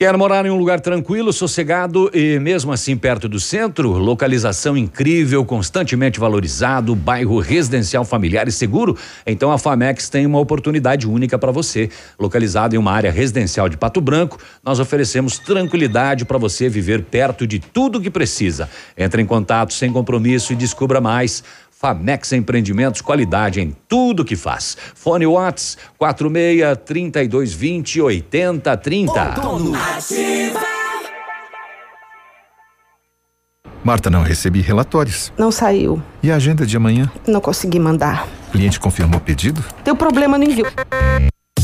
Quer morar em um lugar tranquilo, sossegado e mesmo assim perto do centro? Localização incrível, constantemente valorizado, bairro residencial familiar e seguro? Então a Famex tem uma oportunidade única para você. Localizado em uma área residencial de Pato Branco, nós oferecemos tranquilidade para você viver perto de tudo que precisa. Entre em contato sem compromisso e descubra mais. Famex Empreendimentos, qualidade em tudo que faz. Fone Whats 46 3220 8030. Marta, não recebi relatórios. Não saiu. E a agenda de amanhã? Não consegui mandar. O cliente confirmou o pedido? Deu problema no envio.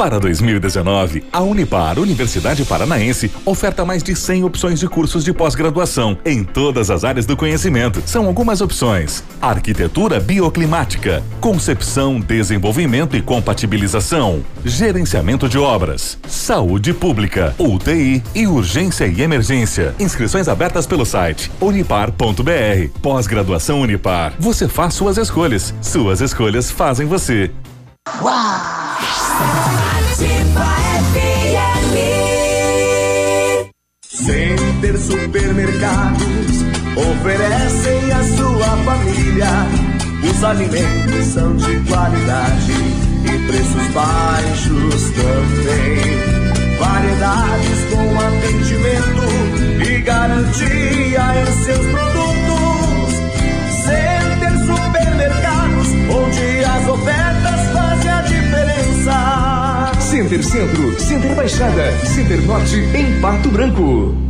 Para 2019, a Unipar, Universidade Paranaense, oferta mais de 100 opções de cursos de pós-graduação em todas as áreas do conhecimento. São algumas opções: arquitetura bioclimática, concepção, desenvolvimento e compatibilização, gerenciamento de obras, saúde pública, UTI e urgência e emergência. Inscrições abertas pelo site unipar.br. Pós-graduação Unipar. Você faz suas escolhas. Suas escolhas fazem você. Center Supermercados oferecem à sua família. Os alimentos são de qualidade e preços baixos também. Variedades com atendimento e garantia em seus produtos. Center Supermercados, onde as ofertas. Center Centro, Center Baixada, Center Norte, em Pato Branco.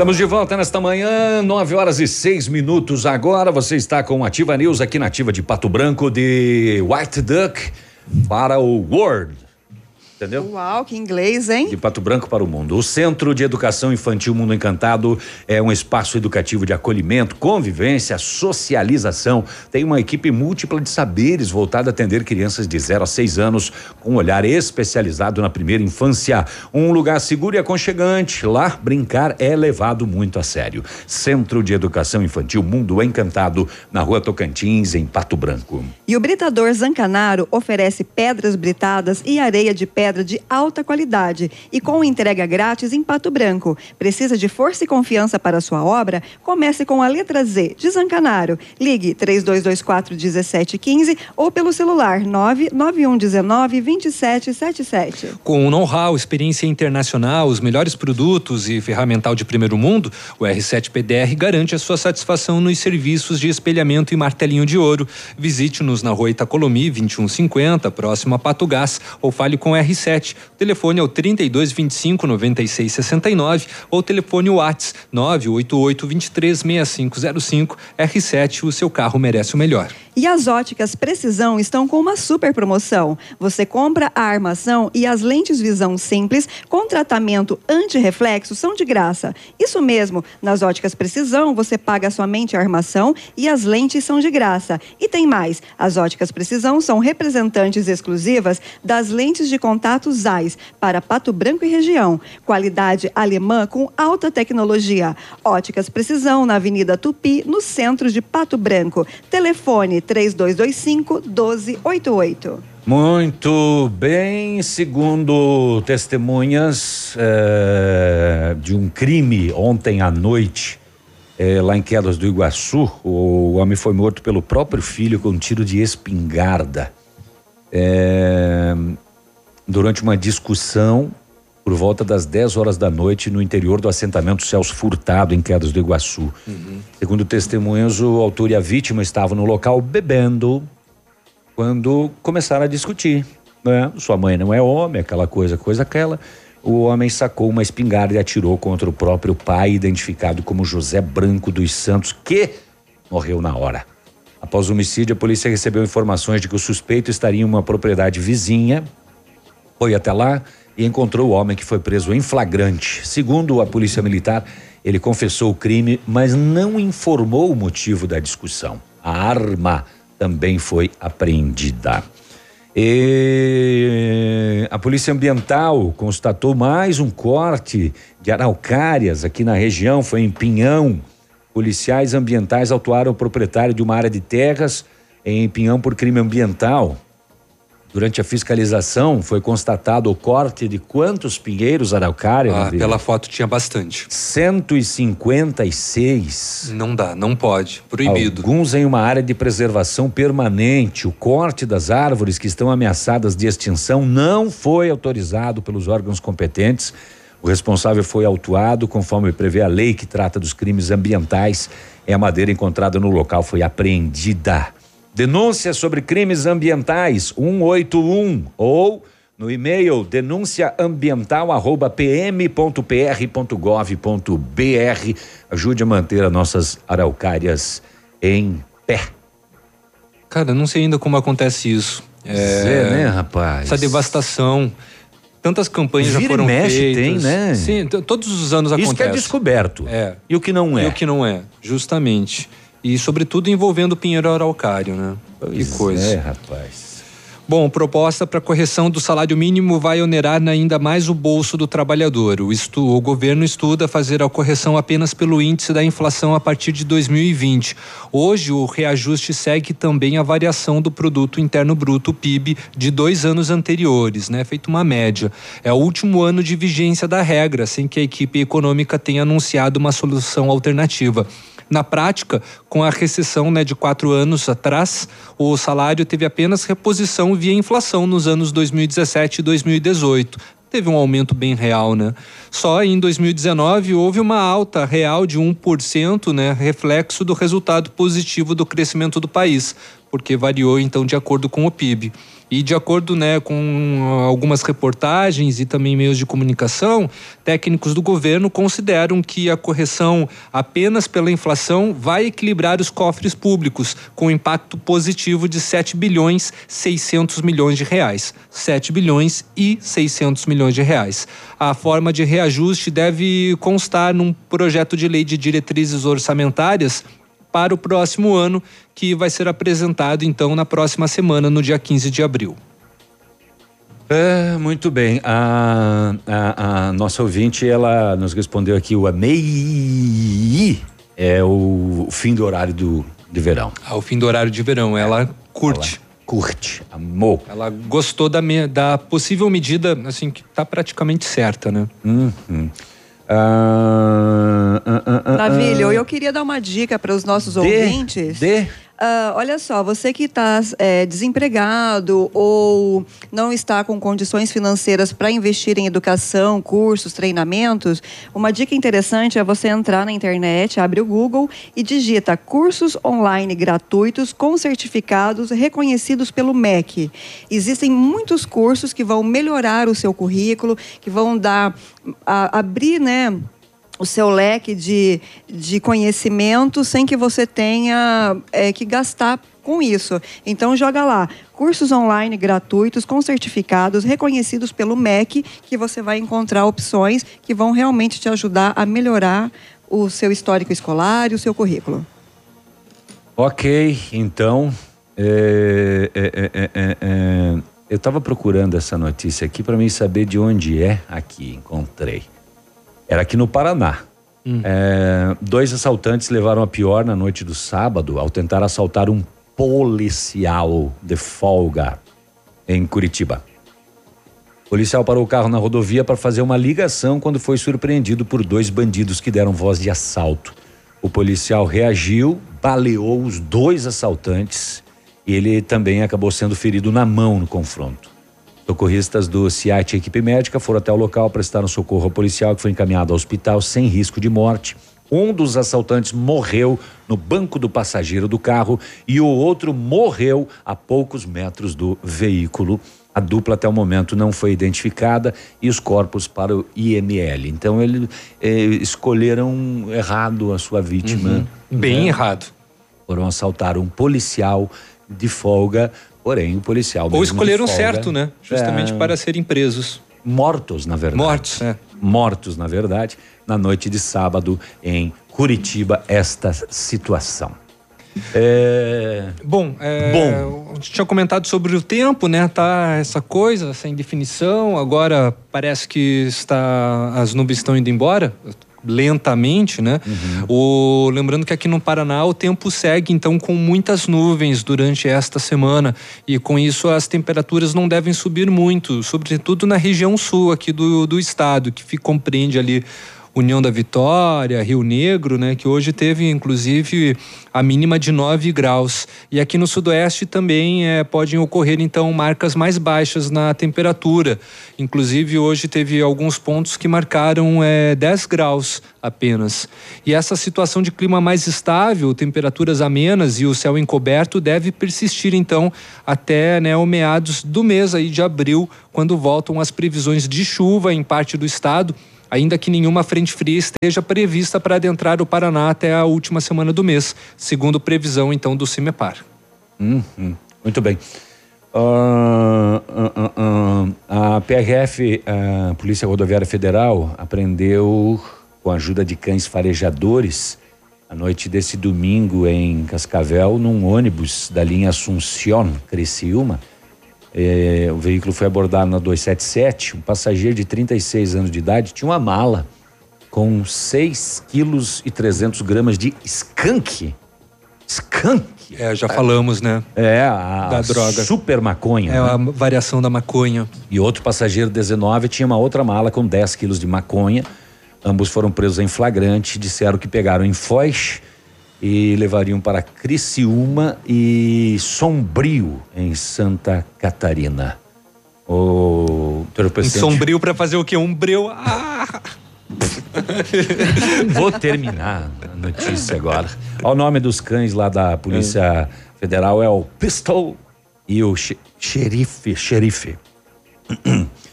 Estamos de volta nesta manhã, 9 horas e 6 minutos agora. Você está com Ativa News aqui na Ativa de Pato Branco de White Duck para o World. Entendeu? Uau, que inglês, hein? De Pato Branco para o mundo. O Centro de Educação Infantil Mundo Encantado é um espaço educativo de acolhimento, convivência, socialização. Tem uma equipe múltipla de saberes voltada a atender crianças de 0 a 6 anos com um olhar especializado na primeira infância. Um lugar seguro e aconchegante. Lá, brincar é levado muito a sério. Centro de Educação Infantil Mundo Encantado, na rua Tocantins, em Pato Branco. E o Britador Zancanaro oferece pedras britadas e areia de pedra de alta qualidade e com entrega grátis em Pato Branco. Precisa de força e confiança para sua obra? Comece com a letra Z de Zancanaro. Ligue 3224 1715 ou pelo celular 99119 2777. Com know-how, experiência internacional, os melhores produtos e ferramental de primeiro mundo, o R7 PDR garante a sua satisfação nos serviços de espelhamento e martelinho de ouro. Visite-nos na rua Itacolomi 2150, próximo a Pato Gás, ou fale com o R7. O telefone é o 32 25 96 69 ou telefone Whats 988 23 6505. R7, o seu carro merece o melhor. E as óticas Precisão estão com uma super promoção. Você compra a armação e as lentes visão simples com tratamento anti-reflexo são de graça. Isso mesmo, nas óticas Precisão você paga somente a armação e as lentes são de graça. E tem mais, as óticas Precisão são representantes exclusivas das lentes de contato Status para Pato Branco e região. Qualidade alemã com alta tecnologia. Óticas Precisão na Avenida Tupi, no centro de Pato Branco. Telefone 3225 1288. Muito bem, segundo testemunhas eh, de um crime ontem à noite, eh, lá em Quedas do Iguaçu, o homem foi morto pelo próprio filho com um tiro de espingarda. Eh, durante uma discussão por volta das 10 horas da noite no interior do assentamento Celso Furtado, em Quedas do Iguaçu. Segundo testemunhas, o autor e a vítima estavam no local bebendo quando começaram a discutir. Né? Sua mãe não é homem, aquela coisa, coisa aquela. O homem sacou uma espingarda e atirou contra o próprio pai, identificado como José Branco dos Santos, que morreu na hora. Após o homicídio, a polícia recebeu informações de que o suspeito estaria em uma propriedade vizinha, foi até lá e encontrou o homem que foi preso em flagrante. Segundo a polícia militar, ele confessou o crime, mas não informou o motivo da discussão. A arma também foi apreendida. E a Polícia Ambiental constatou mais um corte de araucárias aqui na região, foi em Pinhão. Policiais ambientais autuaram o proprietário de uma área de terras em Pinhão por crime ambiental. Durante a fiscalização, foi constatado o corte de quantos pinheiros araucária? Ah, pela foto tinha bastante. 156. Não dá, não pode. Proibido. Alguns em uma área de preservação permanente. O corte das árvores que estão ameaçadas de extinção não foi autorizado pelos órgãos competentes. O responsável foi autuado conforme prevê a lei que trata dos crimes ambientais. E a madeira encontrada no local foi apreendida. Denúncia sobre crimes ambientais 181 ou no e-mail denunciaambiental@pm.pr.gov.br. Ajude a manter as nossas araucárias em pé. Cara, não sei ainda como acontece isso. É, né, rapaz? Essa devastação. Tantas campanhas já Vira e foram mexe, feitas. tem, né? Sim, todos os anos acontece. Isso que é descoberto. É. E o que não é? E o que não é, justamente. E sobretudo envolvendo o pinheiro araucário, né? que coisa. É, rapaz. Bom, proposta para correção do salário mínimo vai onerar ainda mais o bolso do trabalhador. O, estu, o governo estuda fazer a correção apenas pelo índice da inflação a partir de 2020. Hoje, o reajuste segue também a variação do produto interno bruto, PIB, de dois anos anteriores, né? Feito uma média. É o último ano de vigência da regra, sem que a equipe econômica tenha anunciado uma solução alternativa. Na prática, com a recessão né, de quatro anos atrás, o salário teve apenas reposição via inflação nos anos 2017 e 2018. Teve um aumento bem real, né? Só em 2019 houve uma alta real de 1%, né? Reflexo do resultado positivo do crescimento do país, porque variou então de acordo com o PIB. E de acordo né, com algumas reportagens e também meios de comunicação, técnicos do governo consideram que a correção apenas pela inflação vai equilibrar os cofres públicos, com impacto positivo de 7 bilhões 600 milhões de reais. 7 bilhões e 600 milhões de reais. A forma de reajuste deve constar num projeto de lei de diretrizes orçamentárias para o próximo ano, que vai ser apresentado então na próxima semana, no dia 15 de abril. É, muito bem. A, a, a nossa ouvinte, ela nos respondeu aqui o amei é o fim do horário do, de verão. Ao fim do horário de verão, ela curte. Ela curte, amou. Ela gostou da, me- da possível medida, assim, que está praticamente certa, né? Uhum. Ah, ah, ah, ah, Navilho, eu queria dar uma dica para os nossos Dê, ouvintes. dê. Ah, olha só, você que está desempregado ou não está com condições financeiras para investir em educação, cursos, treinamentos, uma dica interessante é você entrar na internet, abre o Google e digita cursos online gratuitos com certificados reconhecidos pelo MEC. Existem muitos cursos que vão melhorar o seu currículo, que vão dar, a- abrir, né? O seu leque de, de conhecimento sem que você tenha é, que gastar com isso. Então joga lá, cursos online gratuitos com certificados reconhecidos pelo MEC, que você vai encontrar opções que vão realmente te ajudar a melhorar o seu histórico escolar e o seu currículo. Ok, então. é, é, é, é, é, Eu estava procurando essa notícia aqui para mim saber de onde é aqui. Encontrei. Era aqui no Paraná. É, dois assaltantes levaram a pior na noite do sábado ao tentar assaltar um policial de folga em Curitiba. O policial parou o carro na rodovia para fazer uma ligação quando foi surpreendido por dois bandidos que deram voz de assalto. O policial reagiu, baleou os dois assaltantes e ele também acabou sendo ferido na mão no confronto. Socorristas do CIAT e equipe médica foram até o local prestaram socorro ao policial que foi encaminhado ao hospital sem risco de morte. Um dos assaltantes morreu no banco do passageiro do carro e o outro morreu a poucos metros do veículo. A dupla até o momento não foi identificada e os corpos para o IML. Então eles escolheram errado a sua vítima. Uhum. Bem errado. Foram assaltar um policial de folga, porém o policial Ou escolheram folga, certo, né? Justamente é, para serem presos. mortos, na verdade. Mortos, é. Mortos, na verdade, na noite de sábado em Curitiba, esta situação. É... Bom, é, a gente tinha comentado sobre o tempo, né? Tá essa coisa, essa indefinição. Agora parece que está as nuvens estão indo embora lentamente, né? O, lembrando que aqui no Paraná o tempo segue então com muitas nuvens durante esta semana e com isso as temperaturas não devem subir muito, sobretudo na região sul aqui do, do estado, que fica, compreende ali União da Vitória, Rio Negro, né, que hoje teve inclusive a mínima de 9 graus. E aqui no Sudoeste também é, podem ocorrer então marcas mais baixas na temperatura. Inclusive hoje teve alguns pontos que marcaram é, 10 graus apenas. E essa situação de clima mais estável, temperaturas amenas e o céu encoberto deve persistir então até né, o meados do mês aí de abril, quando voltam as previsões de chuva em parte do estado ainda que nenhuma frente fria esteja prevista para adentrar o Paraná até a última semana do mês, segundo previsão então do CIMEPAR. Uhum. Muito bem. Ah, ah, ah, a PRF, a Polícia Rodoviária Federal, apreendeu, com a ajuda de cães farejadores, a noite desse domingo em Cascavel, num ônibus da linha Assunción, Criciúma. Eh, o veículo foi abordado na 277. Um passageiro de 36 anos de idade tinha uma mala com 6 quilos e 300 gramas de skunk. Skunk? É, já falamos, né? É, a Da droga. super maconha. É né? a variação da maconha. E outro passageiro 19 tinha uma outra mala com 10 quilos de maconha. Ambos foram presos em flagrante, disseram que pegaram em Foz e levariam para Criciúma e Sombrio, em Santa Catarina. O Em entorpecente- sombrio para fazer o quê? Um breu. Ah! Vou terminar a notícia agora. O nome dos cães lá da Polícia Federal é o Pistol e o xe- Xerife. Xerife.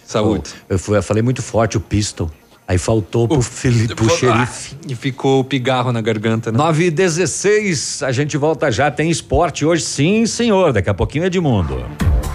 Saúde. Eu, eu falei muito forte o Pistol. Aí faltou pro, Felipe, pro xerife. E ficou o pigarro na garganta, né? 9 e 16 a gente volta já. Tem esporte hoje, sim, senhor. Daqui a pouquinho é Edmundo.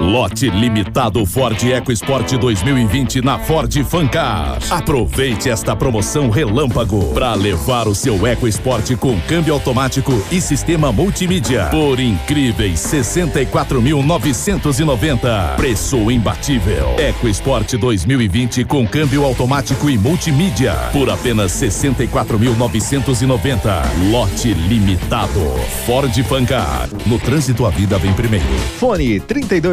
Lote limitado Ford EcoSport 2020 na Ford Fancar. Aproveite esta promoção relâmpago para levar o seu EcoSport com câmbio automático e sistema multimídia por incríveis 64.990. Preço imbatível. EcoSport 2020 com câmbio automático e multimídia por apenas 64.990. Lote limitado. Ford Fancar. No trânsito a vida vem primeiro. Fone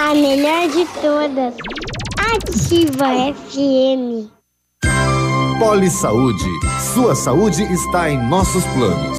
A melhor de todas. Ativa FM. Poli Saúde. Sua saúde está em nossos planos.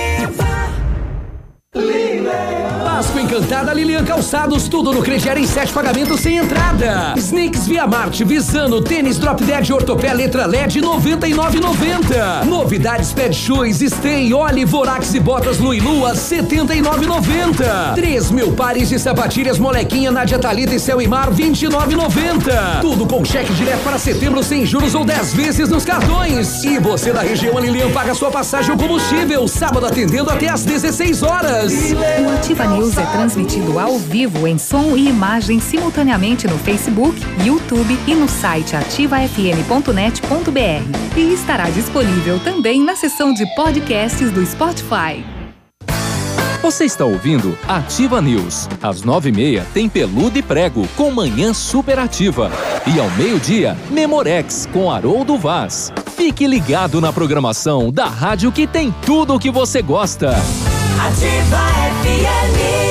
Encantada Lilian Calçados, tudo no crediário em sete pagamentos sem entrada. Sneaks Via Marte, Visano, tênis Drop Dead Ortopé Letra LED 99,90. Novidades Pet Shoes, Stay, Oli, Vorax e Botas Luilu a 79,90. 3 mil pares de sapatilhas Molequinha, Nadia Talita e Céu e Mar 29,90. Tudo com cheque direto para setembro sem juros ou 10 vezes nos cartões. E você da região Lilian paga sua passagem ou combustível, sábado atendendo até às 16 horas. O Ativa News é transmitido ao vivo em som e imagem simultaneamente no Facebook, YouTube e no site ativafm.net.br. E estará disponível também na seção de podcasts do Spotify. Você está ouvindo Ativa News. Às nove e meia tem Peludo e Prego com Manhã Superativa. E ao meio-dia, Memorex com Haroldo Vaz. Fique ligado na programação da rádio que tem tudo o que você gosta. Ativa FM.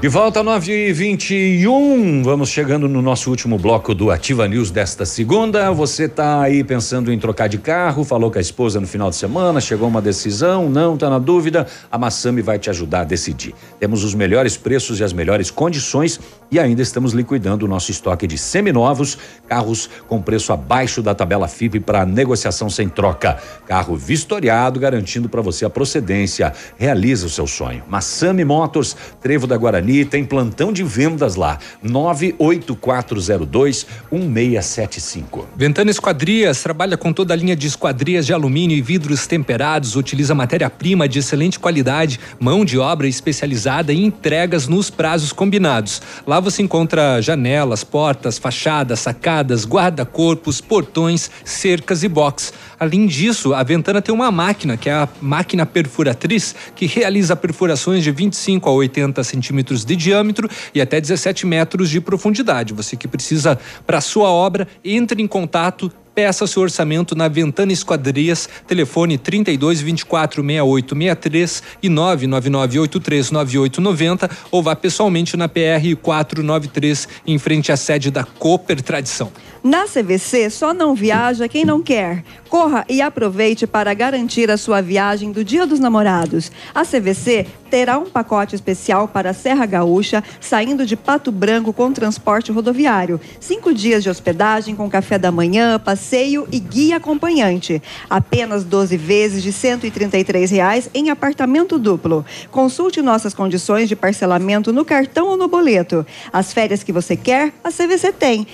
De volta 9 e 21 vamos chegando no nosso último bloco do Ativa News desta segunda. Você está aí pensando em trocar de carro, falou com a esposa no final de semana, chegou uma decisão, não, está na dúvida? A Massami vai te ajudar a decidir. Temos os melhores preços e as melhores condições e ainda estamos liquidando o nosso estoque de seminovos, carros com preço abaixo da tabela FIP para negociação sem troca. Carro vistoriado, garantindo para você a procedência. Realiza o seu sonho. Massami Motors, Trevo da Guarani tem plantão de vendas lá. 98402 1675. Ventana Esquadrias trabalha com toda a linha de esquadrias de alumínio e vidros temperados, utiliza matéria-prima de excelente qualidade, mão de obra especializada e entregas nos prazos combinados. Lá você encontra janelas, portas, fachadas, sacadas, guarda-corpos, portões, cercas e box. Além disso, a Ventana tem uma máquina, que é a máquina perfuratriz, que realiza perfurações de 25 a 80 centímetros de diâmetro e até 17 metros de profundidade. Você que precisa para sua obra, entre em contato Peça seu orçamento na Ventana Esquadrias, telefone 32 24 68 63 e 999 83 9890 ou vá pessoalmente na PR 493 em frente à sede da Cooper Tradição. Na CVC, só não viaja quem não quer. Corra e aproveite para garantir a sua viagem do Dia dos Namorados. A CVC terá um pacote especial para a Serra Gaúcha, saindo de Pato Branco com transporte rodoviário. Cinco dias de hospedagem com café da manhã, passeio e guia acompanhante. Apenas 12 vezes de 133 reais em apartamento duplo. Consulte nossas condições de parcelamento no cartão ou no boleto. As férias que você quer, a CVC tem.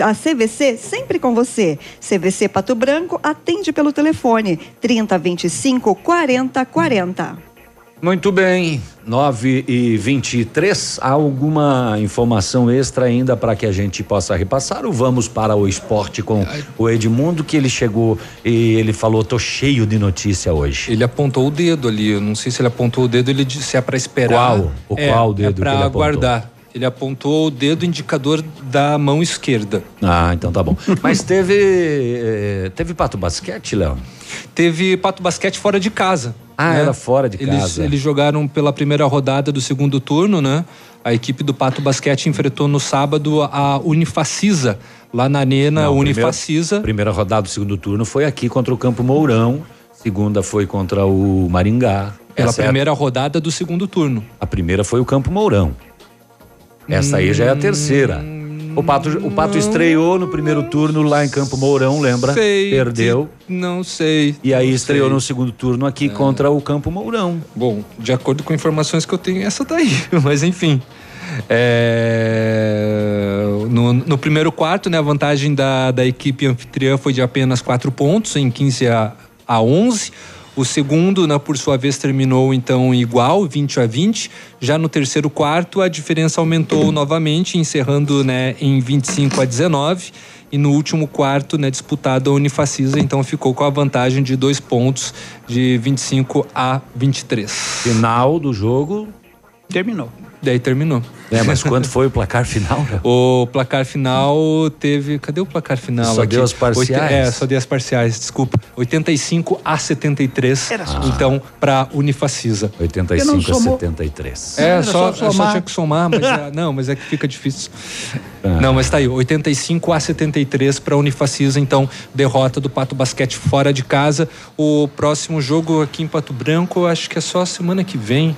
A CVC sempre com você. CVC Pato Branco atende pelo telefone 3025 4040. Muito bem, 9 e 23 Há alguma informação extra ainda para que a gente possa repassar ou vamos para o esporte com o Edmundo que ele chegou e ele falou tô cheio de notícia hoje. Ele apontou o dedo ali, eu não sei se ele apontou o dedo, ele disse se é para esperar. Qual? O é, qual dedo É que para ele apontou? aguardar. Ele apontou o dedo indicador da mão esquerda. Ah, então tá bom. Mas teve eh, teve pato basquete, Léo? Teve Pato Basquete fora de casa. Ah, né? era fora de eles, casa. Eles jogaram pela primeira rodada do segundo turno, né? A equipe do Pato Basquete enfrentou no sábado a Unifacisa, lá na Arena Não, Unifacisa. Primeira, primeira rodada do segundo turno foi aqui contra o Campo Mourão. Segunda foi contra o Maringá. Pela Essa é a- primeira rodada do segundo turno. A primeira foi o Campo Mourão. Essa aí já é a terceira. O Pato, o Pato estreou no primeiro turno lá em Campo Mourão, lembra? Sei, Perdeu. Não sei. E aí não estreou sei. É. no segundo turno aqui contra o Campo Mourão. Bom, de acordo com informações que eu tenho, essa daí. Mas enfim. É, No, no primeiro quarto, né, a vantagem da, da equipe anfitriã foi de apenas quatro pontos, em 15 a, a 11. O segundo, né, por sua vez, terminou então igual, 20 a 20. Já no terceiro quarto, a diferença aumentou novamente, encerrando né, em 25 a 19. E no último quarto, né, disputado a Unifacisa, então ficou com a vantagem de dois pontos, de 25 a 23. Final do jogo. Terminou. Daí terminou. É, mas quanto foi o placar final? O placar final teve. Cadê o placar final? Só aqui? deu as parciais? Oite- É, só deu as parciais, desculpa. 85 a 73. Era só. Então, para Unifacisa. 85 não a somou. 73. É, Era só, só é só somar. tinha que somar, mas é- não, mas é que fica difícil. Ah. Não, mas tá aí, 85 a 73 para Unifacisa, então derrota do Pato Basquete fora de casa. O próximo jogo aqui em Pato Branco, acho que é só semana que vem.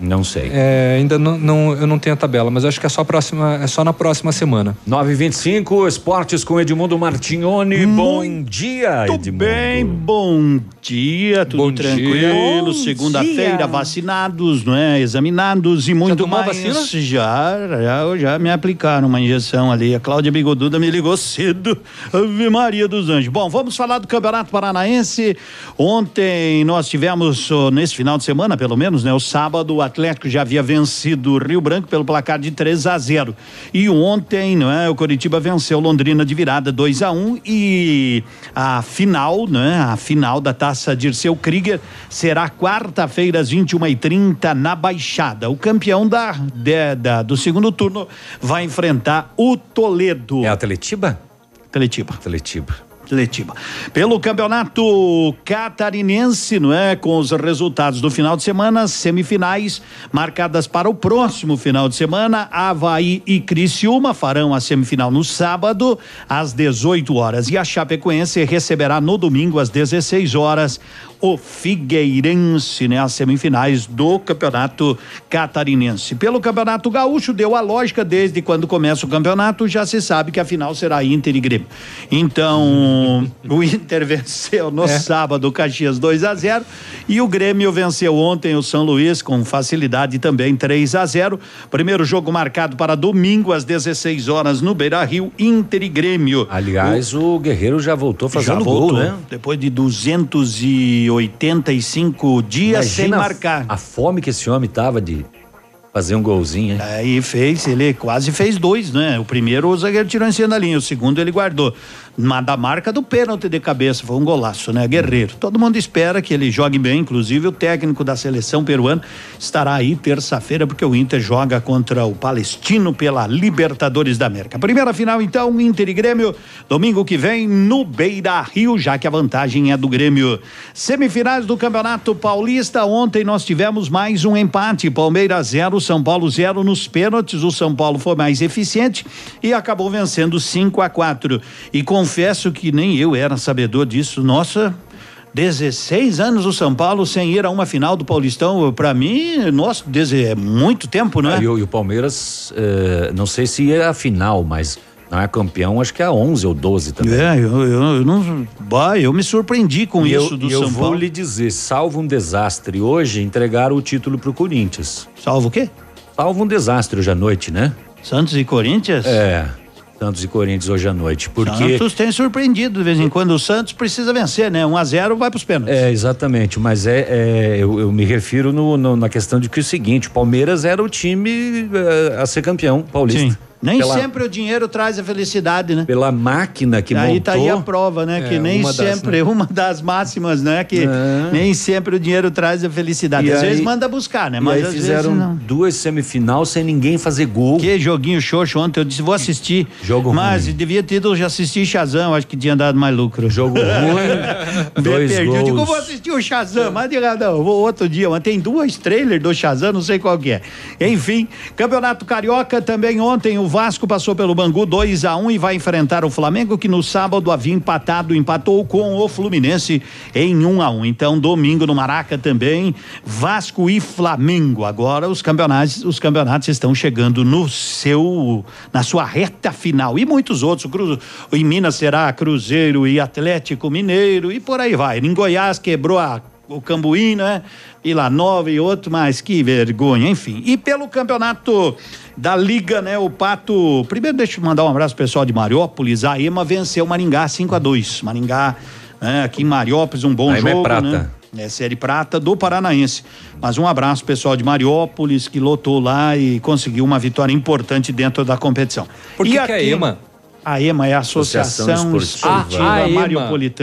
Não sei. É, ainda não, não- eu não tenho a tabela, mas acho que é só, a próxima, é só na próxima semana. 925, esportes com Edmundo Martignoni. Bom dia, Edmundo. bem, bom dia, tudo Bom tranquilo. Segunda-feira, vacinados, não é? Examinados e muito a mais. vacina? Já, já, já me aplicaram uma injeção ali. A Cláudia Bigoduda me ligou cedo. Ave Maria dos Anjos. Bom, vamos falar do Campeonato Paranaense. Ontem nós tivemos, ó, nesse final de semana, pelo menos, né? O sábado, o Atlético já havia vencido o Rio Branco pelo placar de 3 a 0. E ontem, não é? O Coritiba venceu Londrina de virada 2 a 1 e a final, né? A final da taça Dirceu Krieger será quarta-feira às 21h30 na Baixada. O campeão da, de- da- do segundo turno vai enfrentar o Toledo. É Atletiba? Atletiba. Atletiba. Atletiba. Pelo campeonato catarinense, não é? Com os resultados do final de semana, semifinais marcadas para o próximo final de semana. Havaí e Criciúma farão a semifinal no sábado, às 18 horas. E a Chapecoense receberá no domingo, às 16 horas, o Figueirense, né? As semifinais do campeonato catarinense. Pelo campeonato gaúcho, deu a lógica desde quando começa o campeonato, já se sabe que a final será Inter e Grêmio. Então, o Inter venceu no sábado o Caxias 2 a 0 e o Grêmio venceu ontem o São Luís com facilidade também 3 a 0. Primeiro jogo marcado para domingo às 16 horas no Beira-Rio, Inter e Grêmio. Aliás, o Guerreiro já voltou fazendo Já gol, voltou, né? Depois de 285 dias sem Imagina a- marcar. A fome que esse homem tava de fazer um golzinho, hein? Aí fez, ele quase fez dois, né? O primeiro o zagueiro tirou em cima da linha, o segundo ele guardou. Da marca do pênalti de cabeça, foi um golaço, né? Guerreiro. Todo mundo espera que ele jogue bem, inclusive o técnico da seleção peruana estará aí terça-feira, porque o Inter joga contra o Palestino pela Libertadores da América. Primeira final, então, Inter e Grêmio, domingo que vem no Beira Rio, já que a vantagem é do Grêmio. Semifinais do Campeonato Paulista, ontem nós tivemos mais um empate, Palmeiras 0, São Paulo 0 nos pênaltis, o São Paulo foi mais eficiente e acabou vencendo 5 a 4 E confesso que nem eu era sabedor disso. Nossa, 16 anos o São Paulo sem ir a uma final do Paulistão, para mim, nossa, é muito tempo, né? Ah, e, o, e o Palmeiras, eh, não sei se é a final, mas não é campeão, acho que é a 11 ou 12 também. É, eu, eu, eu não, bah, eu me surpreendi com E isso eu, do e eu São vou Paulo. lhe dizer, salvo um desastre hoje, entregaram o título pro Corinthians. Salvo o quê? Salvo um desastre hoje à noite, né? Santos e Corinthians? É, Santos e Corinthians hoje à noite, porque... Santos tem surpreendido de vez em quando. O Santos precisa vencer, né? 1 a 0 vai pros pênaltis. É, exatamente, mas é, é, eu, eu me refiro no- no- na questão de que é o seguinte, o Palmeiras era o time eh, a ser campeão paulista. Sim. Nem Pela- sempre o dinheiro traz a felicidade, né? Pela máquina que aí montou. tá aí a prova, né? que É, nem uma das, sempre, né? uma das máximas, né? Que É. nem sempre o dinheiro traz a felicidade. E Às aí- vezes manda buscar, né? E Mas aí às fizeram vezes não. duas semifinal sem ninguém fazer gol. Que joguinho xoxo ontem, eu disse, vou assistir. Jogo Mas ruim. devia ter ido já assistir Shazam, acho que tinha dado mais lucro. Jogo ruim, dois perdi. Eu digo, gols. vou assistir o Shazam, mas diga, não, vou outro dia. Mas tem duas trailers do Shazam, não sei qual que é. Enfim, Campeonato Carioca também ontem o Vasco passou pelo Bangu 2 a 1 e vai enfrentar o Flamengo que no sábado havia empatado, empatou com o Fluminense em 1 a 1. Então, domingo no Maraca também, Vasco e Flamengo. Agora os campeonatos, os campeonatos estão chegando no seu na sua reta final e muitos outros. O em Minas será Cruzeiro e Atlético Mineiro e por aí vai. Em Goiás quebrou a o Cambuí, né? Vila Nova e outro, mas que vergonha, enfim. E pelo campeonato da Liga, né? O Pato. Primeiro, deixa eu mandar um abraço pro pessoal de Mariópolis. A EMA venceu o Maringá 5 a 2 Maringá, né? aqui em Mariópolis, um bom A EMA é jogo. prata. Né? É série prata do Paranaense. Mas um abraço pessoal de Mariópolis que lotou lá e conseguiu uma vitória importante dentro da competição. Por E que, que é aqui- EMA? A EMA é a Associação, Associação Esportiva, Esportiva. Ah, a EMA. Mariopolitana.